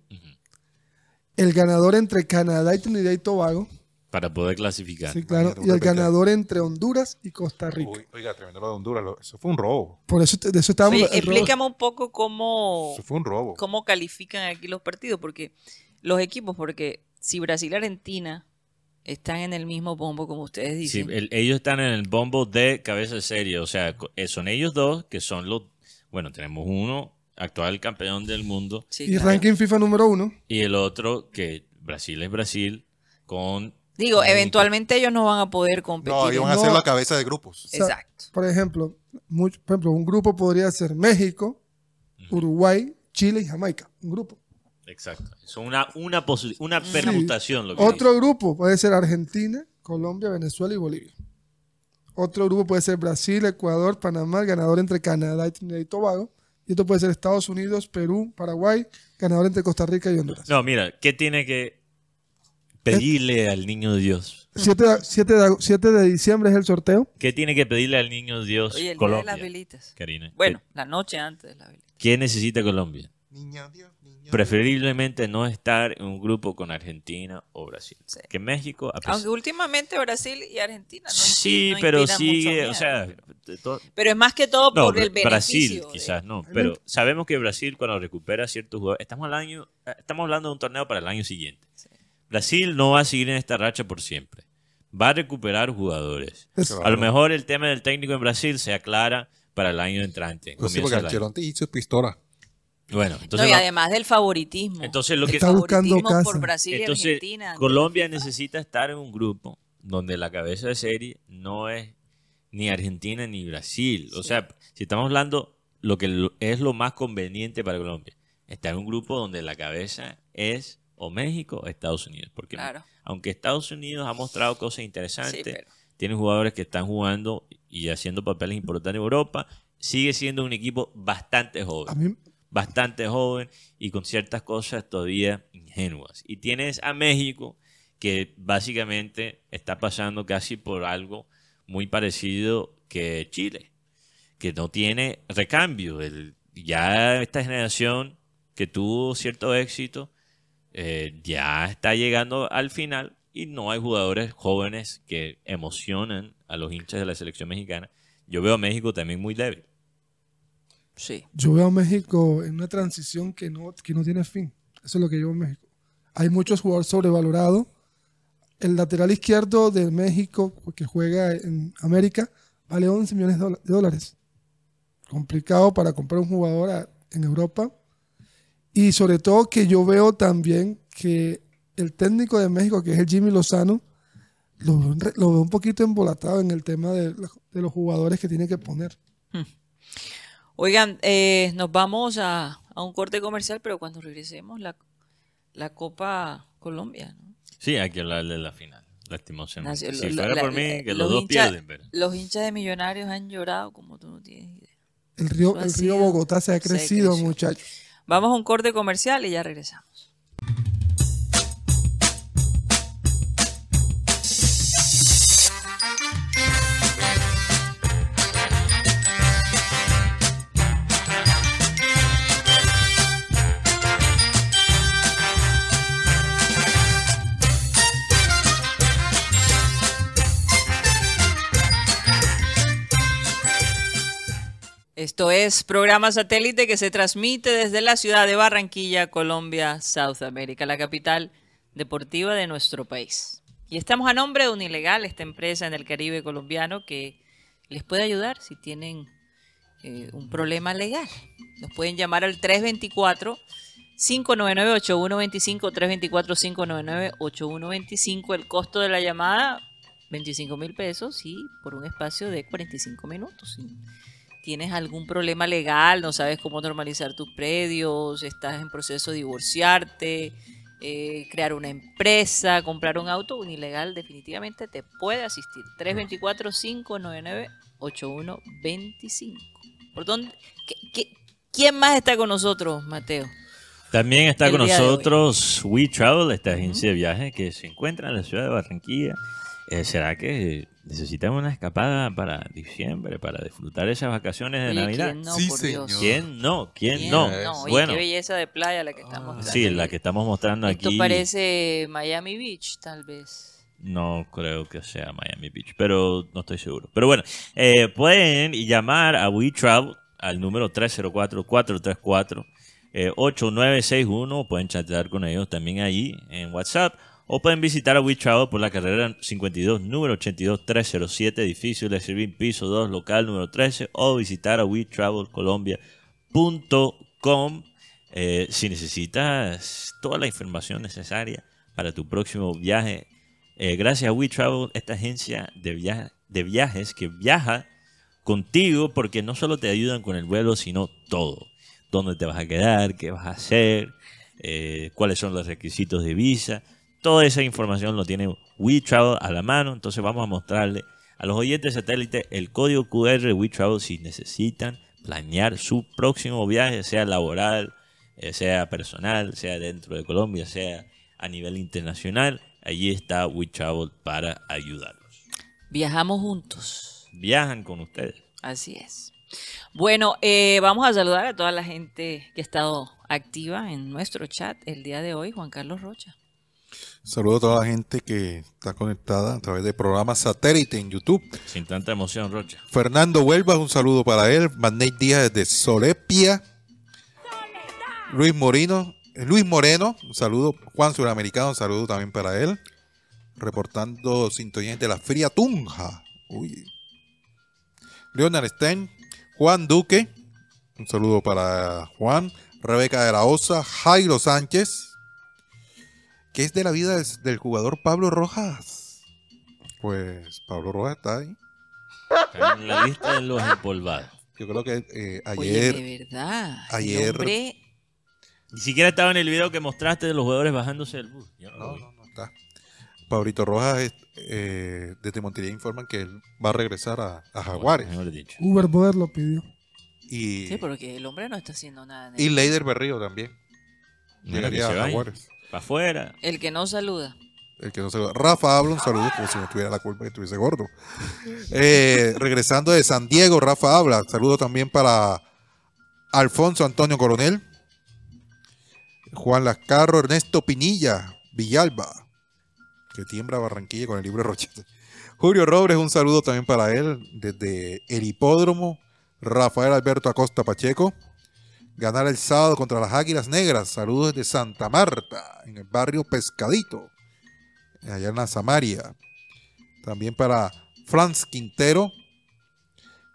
[SPEAKER 5] el ganador entre Canadá y Trinidad y Tobago,
[SPEAKER 4] Para poder clasificar.
[SPEAKER 5] sí, claro, y el ganador entre Honduras y Costa Rica.
[SPEAKER 1] Uy, oiga, tremendo lo de Honduras. lo- Eso fue un robo.
[SPEAKER 5] Por eso te- de eso estábamos. Robo-
[SPEAKER 3] explícame un poco cómo,
[SPEAKER 1] Eso fue un robo.
[SPEAKER 3] cómo califican aquí los partidos, porque los equipos, porque si Brasil y Argentina están en el mismo bombo, como ustedes
[SPEAKER 4] Sí,
[SPEAKER 3] dicen,
[SPEAKER 4] el- ellos están en el bombo de cabeza de serie. O sea, eh, son ellos dos que son los. Bueno, tenemos uno, actual campeón del mundo,
[SPEAKER 3] sí,
[SPEAKER 5] y
[SPEAKER 3] claro.
[SPEAKER 5] ranking FIFA número uno.
[SPEAKER 4] y el otro que Brasil es Brasil con.
[SPEAKER 3] Digo, eventualmente ellos no van a poder competir.
[SPEAKER 1] No, iban a
[SPEAKER 5] No.
[SPEAKER 1] ser la cabeza de grupos.
[SPEAKER 5] O sea,
[SPEAKER 3] Exacto.
[SPEAKER 5] Por ejemplo, por ejemplo, un grupo podría ser México, Uruguay, Chile y Jamaica. Un grupo.
[SPEAKER 4] Exacto. Son una, una, una permutación. Lo que
[SPEAKER 5] Otro grupo puede ser Argentina, Colombia, Venezuela y Bolivia. Otro grupo puede ser Brasil, Ecuador, Panamá, el ganador entre Canadá y Trinidad y Tobago. Y otro puede ser Estados Unidos, Perú, Paraguay, ganador entre Costa Rica y Honduras.
[SPEAKER 4] No, mira, ¿qué tiene que pedirle al niño Dios?
[SPEAKER 5] 7 de, siete de- siete de diciembre es el sorteo.
[SPEAKER 4] ¿Qué tiene que pedirle al niño Dios
[SPEAKER 3] Oye, el día de
[SPEAKER 4] Colombia?
[SPEAKER 3] las velitas.
[SPEAKER 4] Karina?
[SPEAKER 3] Bueno, la noche antes de las velitas.
[SPEAKER 4] ¿Qué, necesita Colombia?
[SPEAKER 1] Niña Dios,
[SPEAKER 4] Preferiblemente no estar en un grupo con Argentina o Brasil.
[SPEAKER 3] Sí.
[SPEAKER 4] Que México, a
[SPEAKER 3] Aunque últimamente Brasil y Argentina no
[SPEAKER 4] sí,
[SPEAKER 3] no
[SPEAKER 4] pero sigue,
[SPEAKER 3] miedo.
[SPEAKER 4] o sea, de todo-
[SPEAKER 3] Pero es más que todo
[SPEAKER 4] no,
[SPEAKER 3] por el
[SPEAKER 4] Bra- Brasil
[SPEAKER 3] beneficio. de-
[SPEAKER 4] quizás no, pero sabemos que Brasil cuando recupera ciertos jugadores, estamos, al año, eh, estamos hablando de un torneo para el año siguiente. Brasil no va a seguir en esta racha por siempre. Va a recuperar jugadores.
[SPEAKER 5] Es-
[SPEAKER 4] A lo mejor el tema del técnico en Brasil se aclara para el año entrante.
[SPEAKER 1] Pues sí, porque. Ancelotti hizo pistola.
[SPEAKER 4] Bueno,
[SPEAKER 3] No,
[SPEAKER 4] entonces,
[SPEAKER 3] y
[SPEAKER 4] va-
[SPEAKER 3] además del favoritismo.
[SPEAKER 4] entonces lo que
[SPEAKER 5] Está buscando
[SPEAKER 3] favoritismo por
[SPEAKER 5] casa.
[SPEAKER 3] Brasil y
[SPEAKER 4] entonces
[SPEAKER 3] Argentina.
[SPEAKER 4] Colombia necesita estar en un grupo donde la cabeza de serie no es ni Argentina ni Brasil. O sea, si estamos hablando lo que es lo más conveniente para Colombia, estar en un grupo donde la cabeza es o México o Estados Unidos. Porque
[SPEAKER 3] Claro.
[SPEAKER 4] aunque Estados Unidos ha mostrado cosas interesantes,
[SPEAKER 3] Sí, pero-
[SPEAKER 4] tiene jugadores que están jugando y haciendo papeles importantes en Europa, sigue siendo un equipo bastante joven
[SPEAKER 5] A mí,
[SPEAKER 4] bastante joven y con ciertas cosas todavía ingenuas. Y tienes a México que básicamente está pasando casi por algo muy parecido que Chile, que no tiene recambio. El- ya esta generación que tuvo cierto éxito eh, ya está llegando al final y no hay jugadores jóvenes que emocionan a los hinchas de la selección mexicana. Yo veo a México también muy débil.
[SPEAKER 3] Sí.
[SPEAKER 5] Yo veo a México en una transición que no, que no tiene fin. Eso es lo que yo veo en México. Hay muchos jugadores sobrevalorados. El lateral izquierdo de México, que juega en América, vale 11 millones de dólares. Complicado para comprar un jugador a- en Europa. Y sobre todo que yo veo también que el técnico de México, que es el Jimmy Lozano, lo lo veo un poquito embolatado en el tema de, los jugadores que tiene que poner.
[SPEAKER 3] Oigan, eh, nos vamos a, a un corte comercial, pero cuando regresemos, la, la Copa Colombia. ¿no?
[SPEAKER 4] Sí, hay que hablar de la final, lastimosamente.
[SPEAKER 3] Nació-
[SPEAKER 4] Si
[SPEAKER 3] lo-
[SPEAKER 4] fuera
[SPEAKER 3] la-
[SPEAKER 4] por mí,
[SPEAKER 3] la-
[SPEAKER 4] que los, dos
[SPEAKER 3] hinchas-
[SPEAKER 4] pierden, pero...
[SPEAKER 3] Los hinchas de Millonarios han llorado como tú no tienes idea.
[SPEAKER 5] El río, el río Bogotá se ha
[SPEAKER 3] se
[SPEAKER 5] crecido, muchachos.
[SPEAKER 3] Vamos a un corte comercial y ya regresamos. Esto es programa satélite que se transmite desde la ciudad de Barranquilla, Colombia, South America, la capital deportiva de nuestro país. Y estamos a nombre de Unilegal, esta empresa en el Caribe colombiano que les puede ayudar si tienen eh, un problema legal. Nos pueden llamar al 324 599-8125, 324-599-8125. El costo de la llamada, 25 mil pesos y por un espacio de 45 minutos. Tienes algún problema legal, no sabes cómo normalizar tus predios, estás en proceso de divorciarte, eh, crear una empresa, comprar un auto, Unilegal definitivamente te puede asistir. 324-599-8125. ¿Por dónde? ¿Qué- qué- quién más está con nosotros, Mateo?
[SPEAKER 4] También está
[SPEAKER 3] El
[SPEAKER 4] con nosotros We Travel, esta agencia de viajes que se encuentra en la ciudad de Barranquilla. Eh, ¿Será que necesitamos una escapada para diciembre, para disfrutar esas vacaciones de
[SPEAKER 3] Oye,
[SPEAKER 4] Navidad?
[SPEAKER 3] ¿quién no,
[SPEAKER 1] Sí,
[SPEAKER 3] por Dios?
[SPEAKER 1] señor.
[SPEAKER 4] ¿Quién no? ¿Quién,
[SPEAKER 3] ¿Quién
[SPEAKER 4] no?
[SPEAKER 3] Oye,
[SPEAKER 4] bueno,
[SPEAKER 3] qué belleza de playa la que estamos
[SPEAKER 4] sí, la que estamos mostrando
[SPEAKER 3] Esto
[SPEAKER 4] aquí.
[SPEAKER 3] parece Miami Beach, tal vez.
[SPEAKER 4] No creo que sea Miami Beach, pero no estoy seguro. Pero bueno, eh, pueden llamar a We Travel al número 304-434-8961. Pueden chatear con ellos también allí en WhatsApp. O pueden visitar a We Travel por la carrera 52, número 82307, edificio de Servir Piso 2, local número 13. O visitar a WeTravelColombia.com eh, si necesitas toda la información necesaria para tu próximo viaje eh, gracias a We Travel, esta agencia de viajes que viaja contigo porque no solo te ayudan con el vuelo, sino todo. Dónde te vas a quedar, qué vas a hacer, eh, cuáles son los requisitos de visa. Toda esa información lo tiene We Travel a la mano. Entonces vamos a mostrarle a los oyentes satélite el código QR de We Travel si necesitan planear su próximo viaje, sea laboral, eh, sea personal, sea dentro de Colombia, sea a nivel internacional. Allí está We Travel para ayudarlos.
[SPEAKER 3] Viajamos juntos.
[SPEAKER 4] Viajan con ustedes.
[SPEAKER 3] Así es. Bueno, eh, vamos a saludar a toda la gente que ha estado activa en nuestro chat el día de hoy. Juan Carlos Rocha.
[SPEAKER 1] Saludo a toda la gente que está conectada a través del programa satélite en YouTube.
[SPEAKER 4] Sin tanta emoción, Rocha.
[SPEAKER 1] Fernando Huelva, un saludo para él. Magney Díaz desde Solepia. Luis Moreno, eh, Luis Moreno, un saludo. Juan Suramericano, un saludo también para él. Reportando sintonía de la Fría Tunja. Uy. Leonard Stein, Juan Duque, un saludo para Juan. Rebeca de la Osa, Jairo Sánchez. ¿Qué es de la vida del jugador Pablo Rojas? Pues Pablo Rojas está ahí.
[SPEAKER 4] Está en la lista de los empolvados.
[SPEAKER 1] Yo creo que eh,
[SPEAKER 3] Oye,
[SPEAKER 1] ayer,
[SPEAKER 3] de verdad. el
[SPEAKER 1] ayer-
[SPEAKER 3] hombre-
[SPEAKER 4] Ni siquiera estaba en el video que mostraste de los jugadores bajándose del bus. Yo no
[SPEAKER 1] no, no, no está. Pablito Rojas es- eh, desde Montería informan que él va a regresar a, a Jaguares.
[SPEAKER 4] Dicho.
[SPEAKER 5] Uber Poder lo pidió.
[SPEAKER 1] Y,
[SPEAKER 3] Sí, porque el hombre no está haciendo nada. en
[SPEAKER 1] y
[SPEAKER 3] el-
[SPEAKER 1] Leider Berrío también. Llegaría a. Jaguares.
[SPEAKER 4] Para afuera.
[SPEAKER 3] El que no saluda.
[SPEAKER 1] El que no se Rafa habla un saludo como si no tuviera la culpa que estuviese gordo. Eh, regresando de San Diego, Rafa habla. Saludo también para Alfonso Antonio Coronel. Juan Lascarro, Ernesto Pinilla, Villalba, que tiembra Barranquilla con el libro Rochete. Julio Robles, un saludo también para él desde el hipódromo. Rafael Alberto Acosta Pacheco. Ganar el sábado contra las Águilas Negras. Saludos desde Santa Marta, en el barrio Pescadito, allá en la Samaria. También para Franz Quintero.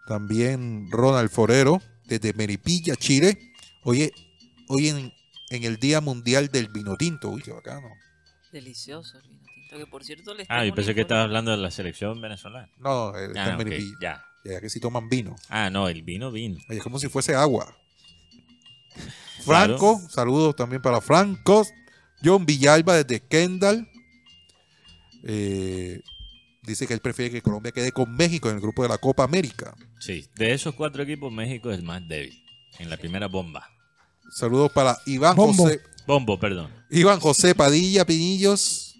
[SPEAKER 1] También Ronald Forero, desde Meripilla, Chile. Hoy, hoy en, en el Día Mundial del Vino Tinto. Uy, qué bacano.
[SPEAKER 3] Delicioso el vino tinto, que por cierto les
[SPEAKER 4] Ah, yo pensé que estabas hablando de la selección venezolana.
[SPEAKER 1] No, está
[SPEAKER 4] Ah,
[SPEAKER 1] en
[SPEAKER 4] ok,
[SPEAKER 1] Meripilla.
[SPEAKER 4] ya.
[SPEAKER 1] Ya que si toman vino.
[SPEAKER 4] Ah, no, el vino, vino.
[SPEAKER 1] Oye, es como si fuese agua. Franco, saludos también para Franco. John Villalba desde Kendall. Eh, dice que él prefiere que Colombia quede con México en el grupo de la Copa América.
[SPEAKER 4] Sí, de esos cuatro equipos, México es el más débil. En la primera bomba.
[SPEAKER 1] Saludos para Iván
[SPEAKER 5] Bombo.
[SPEAKER 1] José.
[SPEAKER 4] Bombo, perdón.
[SPEAKER 1] Iván José Padilla Pinillos.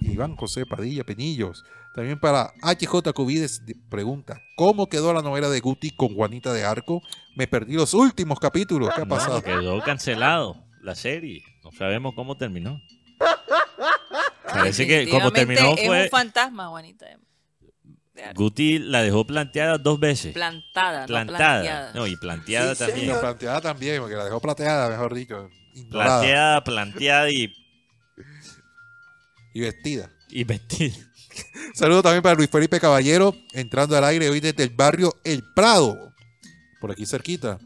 [SPEAKER 1] Iván José Padilla Pinillos. También para HJ Cubides de- pregunta, ¿cómo quedó la novela de Guti con Juanita de Arco? Me perdí los últimos capítulos. ¿Qué ha
[SPEAKER 4] No,
[SPEAKER 1] pasado?
[SPEAKER 4] quedó cancelado la serie. No sabemos cómo terminó. Parece que como terminó
[SPEAKER 3] Es
[SPEAKER 4] fue...
[SPEAKER 3] un fantasma, Juanita.
[SPEAKER 4] Guti la dejó planteada dos veces.
[SPEAKER 3] Plantada, no
[SPEAKER 4] plantada.
[SPEAKER 3] planteada.
[SPEAKER 4] No, y planteada
[SPEAKER 1] Sí,
[SPEAKER 4] también.
[SPEAKER 1] señor. Planteada también, porque la dejó plateada, mejor dicho. ignorada.
[SPEAKER 4] Planteada, planteada y,
[SPEAKER 1] Y vestida.
[SPEAKER 4] y vestida. (laughs)
[SPEAKER 1] Saludos también para Luis Felipe Caballero, entrando al aire hoy desde el barrio El Prado, por aquí cerquita.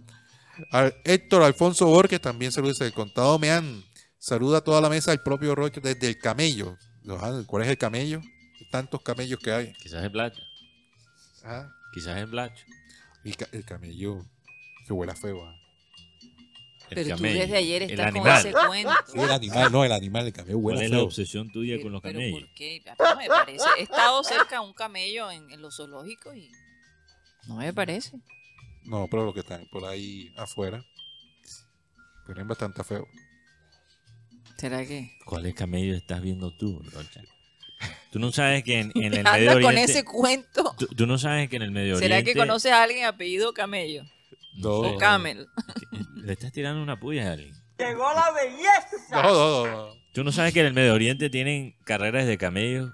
[SPEAKER 1] A Héctor Alfonso Borges, también saludos desde el Contado Meán. Saluda a toda la mesa el propio Roche desde el Camello. Los- ¿Cuál es el camello? Tantos camellos que hay.
[SPEAKER 4] Quizás es Blacho.
[SPEAKER 1] Ajá.
[SPEAKER 4] Quizás es Blacho.
[SPEAKER 1] Y ca- el camello que huele a feo. ah.
[SPEAKER 4] El
[SPEAKER 3] Pero tú desde ayer estás con
[SPEAKER 4] animal.
[SPEAKER 3] ese cuento.
[SPEAKER 1] Sí, el animal, no, el animal, el camello
[SPEAKER 4] ¿Cuál
[SPEAKER 1] huele
[SPEAKER 4] es
[SPEAKER 1] a
[SPEAKER 4] la obsesión tuya
[SPEAKER 3] Pero-
[SPEAKER 4] con los
[SPEAKER 3] pero
[SPEAKER 4] camellos?
[SPEAKER 3] ¿por qué? No me parece. He estado cerca de un camello en, en los zoológicos y no me parece.
[SPEAKER 1] No, pero los que están por ahí afuera, tienen bastante feo.
[SPEAKER 3] ¿Será que?
[SPEAKER 4] ¿Cuáles camellos estás viendo tú, Rocha? Tú no sabes que en, en el (laughs)
[SPEAKER 3] Anda
[SPEAKER 4] Medio
[SPEAKER 3] con
[SPEAKER 4] Oriente...
[SPEAKER 3] ese cuento.
[SPEAKER 4] Tú, tú no sabes que en el Medio
[SPEAKER 3] ¿Será
[SPEAKER 4] Oriente...
[SPEAKER 3] que conoces a alguien apellido Camello?
[SPEAKER 1] No,
[SPEAKER 3] O Camel. (laughs)
[SPEAKER 4] Le estás tirando una puya a alguien.
[SPEAKER 11] Llegó la belleza.
[SPEAKER 1] no, no, no, no.
[SPEAKER 4] Tú no sabes que en el Medio Oriente tienen carreras de camellos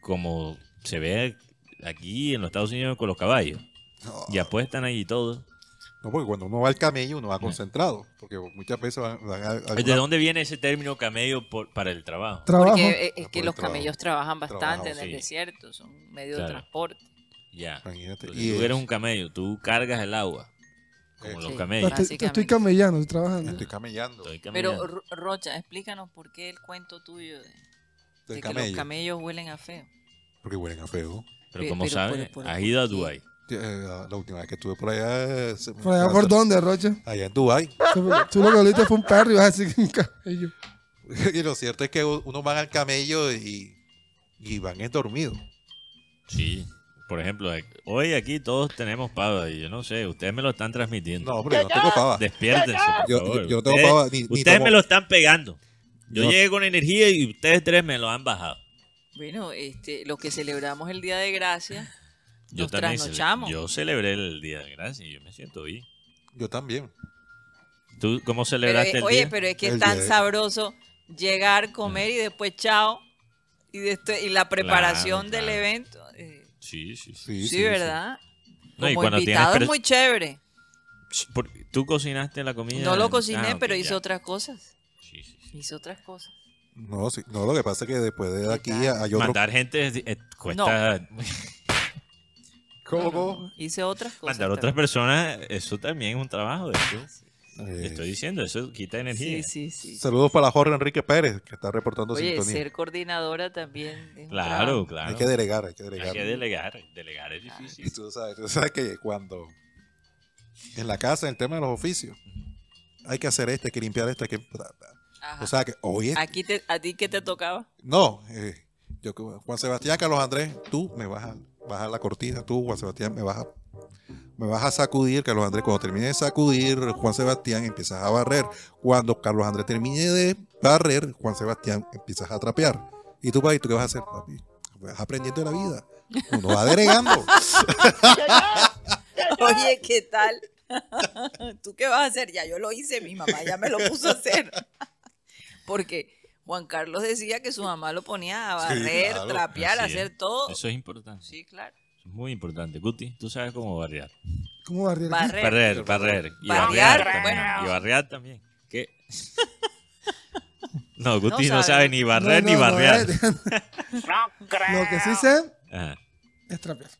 [SPEAKER 4] como se ve aquí en los Estados Unidos con los caballos.
[SPEAKER 1] No.
[SPEAKER 4] Y apuestan ahí todo.
[SPEAKER 1] No, porque cuando uno va al camello, uno va concentrado. Porque muchas veces van, van a- alguna-
[SPEAKER 4] ¿De dónde viene ese término camello por- para el trabajo?
[SPEAKER 5] Trabajo.
[SPEAKER 3] Porque es
[SPEAKER 1] Ah,
[SPEAKER 3] que
[SPEAKER 1] por
[SPEAKER 3] los
[SPEAKER 1] trabajo.
[SPEAKER 3] camellos trabajan bastante
[SPEAKER 1] Trabajo,
[SPEAKER 3] en el
[SPEAKER 4] sí.
[SPEAKER 3] desierto, son un medio
[SPEAKER 4] Claro.
[SPEAKER 3] de transporte.
[SPEAKER 4] Ya.
[SPEAKER 1] Imagínate.
[SPEAKER 4] Entonces,
[SPEAKER 1] Y
[SPEAKER 4] tú
[SPEAKER 1] es-
[SPEAKER 4] eres un camello, tú cargas el agua. Como los camellos.
[SPEAKER 5] Te, te estoy
[SPEAKER 3] básicamente.
[SPEAKER 5] camellando, estoy trabajando.
[SPEAKER 1] Estoy camellando.
[SPEAKER 4] Estoy
[SPEAKER 3] Pero
[SPEAKER 4] camellando.
[SPEAKER 3] Rocha, explícanos por qué el cuento tuyo de, que los
[SPEAKER 1] camello.
[SPEAKER 3] camellos huelen a feo.
[SPEAKER 1] Porque huelen a feo.
[SPEAKER 4] Pero
[SPEAKER 3] Pe-
[SPEAKER 4] como sabes, has
[SPEAKER 3] ¿por
[SPEAKER 4] ido a? Dubái.
[SPEAKER 1] Eh, La, última vez que estuve por allá. eh, se-
[SPEAKER 5] ¿Por allá por dónde, Rocha?
[SPEAKER 1] Allá en Dubái.
[SPEAKER 5] Tú, lo que volviste fue un perro y vas a decir que un camello. (laughs)
[SPEAKER 1] y lo cierto es que uno van al camello y, y van es dormido.
[SPEAKER 4] Sí. Por ejemplo, eh, hoy aquí todos tenemos pava y yo no sé, ustedes me lo están transmitiendo.
[SPEAKER 1] No, porque yo no tengo pava.
[SPEAKER 4] Despiértense, por
[SPEAKER 1] Yo-
[SPEAKER 4] favor.
[SPEAKER 1] yo- yo no tengo
[SPEAKER 4] Ustedes-
[SPEAKER 1] pava, ni- ni
[SPEAKER 4] ustedes
[SPEAKER 1] tomo-
[SPEAKER 4] me lo están pegando. Yo llegué con energía y ustedes tres me lo han bajado.
[SPEAKER 3] Bueno, este, los que celebramos el Día de Gracia,
[SPEAKER 4] Yo
[SPEAKER 3] Nos
[SPEAKER 4] también
[SPEAKER 3] trasnochamos.
[SPEAKER 4] yo celebré el Día de Gracia y yo me siento bien.
[SPEAKER 1] Yo también.
[SPEAKER 4] ¿Tú cómo
[SPEAKER 3] pero,
[SPEAKER 4] celebraste
[SPEAKER 3] eh,
[SPEAKER 4] el
[SPEAKER 3] oye,
[SPEAKER 4] día?
[SPEAKER 3] pero es que
[SPEAKER 1] El
[SPEAKER 3] es tan
[SPEAKER 1] de-
[SPEAKER 3] sabroso llegar, comer y después chao. Y, de y la preparación
[SPEAKER 4] Claro,
[SPEAKER 3] del evento. eh,
[SPEAKER 1] Sí,
[SPEAKER 4] Sí, sí, sí.
[SPEAKER 3] sí,
[SPEAKER 1] sí, sí.
[SPEAKER 3] ¿verdad?
[SPEAKER 4] No, y
[SPEAKER 3] Como
[SPEAKER 4] cuando
[SPEAKER 3] invitado es muy chévere.
[SPEAKER 4] ¿Tú cocinaste la comida?
[SPEAKER 3] No lo cociné,
[SPEAKER 4] Ah,
[SPEAKER 3] pero
[SPEAKER 4] ya.
[SPEAKER 3] hice otras cosas.
[SPEAKER 4] Sí, sí, sí.
[SPEAKER 3] Hice otras cosas.
[SPEAKER 1] No, sí, no, lo que pasa es que después de aquí hay otro.
[SPEAKER 4] Mandar gente es- eh, cuesta... (laughs)
[SPEAKER 1] ¿Cómo, cómo?
[SPEAKER 3] Hice otras cosas.
[SPEAKER 4] Mandar otras personas, eso también es un trabajo. de eso.
[SPEAKER 1] Eh,
[SPEAKER 4] Estoy diciendo, eso quita energía.
[SPEAKER 3] Sí, sí, sí.
[SPEAKER 1] Saludos para Jorge Enrique Pérez, que está reportando
[SPEAKER 3] Oye,
[SPEAKER 1] sintonía.
[SPEAKER 3] ser coordinadora también. es
[SPEAKER 4] Claro, claro.
[SPEAKER 1] Hay que delegar, hay que
[SPEAKER 4] Hay
[SPEAKER 1] delegar.
[SPEAKER 4] que delegar. Delegar es
[SPEAKER 1] Y
[SPEAKER 4] difícil.
[SPEAKER 1] tú sabes, tú sabes que cuando en la casa, en el tema de los oficios, hay que hacer esto, hay que limpiar esto, hay que...
[SPEAKER 3] Ajá.
[SPEAKER 1] O sea que, oye,
[SPEAKER 3] Aquí te, ¿A ti qué te tocaba?
[SPEAKER 1] no, eh, yo, Juan Sebastián, Carlos Andrés, tú me vas a bajar la cortina, tú, Juan Sebastián, me vas a, me vas a sacudir, Carlos Andrés, cuando termine de sacudir, Juan Sebastián, empiezas a barrer. Cuando Carlos Andrés termine de barrer, Juan Sebastián, empiezas a trapear. Y tú, papi, ¿tú qué vas a hacer, papi? Vas aprendiendo de la vida. Uno va delegando. (laughs)
[SPEAKER 3] Oye, ¿qué tal? (laughs) ¿Tú qué vas a hacer? Ya yo lo hice, mi mamá ya me lo puso a hacer. (laughs) Porque Juan Carlos decía que su mamá lo ponía a
[SPEAKER 1] Sí,
[SPEAKER 3] barrer,
[SPEAKER 1] claro.
[SPEAKER 3] trapear,
[SPEAKER 4] Así es.
[SPEAKER 3] hacer todo.
[SPEAKER 4] Eso es importante.
[SPEAKER 3] Sí, claro.
[SPEAKER 4] Eso es muy importante. Guti, tú sabes cómo barrear.
[SPEAKER 5] ¿Cómo barrer?
[SPEAKER 3] Barrer.
[SPEAKER 4] Barrer, barrer. Y
[SPEAKER 3] Barrear,
[SPEAKER 4] barrear también.
[SPEAKER 3] bueno.
[SPEAKER 4] Y barrear también. ¿Qué? (laughs) No, Guti
[SPEAKER 3] No
[SPEAKER 4] no,
[SPEAKER 3] sabe.
[SPEAKER 4] ni barrer
[SPEAKER 5] No,
[SPEAKER 4] ni
[SPEAKER 5] no, no,
[SPEAKER 4] barrear.
[SPEAKER 5] eh. (laughs) Lo que sí sé
[SPEAKER 4] Ajá.
[SPEAKER 5] es trapear.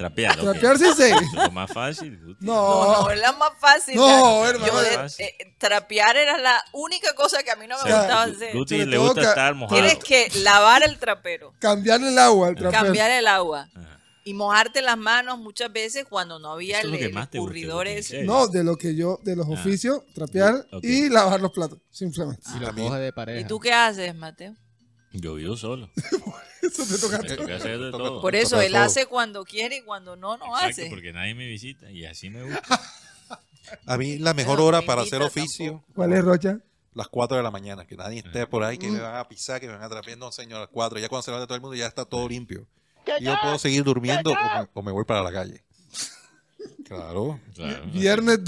[SPEAKER 4] Trapear. ok.
[SPEAKER 5] Trapear sí.
[SPEAKER 4] Eso es lo más fácil.
[SPEAKER 3] No,
[SPEAKER 5] No,
[SPEAKER 3] no, es la más fácil.
[SPEAKER 5] No,
[SPEAKER 3] La-
[SPEAKER 5] hermano.
[SPEAKER 3] yo de-
[SPEAKER 4] Fácil.
[SPEAKER 3] eh, trapear era la única cosa que a mí no me gustaba
[SPEAKER 4] Gu-
[SPEAKER 3] hacer.
[SPEAKER 4] Guti
[SPEAKER 5] Sobre
[SPEAKER 4] le
[SPEAKER 5] todo
[SPEAKER 4] gusta
[SPEAKER 5] ca-
[SPEAKER 4] estar mojado.
[SPEAKER 3] Tienes que lavar el trapero,
[SPEAKER 5] cambiar el agua al trapear.
[SPEAKER 3] cambiar el agua
[SPEAKER 4] Ajá.
[SPEAKER 3] y mojarte las manos muchas veces cuando no había
[SPEAKER 4] Eso es
[SPEAKER 3] el,
[SPEAKER 4] lo que
[SPEAKER 3] el
[SPEAKER 4] más te gusta,
[SPEAKER 3] escurridor
[SPEAKER 4] Guti, en
[SPEAKER 3] ese.
[SPEAKER 4] serio.
[SPEAKER 5] No, de lo que yo, de los
[SPEAKER 4] Ah.
[SPEAKER 5] oficios, trapear
[SPEAKER 4] Ok.
[SPEAKER 5] y lavar los platos, simplemente.
[SPEAKER 6] Y los
[SPEAKER 1] A mí-
[SPEAKER 6] coge de pareja.
[SPEAKER 3] ¿Y tú qué haces, Mateo?
[SPEAKER 4] Yo vivo solo. (laughs)
[SPEAKER 5] Eso te toca.
[SPEAKER 4] Me toca hacer de todo.
[SPEAKER 3] Por eso él
[SPEAKER 1] todo.
[SPEAKER 3] hace cuando quiere y cuando no, no
[SPEAKER 4] Exacto,
[SPEAKER 3] hace.
[SPEAKER 4] porque nadie me visita y así me gusta. (laughs)
[SPEAKER 1] A mí la mejor hora para hacer oficio,
[SPEAKER 3] tampoco.
[SPEAKER 5] ¿Cuál es, Rocha?
[SPEAKER 1] las 4 de la mañana, que nadie esté por ahí, que
[SPEAKER 3] Mm.
[SPEAKER 1] me van a pisar, que me van a trapear. No, señor, a las 4. Ya cuando se levanta todo el mundo ya está todo limpio. Y yo puedo seguir durmiendo o me, o me voy para la calle. Claro.
[SPEAKER 4] Claro.
[SPEAKER 5] Viernes,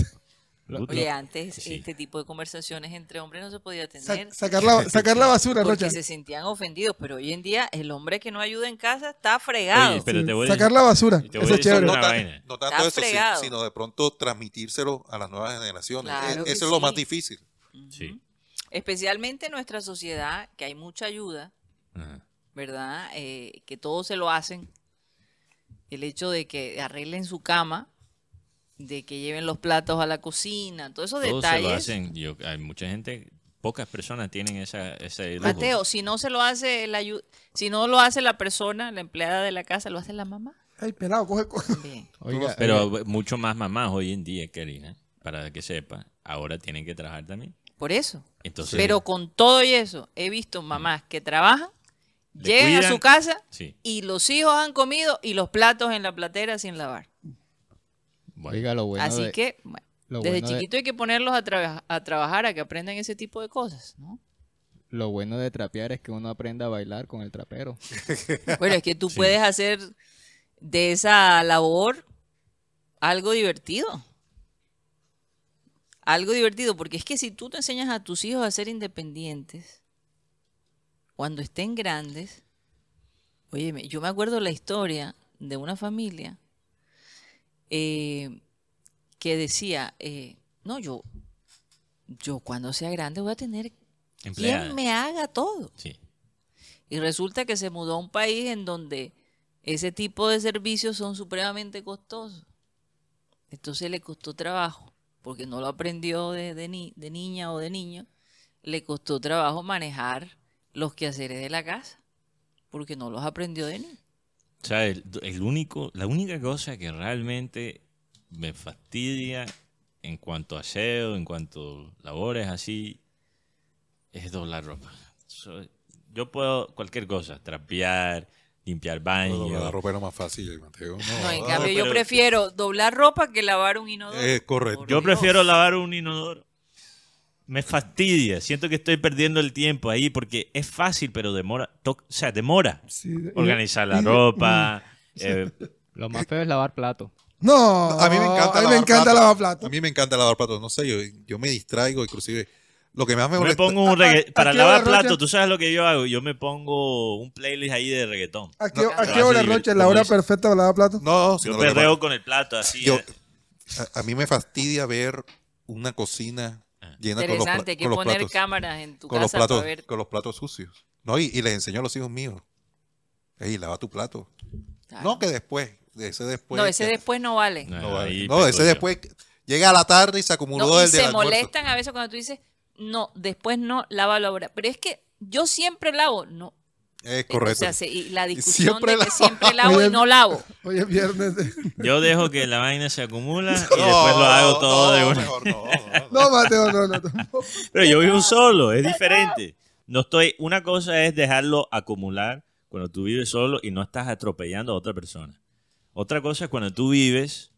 [SPEAKER 3] Oye, antes
[SPEAKER 4] Sí.
[SPEAKER 3] este tipo de conversaciones entre hombres no se podía
[SPEAKER 5] sa-
[SPEAKER 3] tener.
[SPEAKER 5] sacar, la, sacar la basura,
[SPEAKER 3] porque
[SPEAKER 5] Rocha.
[SPEAKER 3] se sentían ofendidos, pero hoy en día el hombre que no ayuda en casa está fregado.
[SPEAKER 4] Oye, pero te voy a
[SPEAKER 5] Sacar la basura.
[SPEAKER 4] te voy a
[SPEAKER 5] Eso es chévere.
[SPEAKER 4] una
[SPEAKER 1] No, tan- no tanto
[SPEAKER 3] Está
[SPEAKER 1] eso,
[SPEAKER 3] fregado.
[SPEAKER 1] sino de pronto transmitírselo a las nuevas generaciones.
[SPEAKER 3] Claro que
[SPEAKER 1] eso es lo más difícil.
[SPEAKER 4] Sí.
[SPEAKER 3] Especialmente en nuestra sociedad, que hay mucha ayuda. ¿verdad? Eh, que todos se lo hacen. El hecho de que arreglen su cama, de que lleven los platos a la cocina, todos esos
[SPEAKER 4] Todos se
[SPEAKER 3] detalles.
[SPEAKER 4] lo hacen. Yo, hay mucha gente, pocas personas tienen esa, ese lujo.
[SPEAKER 3] Mateo, si no se lo hace el ayu- si no lo hace la persona, la empleada de la casa, lo hace la mamá.
[SPEAKER 5] Ay, pelado, coge, coge.
[SPEAKER 3] Bien. (laughs)
[SPEAKER 6] Oiga,
[SPEAKER 4] Pero
[SPEAKER 6] oiga,
[SPEAKER 4] mucho más mamás hoy en día, Karina, para que sepa, ahora tienen que trabajar también.
[SPEAKER 3] Por eso.
[SPEAKER 4] Entonces,
[SPEAKER 3] Pero con todo y eso, he visto mamás que trabajan,
[SPEAKER 4] Le
[SPEAKER 3] llegan a su casa
[SPEAKER 4] sí.
[SPEAKER 3] y los hijos han comido y los platos en la platera sin lavar.
[SPEAKER 4] Bueno,
[SPEAKER 6] oiga, lo bueno
[SPEAKER 3] Así
[SPEAKER 6] de-
[SPEAKER 3] que, bueno,
[SPEAKER 6] lo
[SPEAKER 3] desde
[SPEAKER 6] bueno de-
[SPEAKER 3] chiquito hay que ponerlos a, traba- a trabajar, a que aprendan ese tipo de cosas, ¿no?
[SPEAKER 6] Lo bueno de trapear es que uno aprende a bailar con el trapero. (laughs)
[SPEAKER 3] Bueno, es que tú
[SPEAKER 4] Sí.
[SPEAKER 3] puedes hacer de esa labor algo divertido. Algo divertido, porque es que si tú te enseñas a tus hijos a ser independientes, cuando estén grandes, oye, yo me acuerdo la historia de una familia eh, que decía, eh, no, yo, yo cuando sea grande voy a tener
[SPEAKER 4] empleada.
[SPEAKER 3] quien me haga todo.
[SPEAKER 4] Sí.
[SPEAKER 3] Y resulta que se mudó a un país en donde ese tipo de servicios son supremamente costosos. Entonces le costó trabajo, porque no lo aprendió de, de ni- de niña o de niño, le costó trabajo manejar los quehaceres de la casa, porque no los aprendió de niño.
[SPEAKER 4] O sea, el, el único, la única cosa que realmente me fastidia en cuanto a aseo, en cuanto a labores así, es doblar ropa. So- yo puedo cualquier cosa, trapear, limpiar baño.
[SPEAKER 1] La ropa era más fácil, Mateo.
[SPEAKER 3] No, en
[SPEAKER 1] No,
[SPEAKER 3] cambio yo prefiero doblar ropa que lavar un inodoro.
[SPEAKER 1] Es correcto.
[SPEAKER 4] Yo prefiero lavar un inodoro. Me fastidia, siento que estoy perdiendo el tiempo ahí porque es fácil, pero demora, o sea, demora
[SPEAKER 5] Sí, y-
[SPEAKER 4] organizar la
[SPEAKER 5] y-
[SPEAKER 4] ropa. eh, (laughs)
[SPEAKER 6] Lo más feo es lavar plato.
[SPEAKER 5] No,
[SPEAKER 1] a mí me encanta
[SPEAKER 5] a mí me
[SPEAKER 1] lavar
[SPEAKER 5] encanta
[SPEAKER 1] platos.
[SPEAKER 5] lavar platos.
[SPEAKER 1] A mí me encanta lavar platos. No sé, yo, yo me distraigo, inclusive. Lo que más me molesta.
[SPEAKER 4] pongo un regga-
[SPEAKER 5] ¿A- (laughs) a
[SPEAKER 4] para
[SPEAKER 5] qué
[SPEAKER 4] lavar platos, tú sabes lo que yo hago, yo me pongo un playlist ahí de reggaetón.
[SPEAKER 5] ¿A qué,
[SPEAKER 1] No,
[SPEAKER 5] a qué hora, Rocha? ¿La hora perfecta para lavar platos?
[SPEAKER 1] No,
[SPEAKER 4] Yo perreo con el plato así.
[SPEAKER 1] yo-
[SPEAKER 4] eh.
[SPEAKER 1] a, a mí me fastidia ver una cocina
[SPEAKER 4] Ah.
[SPEAKER 1] llena con los, pla-
[SPEAKER 3] Interesante, hay que
[SPEAKER 1] con los
[SPEAKER 3] poner
[SPEAKER 1] platos,
[SPEAKER 3] cámaras en tu
[SPEAKER 1] con los
[SPEAKER 3] casa
[SPEAKER 1] platos,
[SPEAKER 3] para ver.
[SPEAKER 1] con los platos sucios. No, y, y les enseño a los hijos míos. Ey, lava tu plato.
[SPEAKER 3] Claro.
[SPEAKER 1] No, que después, de ese después.
[SPEAKER 3] no, ese
[SPEAKER 1] que-
[SPEAKER 3] después no vale.
[SPEAKER 4] No,
[SPEAKER 1] No, vale. No, ese
[SPEAKER 4] yo.
[SPEAKER 1] después llega a la tarde y se acumuló
[SPEAKER 3] No, y
[SPEAKER 1] el del
[SPEAKER 3] se
[SPEAKER 1] almuerzo.
[SPEAKER 3] molestan a veces cuando tú dices, no, después no, lávalo ahora. Pero es que yo siempre lavo. No.
[SPEAKER 1] Es
[SPEAKER 3] O
[SPEAKER 1] correcto.
[SPEAKER 3] sea, se- y la discusión
[SPEAKER 1] Siempre
[SPEAKER 3] de que
[SPEAKER 1] lavo. (laughs)
[SPEAKER 3] siempre lavo
[SPEAKER 5] Oye,
[SPEAKER 3] y no lavo.
[SPEAKER 5] Hoy es viernes. de-
[SPEAKER 4] Yo dejo que la vaina se acumula y (laughs)
[SPEAKER 1] No,
[SPEAKER 4] después lo hago todo
[SPEAKER 1] no,
[SPEAKER 4] de una.
[SPEAKER 1] mejor no, no, (laughs) no.
[SPEAKER 5] No, Mateo, no, no. tampoco.
[SPEAKER 4] Pero yo vivo solo, es diferente. No estoy, una cosa es dejarlo acumular cuando tú vives solo y no estás atropellando a otra persona. Otra cosa es cuando tú vives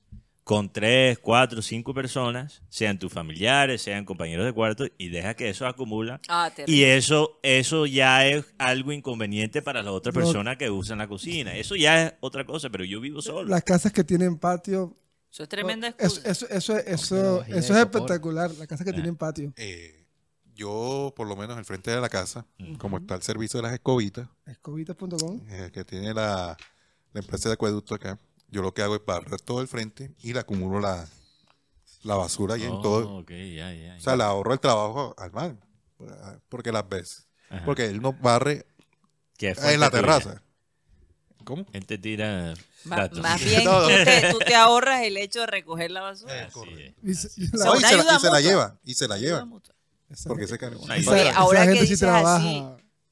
[SPEAKER 4] con tres, cuatro, cinco personas, sean tus familiares, sean compañeros de cuarto, y deja que eso acumula.
[SPEAKER 3] Ah.
[SPEAKER 4] Y eso, eso ya es algo inconveniente para las otras
[SPEAKER 5] No.
[SPEAKER 4] personas que usan la cocina. Eso ya es otra cosa, pero yo vivo solo.
[SPEAKER 5] Las casas que tienen patio.
[SPEAKER 3] Eso es tremenda
[SPEAKER 5] Eso,
[SPEAKER 3] excusa.
[SPEAKER 5] eso, eso, eso, eso es espectacular. Las casas que
[SPEAKER 4] Ah.
[SPEAKER 5] tienen patio.
[SPEAKER 1] Eh, yo, por lo menos, al frente de la casa, como está el servicio de las escobitas,
[SPEAKER 5] Escobitas.com.
[SPEAKER 1] eh, que tiene la, la empresa de acueducto acá, yo lo que hago es barrer todo el frente y le acumulo la, la basura ahí en
[SPEAKER 4] Oh,
[SPEAKER 1] todo.
[SPEAKER 4] ya, ya,
[SPEAKER 1] O sea, le ahorro el trabajo al man. Porque las ves.
[SPEAKER 4] Ajá.
[SPEAKER 1] Porque él no barre en la terraza. ¿Cómo?
[SPEAKER 4] Él te tira datos.
[SPEAKER 3] más bien, (laughs)
[SPEAKER 1] No, no.
[SPEAKER 3] tú te, tú te ahorras el hecho de recoger la basura.
[SPEAKER 4] Así.
[SPEAKER 5] Y se- y la-
[SPEAKER 3] sea,
[SPEAKER 1] No, y
[SPEAKER 3] una
[SPEAKER 1] se, la,
[SPEAKER 3] ayuda
[SPEAKER 1] y se la
[SPEAKER 3] mutua.
[SPEAKER 1] lleva. Y se la lleva. Porque se carga.
[SPEAKER 5] Esa-
[SPEAKER 3] ahora que
[SPEAKER 5] gente sí
[SPEAKER 3] dices
[SPEAKER 5] trabaja.
[SPEAKER 3] así,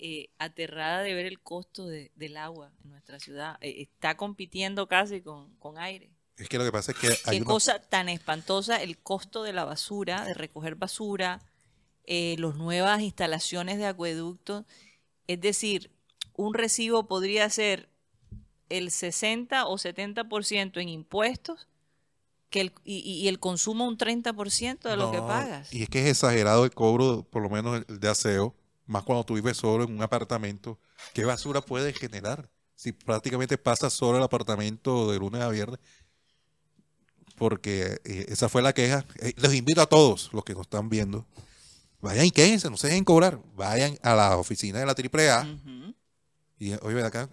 [SPEAKER 3] eh, aterrada de ver el costo de- del agua en nuestra ciudad. Eh, está compitiendo casi con, con aire.
[SPEAKER 1] Es que lo que pasa es que hay
[SPEAKER 3] Qué cosa tan espantosa el costo de la basura, de recoger basura, eh, las nuevas instalaciones de acueductos. Es decir, un recibo podría ser el 60 o 70% en impuestos que el, y, el consumo un 30% de lo que pagas.
[SPEAKER 1] Y es que es exagerado el cobro, por lo menos el de aseo, más cuando tú vives solo en un apartamento. ¿Qué basura puedes generar? Si prácticamente pasas solo el apartamento de lunes a viernes. Porque eh, esa fue la queja. Eh, les invito a todos los que nos están viendo. Vayan y quéjense, no se dejen cobrar. Vayan a la oficina de la AAA
[SPEAKER 3] Ujú.
[SPEAKER 1] y oye, acá,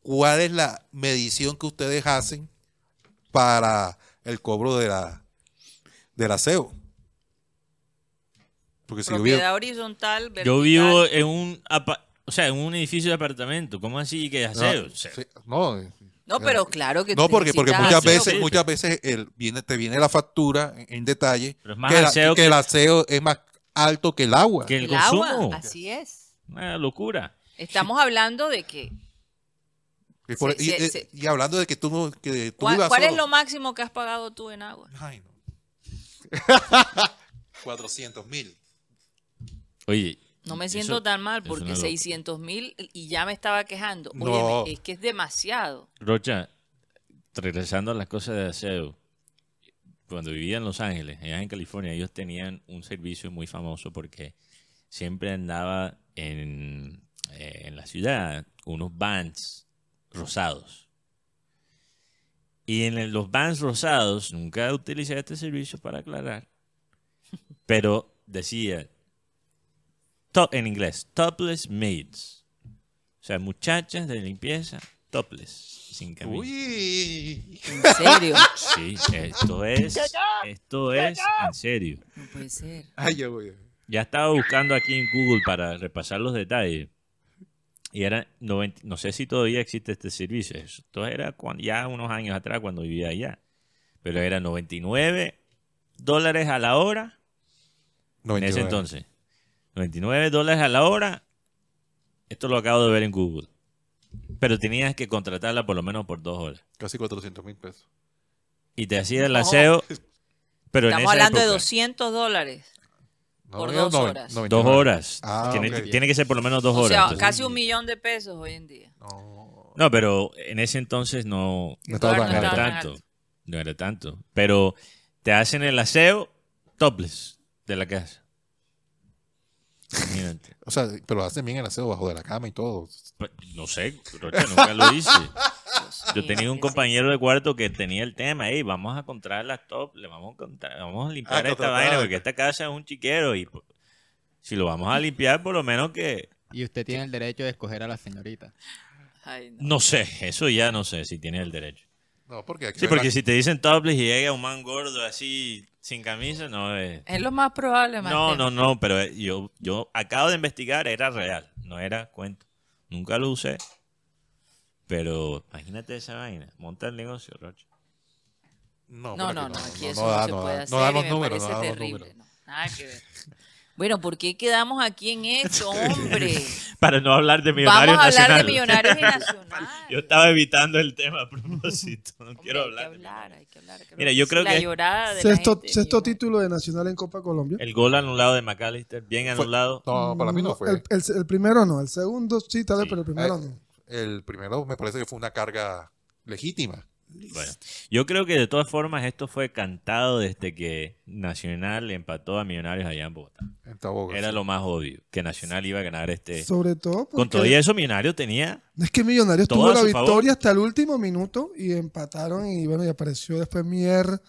[SPEAKER 1] ¿cuál es la medición que ustedes hacen para el cobro de la del aseo? Porque si yo vivo-
[SPEAKER 3] Propiedad horizontal, vertical.
[SPEAKER 4] Yo vivo en un o sea, en un edificio de apartamento. ¿Cómo así que aseo?
[SPEAKER 1] No,
[SPEAKER 4] O sea,
[SPEAKER 1] sí, no, eh,
[SPEAKER 3] No, pero claro que
[SPEAKER 1] no,
[SPEAKER 3] tú
[SPEAKER 1] porque, porque muchas
[SPEAKER 3] aseo,
[SPEAKER 1] veces,
[SPEAKER 4] sí.
[SPEAKER 1] muchas veces el, viene, te viene la factura en, en detalle
[SPEAKER 4] Pero es más
[SPEAKER 1] que, la-
[SPEAKER 4] aseo
[SPEAKER 1] que
[SPEAKER 4] que-
[SPEAKER 1] el aseo es más alto que el agua.
[SPEAKER 4] que el,
[SPEAKER 3] El agua,
[SPEAKER 4] consumo.
[SPEAKER 3] así es.
[SPEAKER 4] Una locura.
[SPEAKER 3] Estamos hablando de que
[SPEAKER 1] Y, por-
[SPEAKER 3] se-
[SPEAKER 1] y-
[SPEAKER 3] se-
[SPEAKER 1] y-
[SPEAKER 3] se-
[SPEAKER 1] y hablando de que tú no que tú
[SPEAKER 3] ¿cuál, cuál es lo máximo que has pagado tú en agua?
[SPEAKER 1] Ay, no. (laughs) 400 mil.
[SPEAKER 4] Oye,
[SPEAKER 3] No me
[SPEAKER 4] eso-
[SPEAKER 3] siento tan mal porque
[SPEAKER 4] una locura.
[SPEAKER 3] 600 mil y ya me estaba quejando.
[SPEAKER 1] No.
[SPEAKER 3] Óyeme, es que es demasiado.
[SPEAKER 4] Rocha, regresando a las cosas de aseo, cuando vivía en Los Ángeles, allá en California, ellos tenían un servicio muy famoso porque siempre andaba en, eh, en la ciudad unos vans rosados. Y en el- los vans rosados, nunca utilicé este servicio para aclarar, pero decía, to- en inglés, topless maids. O sea, muchachas de limpieza, topless, sin camisa.
[SPEAKER 1] Uy.
[SPEAKER 3] En serio.
[SPEAKER 4] Sí, esto es, esto es en serio.
[SPEAKER 3] No puede ser.
[SPEAKER 1] Ay, ya voy.
[SPEAKER 4] Ya estaba buscando aquí en Google para repasar los detalles. Y era 90, no sé si todavía existe este servicio. Esto era cuan- ya unos años atrás cuando vivía allá. Pero era 99 dólares a la hora en ese
[SPEAKER 1] 99.
[SPEAKER 4] entonces. 99 dólares a la hora. Esto lo acabo de ver en Google. Pero tenías que contratarla por lo menos por dos horas.
[SPEAKER 1] Casi 400 mil pesos.
[SPEAKER 4] Y te hacía el aseo. Pero en
[SPEAKER 3] Estamos
[SPEAKER 4] esa
[SPEAKER 3] hablando de
[SPEAKER 4] época,
[SPEAKER 3] 200 dólares. Por dos horas.
[SPEAKER 1] 99.
[SPEAKER 4] Dos horas.
[SPEAKER 1] Ah,
[SPEAKER 4] tiene,
[SPEAKER 1] ok.
[SPEAKER 4] tiene que ser por lo menos dos
[SPEAKER 3] O
[SPEAKER 4] horas.
[SPEAKER 3] sea,
[SPEAKER 4] entonces-
[SPEAKER 3] casi un millón de pesos hoy en día.
[SPEAKER 1] No.
[SPEAKER 4] No, pero en ese entonces no,
[SPEAKER 1] No estaba
[SPEAKER 3] Claro,
[SPEAKER 1] tan
[SPEAKER 4] no era tanto. No era tanto. Pero te hacen el aseo topless de la casa. Imagínate. (laughs)
[SPEAKER 1] O sea, pero hacen bien el aseo bajo de la cama y todo.
[SPEAKER 4] Pues, No sé, Rocha, nunca lo hice. (laughs) Yo tenía un compañero de cuarto que tenía el tema, hey, vamos a contratar las top, le vamos a, contar- vamos a limpiar
[SPEAKER 1] Ah,
[SPEAKER 4] esta vaina porque esta casa es un chiquero y pues, si lo vamos a limpiar, por lo menos que,
[SPEAKER 6] Y usted tiene el derecho de escoger a la señorita.
[SPEAKER 3] Ay, no.
[SPEAKER 4] no sé, eso ya no sé si tiene el derecho.
[SPEAKER 1] No, porque aquí
[SPEAKER 4] Sí, porque si te dicen topless y llega un man gordo así sin camisa, no es...
[SPEAKER 3] Es lo más probable,
[SPEAKER 4] No,
[SPEAKER 3] Mateo.
[SPEAKER 4] no, no, pero eh, yo, yo acabo de investigar, era real, no era cuento. Nunca lo usé. Pero imagínate esa vaina, monta el negocio, Rocha.
[SPEAKER 1] No,
[SPEAKER 3] No, no,
[SPEAKER 1] aquí
[SPEAKER 3] no, aquí
[SPEAKER 1] no,
[SPEAKER 3] eso
[SPEAKER 1] no
[SPEAKER 3] no,
[SPEAKER 1] da,
[SPEAKER 3] se
[SPEAKER 1] no
[SPEAKER 3] puede
[SPEAKER 1] da.
[SPEAKER 3] hacer
[SPEAKER 1] No da los
[SPEAKER 3] me
[SPEAKER 1] números, no da los
[SPEAKER 3] terrible.
[SPEAKER 1] números.
[SPEAKER 3] no, nada que ver. Bueno, ¿por qué quedamos aquí en esto, (laughs) hombre?
[SPEAKER 4] Para no hablar de millonarios
[SPEAKER 3] Vamos a hablar de millonarios y (laughs) nacionales.
[SPEAKER 4] Yo estaba evitando el tema a propósito, no (laughs)
[SPEAKER 3] Hombre,
[SPEAKER 4] quiero
[SPEAKER 3] hay que
[SPEAKER 4] hablar.
[SPEAKER 3] hay que hablar. hay que
[SPEAKER 4] Mira,
[SPEAKER 3] hablar.
[SPEAKER 4] yo creo
[SPEAKER 3] la
[SPEAKER 4] que-
[SPEAKER 3] llorada de la
[SPEAKER 5] Sexto,
[SPEAKER 3] gente,
[SPEAKER 5] sexto
[SPEAKER 3] Diego.
[SPEAKER 5] título de Nacional en Copa Colombia.
[SPEAKER 4] El gol anulado de McAllister, bien
[SPEAKER 1] Fue-
[SPEAKER 4] anulado.
[SPEAKER 1] No, para mí no fue.
[SPEAKER 5] El, el- el primero no, el segundo sí, tal vez,
[SPEAKER 4] Sí.
[SPEAKER 5] pero el primero
[SPEAKER 1] Eh,
[SPEAKER 5] no.
[SPEAKER 1] El primero me parece que fue una carga legítima.
[SPEAKER 4] Bueno, yo creo que de todas formas esto fue cantado desde que Nacional empató a Millonarios allá en Bogotá.
[SPEAKER 1] En Taboga,
[SPEAKER 4] Era
[SPEAKER 1] sí.
[SPEAKER 4] lo más obvio, que Nacional iba a ganar este.
[SPEAKER 5] Sobre todo
[SPEAKER 4] Con todo
[SPEAKER 5] porque
[SPEAKER 4] y eso, Millonarios tenía.
[SPEAKER 5] es que Millonarios tuvo la victoria
[SPEAKER 4] favor.
[SPEAKER 5] hasta el último minuto y empataron y bueno, y apareció después Mier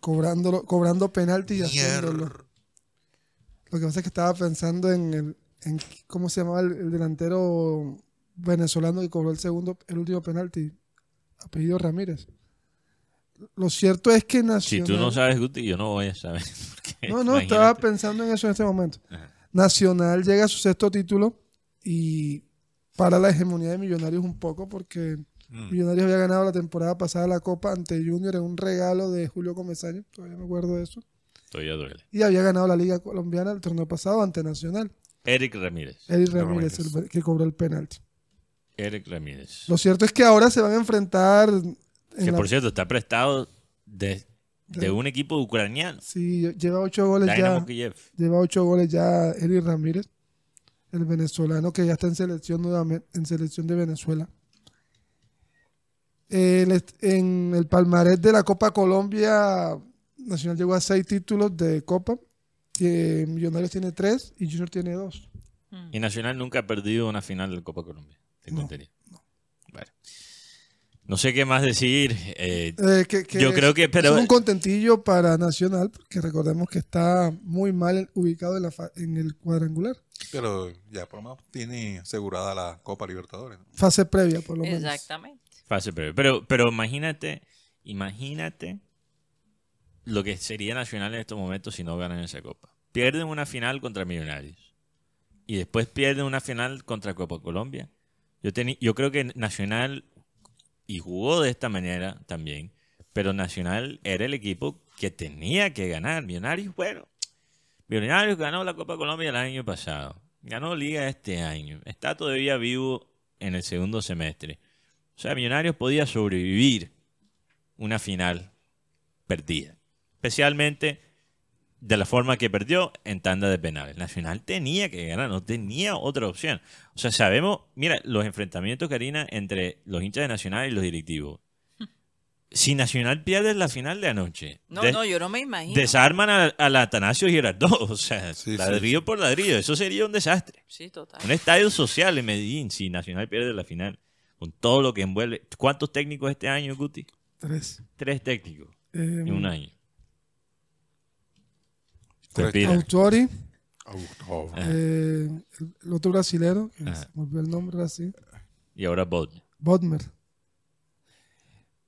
[SPEAKER 5] cobrándolo, cobrando penalti y
[SPEAKER 1] Mier.
[SPEAKER 5] haciéndolo. Lo que pasa es que estaba pensando en, el, en cómo se llamaba el, el delantero venezolano que cobró el segundo, el último penalti, apellido Ramírez. Lo cierto es que
[SPEAKER 4] Si
[SPEAKER 5] Nacional...
[SPEAKER 4] tú no sabes, Guti, yo no voy a saber. (laughs) porque
[SPEAKER 5] No, no,
[SPEAKER 4] imagínate.
[SPEAKER 5] estaba pensando en eso en este momento.
[SPEAKER 4] Ajá.
[SPEAKER 5] Nacional llega a su sexto título y para la hegemonía de Millonarios un poco porque
[SPEAKER 1] Mm.
[SPEAKER 5] Millonarios había ganado la temporada pasada la Copa ante Junior en un regalo de Julio Comesaña, todavía me acuerdo de eso,
[SPEAKER 4] Todavía duele.
[SPEAKER 5] y había ganado la Liga Colombiana el torneo pasado ante Nacional.
[SPEAKER 4] Eric Ramírez.
[SPEAKER 5] Eric Ramírez,
[SPEAKER 1] Ramírez.
[SPEAKER 5] el que cobró el penalti.
[SPEAKER 4] Eric Ramírez.
[SPEAKER 5] Lo cierto es que ahora se van a enfrentar en
[SPEAKER 4] Que
[SPEAKER 5] la-
[SPEAKER 4] por cierto está prestado de, de un equipo ucraniano.
[SPEAKER 5] sí, lleva ocho goles
[SPEAKER 4] Dynamo
[SPEAKER 5] ya.
[SPEAKER 4] Kiev.
[SPEAKER 5] Lleva ocho goles ya Eric Ramírez, el venezolano que ya está en selección nuevamente, en selección de Venezuela. En el palmarés de la Copa Colombia, Nacional llegó a seis títulos de Copa. que Millonarios tiene tres y Junior tiene dos.
[SPEAKER 4] Y Nacional nunca ha perdido una final del Copa Colombia.
[SPEAKER 5] No.
[SPEAKER 4] Bueno. No sé qué más decir. eh,
[SPEAKER 5] Eh, que- que
[SPEAKER 4] Yo creo que-
[SPEAKER 5] es
[SPEAKER 4] pero-
[SPEAKER 5] un contentillo para Nacional, porque recordemos que está muy mal ubicado en, la fa- en el cuadrangular.
[SPEAKER 1] Pero ya por lo menos tiene asegurada la Copa Libertadores. ¿no?
[SPEAKER 5] Fase previa, por lo menos.
[SPEAKER 3] Exactamente.
[SPEAKER 4] fase previa. Pero, pero imagínate, imagínate lo que sería Nacional en estos momentos si no ganan esa Copa. Pierden una final contra Millonarios. Y después pierden una final contra Copa Colombia. Yo, creo que Nacional, y jugó de esta manera también, pero Nacional era el equipo que tenía que ganar. Millonarios, bueno, Millonarios ganó la Copa Colombia el año pasado. Ganó Liga este año. Está todavía vivo en el segundo semestre. O sea, Millonarios podía sobrevivir una final perdida. Especialmente de la forma que perdió en tanda de penales. Nacional tenía que ganar, no tenía otra opción. O sea, sabemos, mira, los enfrentamientos, Karina, entre los hinchas de Nacional y los directivos. Si Nacional pierde la final de anoche,
[SPEAKER 3] No,
[SPEAKER 4] de-
[SPEAKER 3] no, yo no me imagino.
[SPEAKER 4] desarman a- al Atanasio Girardot. (laughs) O sea,
[SPEAKER 1] Sí, sí,
[SPEAKER 4] ladrillo por ladrillo. Eso sería un desastre.
[SPEAKER 3] Sí, total.
[SPEAKER 4] Un estadio social en Medellín si Nacional pierde la final. Con todo lo que envuelve. ¿Cuántos técnicos este año, Guti?
[SPEAKER 5] Tres.
[SPEAKER 4] Tres técnicos
[SPEAKER 5] Eh,
[SPEAKER 4] en un año.
[SPEAKER 5] Autori, eh, el, otro brasilero, que
[SPEAKER 4] Ajá.
[SPEAKER 5] se me olvidó el nombre así,
[SPEAKER 4] Y ahora Bodmer.
[SPEAKER 5] Bodmer.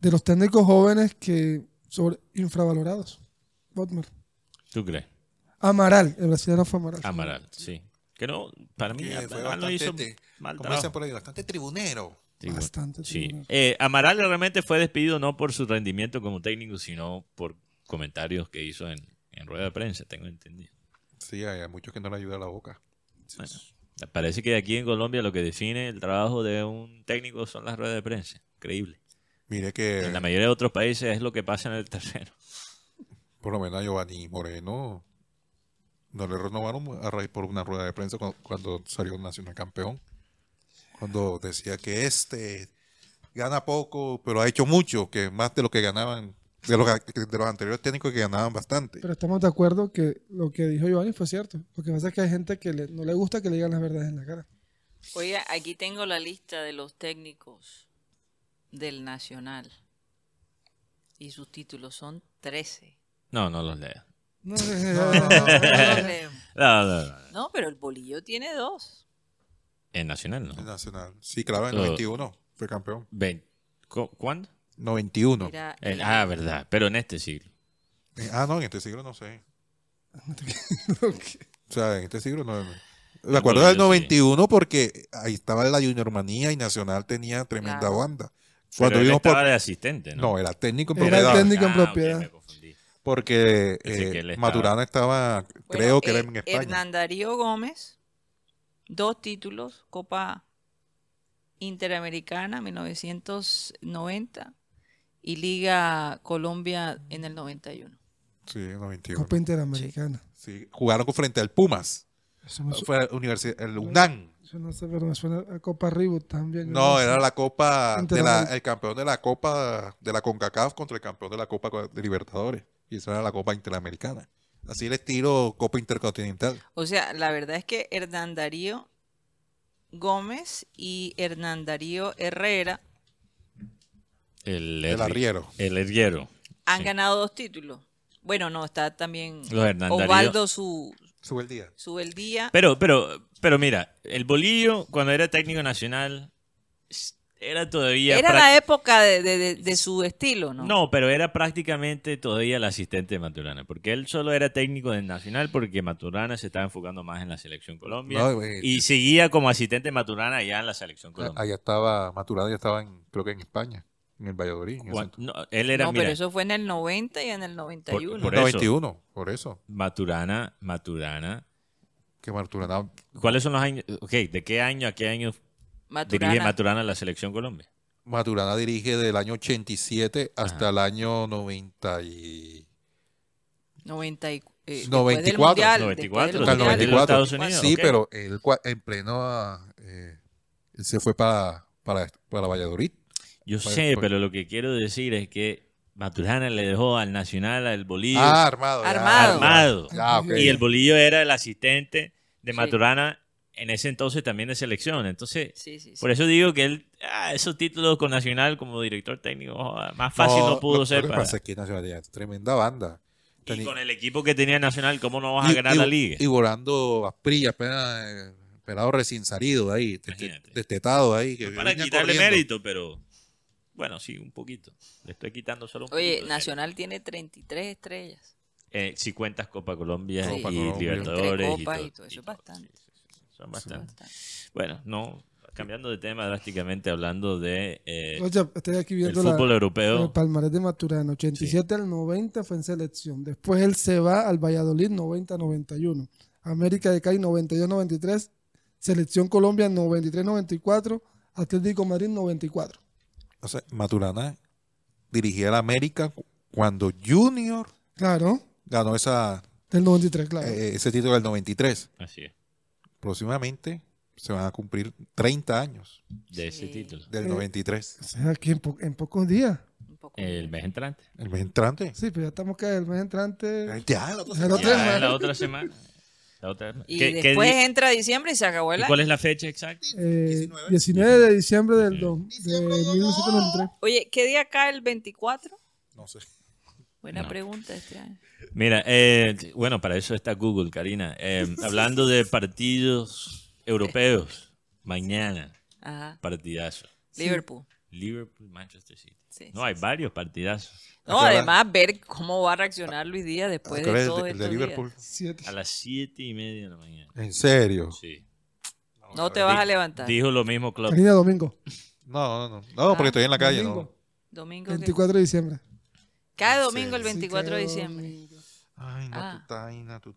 [SPEAKER 5] De los técnicos jóvenes que sobre infravalorados. Bodmer.
[SPEAKER 4] ¿Tú crees?
[SPEAKER 5] Amaral, el brasileño fue Amaral.
[SPEAKER 4] Amaral, sí. Que no, para mí, Amaral no hizo
[SPEAKER 1] bastante,
[SPEAKER 4] mal
[SPEAKER 1] como dicen
[SPEAKER 4] trabajo.
[SPEAKER 1] por ahí, bastante tribunero.
[SPEAKER 5] Bastante.
[SPEAKER 4] Sí. Eh, Amaral realmente fue despedido no por su rendimiento como técnico, sino por comentarios que hizo en, en rueda de prensa, tengo entendido.
[SPEAKER 1] Sí, hay muchos que no le ayuda la boca.
[SPEAKER 4] Bueno, parece que aquí en Colombia lo que define el trabajo de un técnico son las ruedas de prensa. Increíble.
[SPEAKER 1] Mire que
[SPEAKER 4] En la mayoría de otros países es lo que pasa en el terreno.
[SPEAKER 1] por lo menos a Giovanni Moreno no le renovaron a raíz por una rueda de prensa cuando, cuando salió Nacional Campeón. Cuando decía que este gana poco, pero ha hecho mucho, que más de lo que ganaban, de los, de los anteriores técnicos que ganaban bastante.
[SPEAKER 5] Pero estamos de acuerdo que lo que dijo Giovanni fue cierto. Lo que pasa es que hay gente que le- no le gusta que le digan las verdades en la cara.
[SPEAKER 3] Oiga, aquí tengo la lista de los técnicos del Nacional. Y sus títulos son 13.
[SPEAKER 4] No, no los lea. (laughs)
[SPEAKER 5] No,
[SPEAKER 3] No, no.
[SPEAKER 4] No, no, no.
[SPEAKER 3] No, pero el bolillo tiene dos.
[SPEAKER 4] En Nacional no.
[SPEAKER 1] El Nacional. Sí, claro, en
[SPEAKER 4] Oh.
[SPEAKER 1] 91 fue campeón.
[SPEAKER 4] Ven- ¿cu- ¿Cuándo?
[SPEAKER 1] 91.
[SPEAKER 3] Era
[SPEAKER 4] En-
[SPEAKER 3] el-
[SPEAKER 4] ah, verdad. Pero en este siglo.
[SPEAKER 1] Eh, Ah, no, en este siglo no sé. (laughs) O sea, en este siglo no. Me acuerdo del
[SPEAKER 4] yo sí.
[SPEAKER 1] 91 porque ahí estaba la Junior Manía y Nacional tenía tremenda
[SPEAKER 3] Claro.
[SPEAKER 1] banda.
[SPEAKER 4] Pero
[SPEAKER 1] Cuando
[SPEAKER 4] él
[SPEAKER 1] vimos
[SPEAKER 4] estaba
[SPEAKER 1] por...
[SPEAKER 4] de asistente, ¿no?
[SPEAKER 1] No, era técnico en
[SPEAKER 5] Era
[SPEAKER 1] propiedad.
[SPEAKER 5] técnico en
[SPEAKER 4] Ah,
[SPEAKER 5] propiedad.
[SPEAKER 1] Porque eh,
[SPEAKER 4] estaba-
[SPEAKER 1] Maturana estaba,
[SPEAKER 3] Bueno,
[SPEAKER 1] creo que
[SPEAKER 3] eh,
[SPEAKER 1] era en España.
[SPEAKER 3] Hernán Darío Gómez, dos títulos, Copa Interamericana 1990 y Liga Colombia en el 91.
[SPEAKER 1] Sí, en 91.
[SPEAKER 5] Copa Interamericana.
[SPEAKER 1] Sí, jugaron frente al Pumas.
[SPEAKER 5] Eso, su-
[SPEAKER 1] Fue la universidad, el UNAM.
[SPEAKER 5] eso no sé, pero me suena a Copa Reboot también.
[SPEAKER 1] No, era la Copa, de la, el campeón de la Copa de la CONCACAF contra el campeón de la Copa de Libertadores. Y esa era la Copa Interamericana. Así el estilo Copa Intercontinental.
[SPEAKER 3] O sea, la verdad es que Hernán Darío Gómez y Hernán Darío Herrera
[SPEAKER 4] El,
[SPEAKER 1] El arriero.
[SPEAKER 4] El herriero.
[SPEAKER 3] han
[SPEAKER 4] Sí.
[SPEAKER 3] ganado dos títulos. Bueno, no, está también. Osvaldo su
[SPEAKER 1] Sube el día.
[SPEAKER 3] Sube el día.
[SPEAKER 4] Pero, pero, pero mira, el Bolillo, cuando era técnico nacional, era todavía.
[SPEAKER 3] Era la época de, de- de- de su estilo, ¿no?
[SPEAKER 4] No, pero era prácticamente todavía el asistente de Maturana, porque él solo era técnico del Nacional porque Maturana se estaba enfocando más en la selección Colombia
[SPEAKER 1] No,
[SPEAKER 4] y seguía como asistente de Maturana allá en la selección Colombia.
[SPEAKER 1] Allá estaba, Maturana ya estaba, en, creo que en España, en el Valladolid. en ese
[SPEAKER 4] no, él era,
[SPEAKER 3] No,
[SPEAKER 4] mira,
[SPEAKER 3] pero eso fue en el 90 y en el 91.
[SPEAKER 4] por eso.
[SPEAKER 1] 91, por eso.
[SPEAKER 4] Maturana, Maturana.
[SPEAKER 1] Que Maturana,
[SPEAKER 4] ¿Cuáles son los años? Ok, ¿de qué año a qué año
[SPEAKER 3] Maturana.
[SPEAKER 4] dirige Maturana la selección Colombia?
[SPEAKER 1] Maturana dirige del año 87 hasta el año 90 y...
[SPEAKER 3] 90 y, eh,
[SPEAKER 1] 94.
[SPEAKER 3] después del mundial,
[SPEAKER 4] 94,
[SPEAKER 3] después del
[SPEAKER 1] hasta el
[SPEAKER 3] mundial.
[SPEAKER 4] de los
[SPEAKER 1] 94.
[SPEAKER 4] Estados Unidos,
[SPEAKER 1] sí, pero él en pleno... ah, eh, él se fue para, para, para Valladolid.
[SPEAKER 4] Yo
[SPEAKER 1] Pues-
[SPEAKER 4] sé,
[SPEAKER 1] pues-
[SPEAKER 4] pero lo que quiero decir es que Maturana le dejó al Nacional, al Bolillo,
[SPEAKER 1] Ah, armado. ya,
[SPEAKER 3] Armado.
[SPEAKER 4] armado. Y el Bolillo era el asistente de
[SPEAKER 3] Sí.
[SPEAKER 4] Maturana en ese entonces también de selección. Entonces,
[SPEAKER 3] Sí, sí, sí.
[SPEAKER 4] por eso digo que él, ah, esos títulos con Nacional como director técnico, joda, más fácil no, pudo
[SPEAKER 1] lo-
[SPEAKER 4] ser.
[SPEAKER 1] Lo que
[SPEAKER 4] para-
[SPEAKER 1] pasa es que Nacional es tremenda banda.
[SPEAKER 4] Y con el equipo que tenía Nacional, ¿cómo no vas a ganar
[SPEAKER 1] y-
[SPEAKER 4] la liga?
[SPEAKER 1] Y volando Asprilla, apenas eh, pelado recién salido de ahí, destetado ahí. Que
[SPEAKER 4] Para quitarle
[SPEAKER 1] corriendo.
[SPEAKER 4] mérito, pero bueno, sí, un poquito. Le estoy quitando solo un
[SPEAKER 3] Oye, Nacional tiene 33 estrellas.
[SPEAKER 4] Eh, si cuentas Copa Colombia
[SPEAKER 1] Copa
[SPEAKER 4] y
[SPEAKER 1] Colombia.
[SPEAKER 4] Libertadores
[SPEAKER 3] Entre
[SPEAKER 4] y
[SPEAKER 3] copas
[SPEAKER 4] todo,
[SPEAKER 3] y todo, eso es bastante.
[SPEAKER 4] Sí, sí, sí, Son bastante.
[SPEAKER 3] Bastante.
[SPEAKER 4] Bueno, no, cambiando de tema drásticamente, hablando de eh,
[SPEAKER 5] Oye, estoy aquí
[SPEAKER 4] el
[SPEAKER 5] viendo la,
[SPEAKER 4] fútbol
[SPEAKER 5] el
[SPEAKER 4] europeo.
[SPEAKER 5] palmarés de Maturana. 87 al 90 fue en selección. Después él se va al Valladolid 90-91. América de Cali 92-93. Selección Colombia 93-94. Atlético Madrid 94.
[SPEAKER 1] O sea, Maturana dirigía la América cu- cuando Junior
[SPEAKER 5] Claro,
[SPEAKER 1] ganó esa,
[SPEAKER 5] del 93, claro.
[SPEAKER 1] eh, ese título del 93.
[SPEAKER 4] Así es,
[SPEAKER 1] Próximamente se van a cumplir 30 años
[SPEAKER 4] de ese
[SPEAKER 3] Sí.
[SPEAKER 4] título.
[SPEAKER 1] del
[SPEAKER 5] Eh,
[SPEAKER 1] 93.
[SPEAKER 5] o sea, aquí en, po- en pocos días.
[SPEAKER 3] Un poco.
[SPEAKER 4] El mes entrante.
[SPEAKER 1] El mes entrante.
[SPEAKER 5] Sí, pero ya estamos que el mes entrante.
[SPEAKER 1] Ya, semana.
[SPEAKER 4] la otra semana. La otra-
[SPEAKER 3] Y
[SPEAKER 4] ¿Qué- qué
[SPEAKER 3] después entra diciembre y se acabó el
[SPEAKER 4] ¿y
[SPEAKER 3] año.
[SPEAKER 4] ¿Cuál es la fecha exacta?
[SPEAKER 5] Eh, 19 de diciembre del do- de 1993.
[SPEAKER 3] Oye, ¿qué día cae el 24?
[SPEAKER 1] No sé.
[SPEAKER 3] Buena
[SPEAKER 4] No.
[SPEAKER 3] pregunta este año.
[SPEAKER 4] Mira, eh, bueno, para eso está Google, Karina. Eh, (laughs) hablando de partidos europeos, mañana,
[SPEAKER 3] Ajá.
[SPEAKER 4] partidazo.
[SPEAKER 3] Liverpool.
[SPEAKER 4] Liverpool, Manchester City.
[SPEAKER 3] Sí,
[SPEAKER 4] No,
[SPEAKER 3] sí,
[SPEAKER 4] hay
[SPEAKER 3] sí.
[SPEAKER 4] varios partidazos.
[SPEAKER 3] No, además ver cómo va a reaccionar Luis Díaz después
[SPEAKER 1] ¿Cuál
[SPEAKER 3] de
[SPEAKER 1] es el
[SPEAKER 3] todo
[SPEAKER 1] de- el de Liverpool?
[SPEAKER 3] días.
[SPEAKER 4] A las siete y media de la mañana.
[SPEAKER 1] ¿En serio?
[SPEAKER 4] Sí.
[SPEAKER 3] No te vas a levantar.
[SPEAKER 4] Dijo lo mismo Klopp.
[SPEAKER 5] Karina Domingo,
[SPEAKER 1] No, no, no. No, porque estoy en la calle.
[SPEAKER 5] Domingo.
[SPEAKER 1] No.
[SPEAKER 3] Domingo. ¿qué?
[SPEAKER 5] 24 de diciembre.
[SPEAKER 3] Cae domingo el
[SPEAKER 1] Sí,
[SPEAKER 3] 24 de diciembre.
[SPEAKER 5] domingo.
[SPEAKER 1] Ay, no,
[SPEAKER 3] Ah.
[SPEAKER 1] tu taina, tu.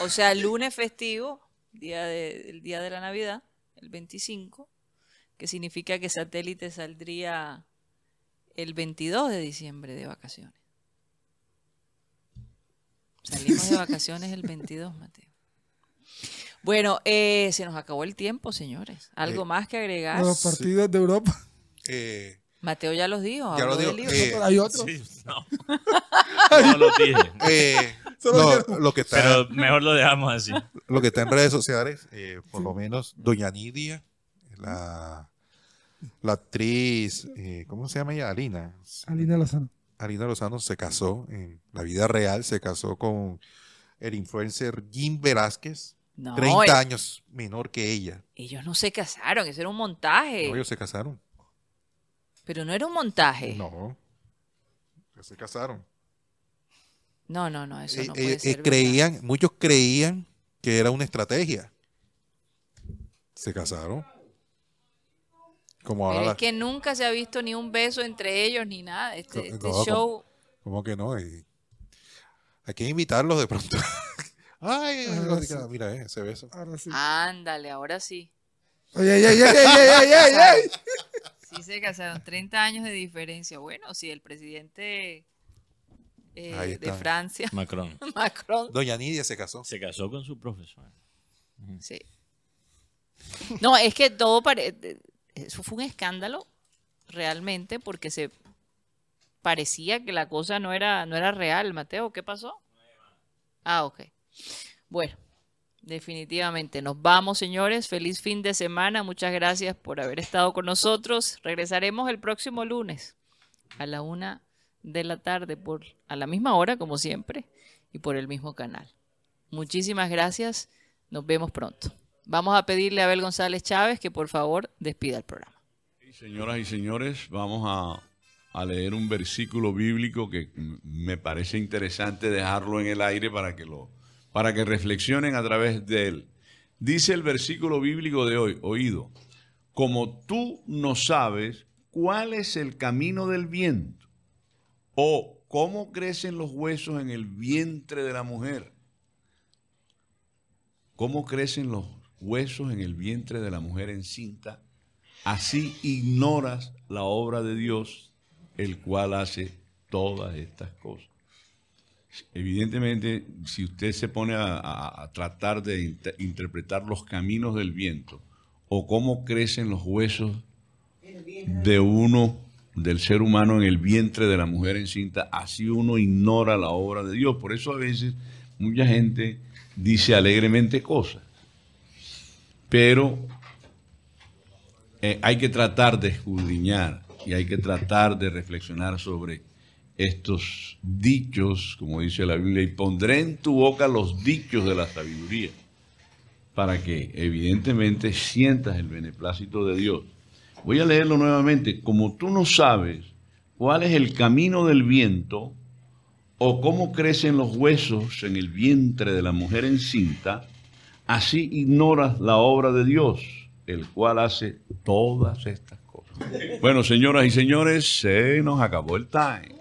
[SPEAKER 3] O sea, lunes festivo, día de, el día de la Navidad, el 25, que significa que satélite saldría el 22 de diciembre de vacaciones. Salimos de (laughs) vacaciones el 22, Mateo. Bueno, eh, se nos acabó el tiempo, señores. ¿Algo
[SPEAKER 1] Eh,
[SPEAKER 3] más que agregar?
[SPEAKER 5] Los partidos de Europa.
[SPEAKER 1] Eh,
[SPEAKER 3] Mateo ya los dijo.
[SPEAKER 1] Ya
[SPEAKER 3] habló
[SPEAKER 1] lo dijo,
[SPEAKER 3] del libro.
[SPEAKER 1] eh,
[SPEAKER 5] Pero hay otro.
[SPEAKER 4] Sí, no. (laughs) no lo dije.
[SPEAKER 1] eh, (laughs)
[SPEAKER 5] Solo
[SPEAKER 1] no, lo que está,
[SPEAKER 4] Pero mejor lo dejamos así.
[SPEAKER 1] lo que está en redes sociales, eh, por lo menos Doña Nidia, la, la actriz, eh, ¿cómo se llama ella? Alina.
[SPEAKER 5] Alina Lozano.
[SPEAKER 1] Alina Lozano se casó en la vida real, se casó con el influencer Jim Velázquez,
[SPEAKER 3] No,
[SPEAKER 1] 30
[SPEAKER 3] eh,
[SPEAKER 1] años menor que ella.
[SPEAKER 3] ellos no se casaron, eso era un montaje.
[SPEAKER 1] No, ellos se casaron.
[SPEAKER 3] Pero no era un montaje.
[SPEAKER 1] No, ellos se casaron.
[SPEAKER 3] No, no, no, eso
[SPEAKER 1] Eh,
[SPEAKER 3] no
[SPEAKER 1] eh,
[SPEAKER 3] puede
[SPEAKER 1] eh,
[SPEAKER 3] ser. verdad.
[SPEAKER 1] creían, muchos creían que era una estrategia. Se casaron. Como ahora
[SPEAKER 3] Pero
[SPEAKER 1] la-
[SPEAKER 3] es que nunca se ha visto ni un beso entre ellos ni nada. Este,
[SPEAKER 1] No,
[SPEAKER 3] este
[SPEAKER 1] no,
[SPEAKER 3] show.
[SPEAKER 1] ¿Cómo que no? Y hay que invitarlos de pronto. (laughs) Ay,
[SPEAKER 5] Ah,
[SPEAKER 1] lo-
[SPEAKER 5] sí.
[SPEAKER 1] mira, eh, ese beso.
[SPEAKER 5] Ahora sí.
[SPEAKER 3] Ándale, ahora sí.
[SPEAKER 5] Oye, ay, ay, ay, ay, ay, ay, ay. (laughs)
[SPEAKER 3] Sí se casaron, 30 años de diferencia. Bueno, si el presidente eh, de. Francia, (laughs)
[SPEAKER 4] Macron
[SPEAKER 3] Macron,
[SPEAKER 1] Doña Nidia se casó.
[SPEAKER 4] se casó con su profesor.
[SPEAKER 3] sí. No, es que todo parece... Eso fue un escándalo realmente porque se parecía que la cosa no era, no era real. Mateo, ¿qué pasó? Ah, ok. Bueno, definitivamente nos vamos, señores. Feliz fin de semana. Muchas gracias por haber estado con nosotros. Regresaremos el próximo lunes a la una de la tarde por a la misma hora, como siempre, y por el mismo canal. Muchísimas gracias. Nos vemos pronto. Vamos a pedirle a Abel González Chávez que por favor despida el programa.
[SPEAKER 12] Señoras y señores, vamos a, a leer un versículo bíblico que me parece interesante dejarlo en el aire para que lo para que reflexionen a través de él. Dice el versículo bíblico de hoy, oído, como tú no sabes cuál es el camino del viento o cómo crecen los huesos en el vientre de la mujer. ¿Cómo crecen los huesos en el vientre de la mujer encinta? Así ignoras la obra de Dios, el cual hace todas estas cosas. Evidentemente, si usted se pone a, tratar de inter- interpretar los caminos del viento o cómo crecen los huesos de uno, del ser humano en el vientre de la mujer encinta, así uno ignora la obra de Dios. Por eso a veces mucha gente dice alegremente cosas, pero eh, hay que tratar de escudriñar y hay que tratar de reflexionar sobre estos dichos, como dice la Biblia, y pondré en tu boca los dichos de la sabiduría, para que evidentemente sientas el beneplácito de Dios. Voy a leerlo nuevamente. Como tú no sabes cuál es el camino del viento o cómo crecen los huesos en el vientre de la mujer encinta, así ignoras la obra de Dios, el cual hace todas estas cosas. Bueno, señoras y señores, se nos acabó el time.